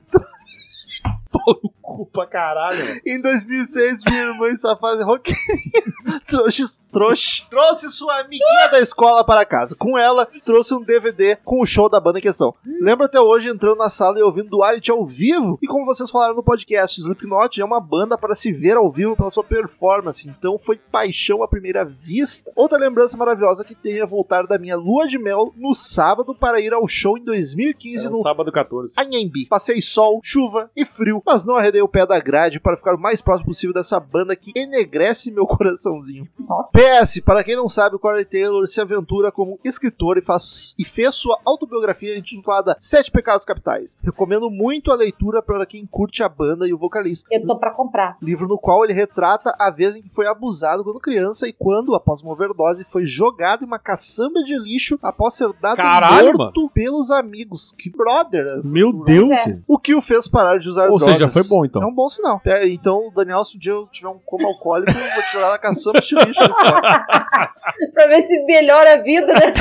Pau no cu pra caralho. mano. Em 2006, minha irmã em fase roqueirinha [LAUGHS] trouxe, trouxe, trouxe sua amiguinha da escola para casa. Com ela, trouxe um DVD com o show da banda em questão. Lembro até hoje entrando na sala e ouvindo Duality ao vivo. E como vocês falaram no podcast, Slipknot é uma banda para se ver ao vivo pela sua performance. Então foi paixão à primeira vista. Outra lembrança maravilhosa que tenho é voltar da minha lua de mel no sábado para ir ao show em 2015 É no sábado 14. Anhembi. Passei sol, chuva e frio, mas não arredei o pé da grade para ficar o mais próximo possível dessa banda que enegrece meu coraçãozinho. Nossa. PS, para quem não sabe, o Corey Taylor se aventura como escritor e, faz, e fez sua autobiografia intitulada Sete Pecados Capitais. Recomendo muito a leitura para quem curte a banda e o vocalista. Eu tô pra comprar. Livro no qual ele retrata a vez em que foi abusado quando criança e quando, após uma overdose, foi jogado em uma caçamba de lixo após ser dado Caralho, morto pelos amigos. Que brother! Meu Deus! Deus. é. O que o fez parar de usar Ou drogas. Seja, foi bom então. É um bom sinal. É, então, Daniel, se um dia eu tiver um coma alcoólico, eu vou te jogar na caçamba de lixo. [LAUGHS] pra ver se melhora a vida, né?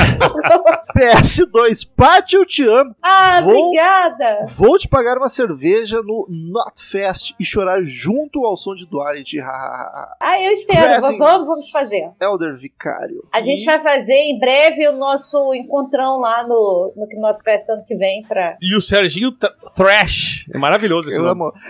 [LAUGHS] PS2, Paty, eu te amo. ah, Vou- obrigada. Vou te pagar uma cerveja no Notfest e chorar junto ao som de Duality. Ah, eu espero. Vamos, vamos fazer. Elder Vicário. A gente vai fazer em breve o nosso encontrão lá no, no Knot Fest ano que vem pra. E o Serginho Thrash. É maravilhoso esse Eu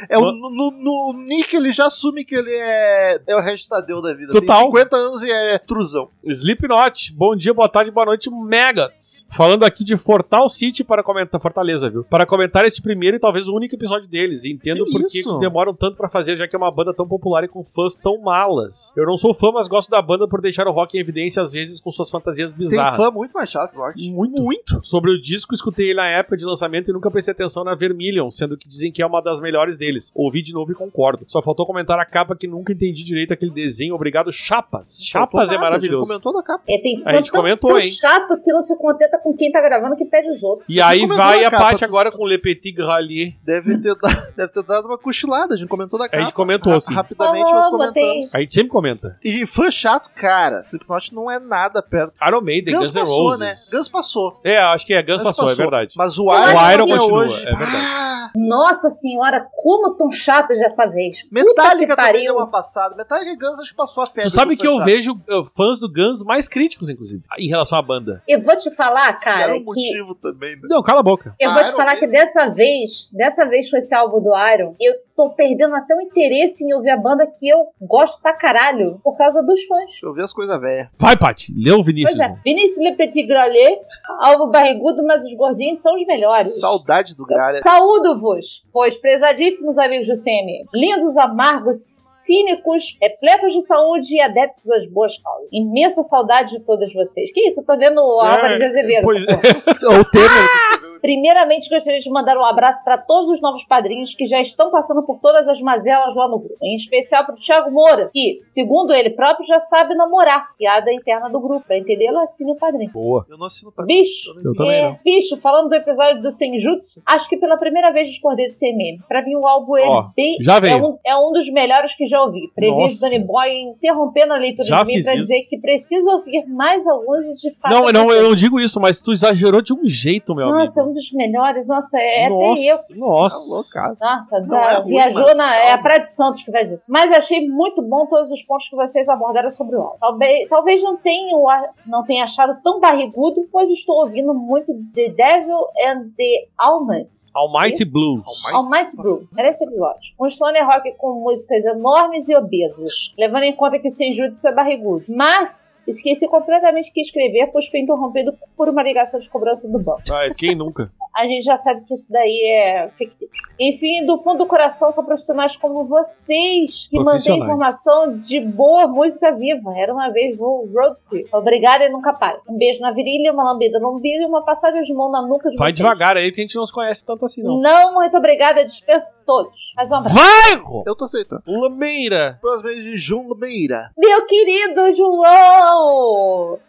É, o- no, no- Nick ele já assume que ele é, é o Regis Tadeu da vida. Total. Tem 50 anos e é truzão. Slipknot, bom dia, boa tarde, boa noite, Maggots. Falando aqui de Fortal City para comentar, Fortaleza, viu? Para comentar este primeiro e talvez o único episódio deles. E entendo por que demoram tanto pra fazer, já que é uma banda tão popular e com fãs tão malas. Eu não sou fã, mas gosto da banda por deixar o rock em evidência às vezes com suas fantasias Tem bizarras. fã muito mais chato, Rock. Muito, muito. Sobre o disco, escutei ele na época de lançamento e nunca prestei atenção na Vermilion, sendo que dizem que é uma das melhores deles. Ouvi de novo e concordo. Só faltou comentar a capa que nunca entendi direito aquele desenho. Obrigado, Chapas. Chapas é maravilhoso. A gente comentou na capa. É, tem A gente tão, comentou, tão hein? chato que não se contenta com quem tá gravando que pede os outros. E A aí vai a parte agora com Le Petit Gralier. Deve ter, dado, deve ter dado uma cochilada. A gente comentou na A capa. gente comentou, sim. Rapidamente nós Falou, botei. comentamos. A gente sempre comenta. E fã chato, cara. Slipknot não é nada perto. Iron Maiden, Guns Guns N' passou, Roses. né? Guns passou. É, acho que é, Guns passou, é verdade. Mas o Iron, acho Iron que continua, hoje, é verdade. ah, Nossa senhora, como tão chatos dessa vez. Metallica que também pariu. deu uma passada. Metallica e Guns acho que passou a febre. Tu sabe que eu chato. vejo uh, fãs do Guns mais críticos, inclusive, em relação à banda. Eu vou te falar, Que cara, Era um que motivo também, né? Não, cala a boca. Eu Ah, vou te falar que Maiden. dessa vez, dessa vez com esse álbum do Iron, eu tô perdendo até o interesse em ouvir a banda que eu gosto pra caralho, por causa dos fãs. Deixa eu ver as coisas velhas. Vai, Paty, lê o Vinícius. Pois é, Vinícius Le Petit Grallet, álbum barrigudo, mas os gordinhos são os melhores. Saudade do Gralha. Saúdo-vos, pois prezadíssimos amigos do CM, lindos, amargos, cínicos, repletos de saúde e adeptos às boas causas. Imensa saudade de todos vocês. Que isso, eu tô lendo o Álvaro de Azevedo. pois porra. [LAUGHS] o Temer. [LAUGHS] Primeiramente, gostaria de mandar um abraço para todos os novos padrinhos que já estão passando por todas as mazelas lá no grupo. Em especial para o Thiago Moura, que, segundo ele próprio, já sabe namorar. Piada interna do grupo. Pra entendê-lo, assine o padrinho. Boa. Eu não assino pra Bicho, Eu também é, não. bicho, falando do episódio do Senjutsu, acho que pela primeira vez discordei do CMM. Pra mim, o álbum é, Ó, bem- já veio. é, um, é um dos melhores que já ouvi. Previsto Nossa. Danny Boy interrompendo a leitura Já de mim pra isso. dizer que preciso ouvir mais alguns e de fato. Não, é não, eu não digo isso, mas tu exagerou de um jeito, meu Nossa, é amigo. um dos melhores. Nossa, é até eu Nossa, nossa. Tá loucado. nossa, Não da- é ruim, viajou mas na. É a calma. Praia de Santos que faz isso. Mas achei muito bom todos os pontos que vocês abordaram sobre o álbum. Talvez, talvez não, tenha, não tenha achado tão barrigudo, pois estou ouvindo muito The Devil and the Almighty. Almighty Isso? Blues. Almighty Brew. Era esse episódio. Um stoner rock com músicas enormes e obesas. Levando em conta que o Senjutsu é barrigudo. Mas esqueci completamente o que escrever, pois fui interrompido por uma ligação de cobrança do banco. Ah, quem nunca? [LAUGHS] a gente já sabe que isso daí é fictício. Enfim, do fundo do coração, são profissionais como vocês que mantêm informação de boa música viva. Era uma vez o Road Trip. Obrigada e nunca para. Um beijo na virilha, uma lambida no umbigo e uma passagem de mão na nuca de Vai vocês. devagar aí, porque a gente não se conhece tanto assim, não. Não, muito obrigada, dispenso todos. Mais um abraço. Vai! Eu tô aceitando. Lameira! Próximo mês de João Meira. Meu querido João!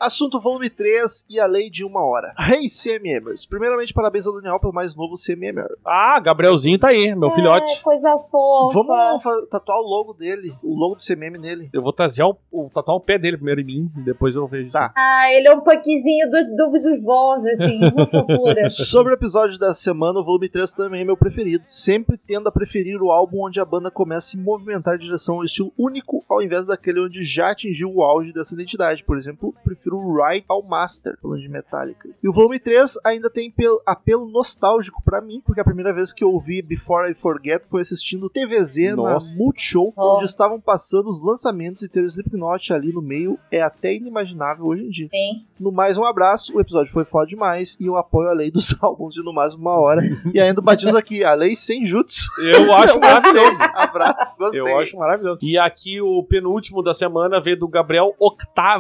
Assunto volume 3 e a lei de uma hora. Hey, CMMers. Primeiramente, parabéns ao Daniel pelo mais novo CMMer. Ah, Gabrielzinho tá aí, meu É, filhote. coisa fofa. Vamos tatuar o logo dele, o logo do CMM nele. Eu vou trazer o, o tatuar o pé dele primeiro em mim, depois eu vejo. Tá. Ah, ele é um punkzinho do, do- dos bons, assim, [LAUGHS] uma fofura. Sobre o episódio da semana, o volume 3 também é meu preferido. Sempre tendo a preferir o álbum onde a banda começa a se movimentar em direção ao estilo único, ao invés daquele onde já atingiu o auge dessa identidade. Por exemplo, prefiro o Right ao Master, falando de Metallica. E o volume 3 ainda tem pel- apelo nostálgico pra mim, porque a primeira vez que eu ouvi Before I Forget foi assistindo TVZ Nossa. na Multishow, Oh. onde estavam passando os lançamentos e ter o Slipknot ali no meio é até inimaginável hoje em dia. Sim. No mais, um abraço. O episódio foi foda demais e eu apoio a lei dos [LAUGHS] álbuns de no mais uma hora. E ainda batizo aqui, a lei sem jutsu. Eu [LAUGHS] acho Eu maravilhoso. Abraço, gostei. Eu acho maravilhoso. E aqui o penúltimo da semana veio do Gabriel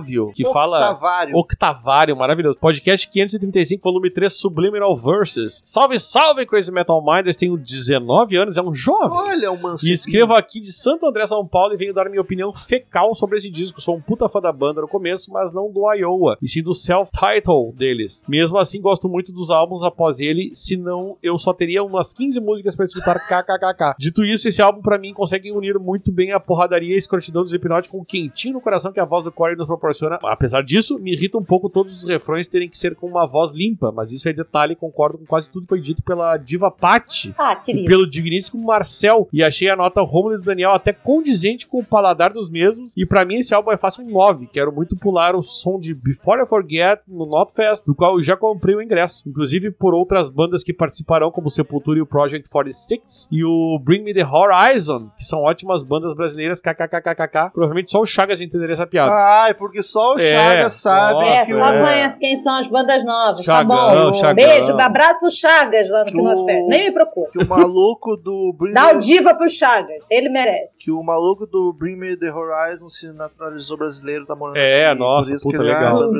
Octávio, que fala. Octavário. Maravilhoso. Podcast 535, volume 3, Subliminal Verses. Salve, salve, Crazy Metal Minders. Tenho 19 anos, é um jovem. Olha o E mancebinho. escrevo aqui de Santo André, São Paulo, e venho dar minha opinião fecal sobre esse disco. Sou um puta fã da banda no começo, mas não do Iowa, e sim do self-title deles. Mesmo assim, gosto muito dos álbuns após ele, senão eu só teria umas 15 músicas pra escutar kkkk. Dito isso, esse álbum pra mim consegue unir muito bem a porradaria e a escrotidão do Slipknot com o quentinho no coração que a voz do Corey nos proporciona. Apesar disso, me irrita um pouco todos os refrões terem que ser com uma voz limpa, mas isso é detalhe, concordo com quase tudo que foi dito pela diva Patty Ah, e pelo digníssimo Marcel e achei a nota Romulo e do Daniel até condizente com o paladar dos mesmos e pra mim esse álbum é fácil um 9 quero muito pular o som de Before I Forget no Notfest do qual eu já comprei o ingresso inclusive por outras bandas que participarão como Sepultura e o Project 46 e o Bring Me The Horizon que são ótimas bandas brasileiras kkkkkk provavelmente só o Chagas entenderia essa piada. Ai, porque só o É, Chagas sabe nossa, É, só é. conhece quem são as bandas novas. Chagão, tá bom. Chagão. Beijo, abraço o Chagas lá no Que Knot o- Fest. Nem me procura. que o maluco do [LAUGHS] Bring Dá o Me... diva pro Chagas. Ele merece. Que o maluco do Bring Me The Horizon se naturalizou brasileiro, tá morando É, aqui, nossa, puta, é legal.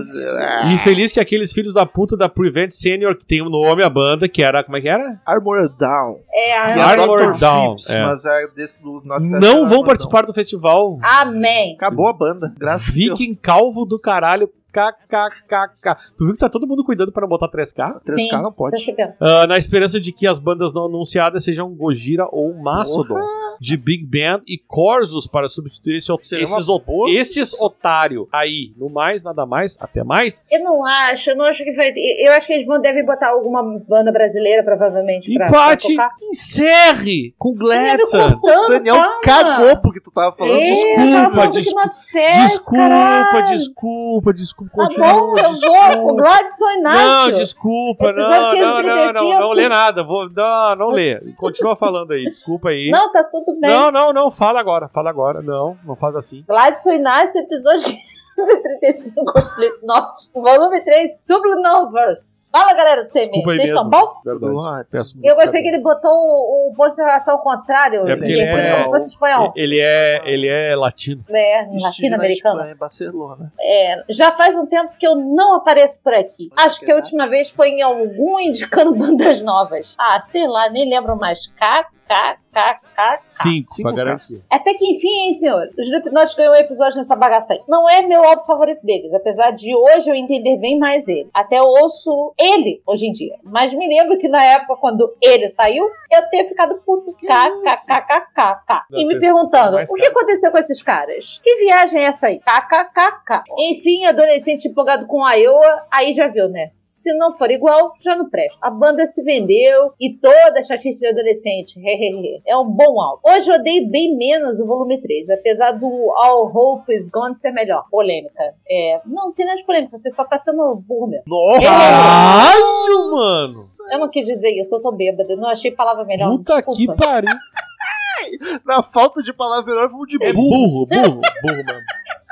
e feliz que aqueles filhos da puta da Prevent Senior que tem o nome a banda que era como é que era Armored Down. É, a Armored. Down, é. Mas é desse do não é vão participar do festival Amém. Acabou a banda, graças a Deus. Viking Calvo do caralho KKKK. Tu viu que tá todo mundo cuidando pra não botar 3K? 3K Sim. não pode. Ah, na esperança de que as bandas não anunciadas sejam Gojira ou Mastodon, de Big Band e Corsos para substituir esse, esses, uma o- boa. esses otário aí. No mais, nada mais, até mais. Eu não acho, eu não acho que vai. Eu acho que eles vão devem botar alguma banda brasileira, provavelmente. Pra, Empate, pra encerre com Gladson. O Daniel calma. cagou porque tu tava falando. Desculpa, tava falando des- que Knot Fest, Desculpa, caralho. desculpa, Tá continua, bom, eu vou. Gladson Inácio. Não, desculpa, não, não, não, não, 535. não lê nada, vou, não, não lê, continua falando aí, desculpa aí. Não, tá tudo bem. Não, não, não, fala agora, fala agora, não, não faz assim. Gladson Inácio, episódio 35, Slipknot, volume 3, Subliminal Verse. Fala, galera do CM, vocês estão bom? Verdade. Eu gostei que ele botou o, o ponto de interrogação ao contrário. É porque ele ele é- como se fosse espanhol. Ele é, ele é latino. É, latino-americano. Em Barcelona. É, já faz um tempo que eu não apareço por aqui. Acho que a última vez foi em algum indicando [LAUGHS] bandas novas. Ah, sei lá, nem lembro mais. K, K, K, K. Cinco, Cinco pra garantir. Até que enfim, hein, senhor? O Slipknot ganhou um episódio nessa bagaça aí. Não é meu álbum favorito deles, apesar de hoje eu entender bem mais ele. Até eu ouço ele hoje em dia. Mas me lembro que na época, quando ele saiu, eu ter ficado puto. KKKKK. E me perguntando, o que aconteceu com esses caras? Que viagem é essa aí? KKKK. Enfim, adolescente empolgado com a Iowa, aí já viu, né? Se não for igual, já não presta. A banda se vendeu e toda a chatice de adolescente. Hehehe. É um bom álbum. Hoje eu odeio bem menos o volume 3, apesar do All Hope is Gone ser melhor. Polêmica. É, não, não tem nada de polêmica, você só tá sendo burro mesmo. Nossa! Caralho, mano! Eu não quis dizer isso, eu tô bêbada, eu não achei palavra melhor. Puta que desculpa. pariu. [LAUGHS] Na falta de palavra melhor, vamos de É burro. burro, burro, burro, mano.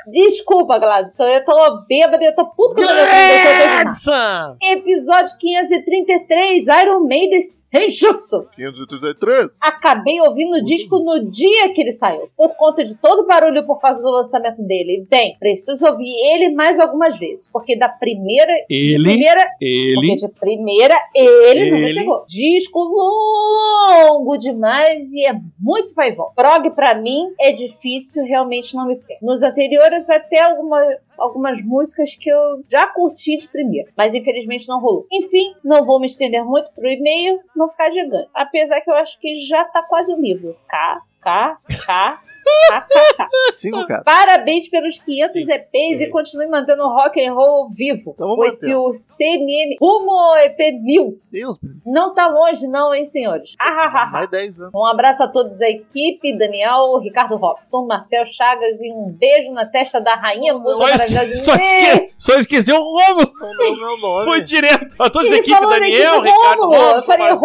Desculpa, Gladson, eu tô bêbada, eu tô puto com Gladson! Episódio 533, Iron Maiden Senjutsu. 533. Acabei ouvindo o disco no dia que ele saiu, por conta de todo o barulho por causa do lançamento dele. Bem, preciso ouvir ele mais algumas vezes, porque da primeira... de Ele, primeira ele, porque de primeira, ele, não me Ele. pegou. Disco longo demais e é muito vai e volta. Prog, pra mim, é difícil, realmente não me pega. Nos anteriores, até alguma, algumas músicas que eu já curti de primeira, mas infelizmente não rolou. Enfim, não vou me estender muito pro e-mail, não ficar gigante. Apesar que eu acho que já tá quase o livro. K, K, K. [LAUGHS] Cinco, cara. Parabéns pelos 500 EPs e continue mantendo o rock and roll vivo. Então pois se o CMM rumo ao EP 1000 Deus, não tá longe não, hein, senhores? Ah, ah, ah, ah. mais 10 anos. Um abraço a todos da equipe, Daniel, Ricardo Robson, Marcel Chagas e um beijo na testa da rainha musa só, esque, maravilhosa. só, esque, só esqueceu o Romulo. Não, não, meu nome. Foi direto. A todos a equipe, Daniel, equipe Ricardo Rômulo. Eu Robson, falei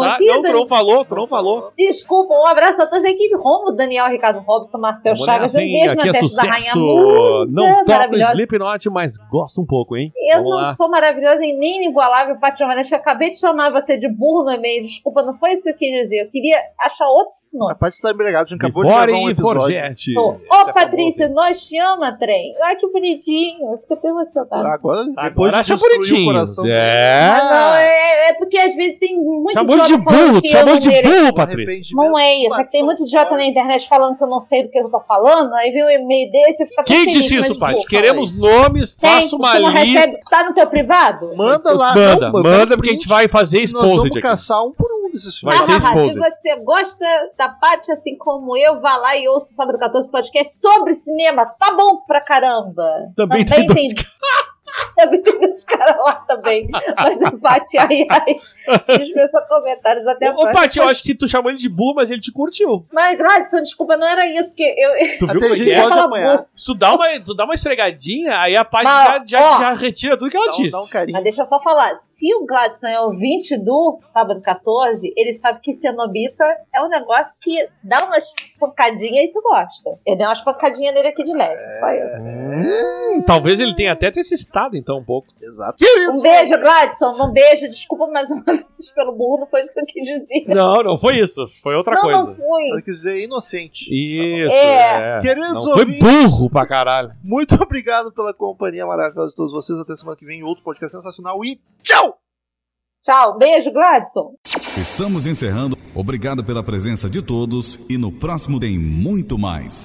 Chá- aqui, Não, Dani- não falou, falou. Desculpa, um abraço a todos da equipe Romo, Daniel, Ricardo Robson, Marcel Vamos Chagas. nessa, Um beijo Aqui na é testa da rainha sucesso. musa Não maravilhosa. Slipknot, mas gosta um pouco, hein? Eu Vamos não lá. sou maravilhosa e nem inigualável, Paty. Eu acabei de chamar você de burro no e-mail. Desculpa, não foi isso que eu quis dizer. Eu queria achar outro A sinônimo. parte está embriagada, a gente acabou de gravar um e episódio. Forget. Ô, é Patrícia, famoso, nós te ama, trem. Ai, que bonitinho. Eu fico até emocionada. Agora, depois Agora acha bonitinho. coração. É. Ah, não, é, é porque às vezes tem muito Chamou de idiota falando que chamou eu não de burro, Patrícia. Não é isso, é que tem muito idiota na internet falando que eu não sei do que eu tô falando, aí vem um e-mail desse e fica Quem feliz, disse isso, Paty? Queremos nomes, Tem, faça uma você não lista. recebe, tá no teu privado? Manda lá. Manda, não, manda, porque a gente vai fazer Nós vamos aqui. caçar um por um desses Vai ser exposed. se você gosta da Paty assim como eu, vá lá e ouça o Sábado 14 podcast sobre cinema. Tá bom pra caramba. Também tem dois [LAUGHS] Também tem dois caras lá também. Mas a Paty, ai, ai. Dispensa comentários até a Ô. Paty, eu acho que tu chamou ele de burro, mas ele te curtiu. Mas, Gladson, desculpa, não era isso que eu... Tu viu como é que é? tu dá uma, tu dá uma esfregadinha, aí a Paty Mas, já, já, já retira tudo que ela Dá um- disse. dá um carinho. Mas deixa eu só falar, se o Gladson é ouvinte do Sábado 14, ele sabe que Cenobita é um negócio que dá umas pancadinhas e tu gosta. Eu dei umas pancadinhas nele aqui de leve, só isso. Hum, talvez ele tenha até testado, então, um pouco. Exato. Um beijo, Gladson, um beijo. Desculpa mais uma [LAUGHS] vez pelo burro, não foi isso que eu quis dizer. Não, não foi isso. Foi outra não, coisa. não fui. Eu quis dizer inocente. Isso, É. é. Queridos Não foi ouvintes, burro pra caralho. muito [LAUGHS] obrigado pela companhia maravilhosa de todos vocês. Até semana que vem, outro podcast sensacional e tchau! Tchau, beijo, Gladson. Estamos encerrando. Obrigado pela presença de todos e no próximo tem muito mais.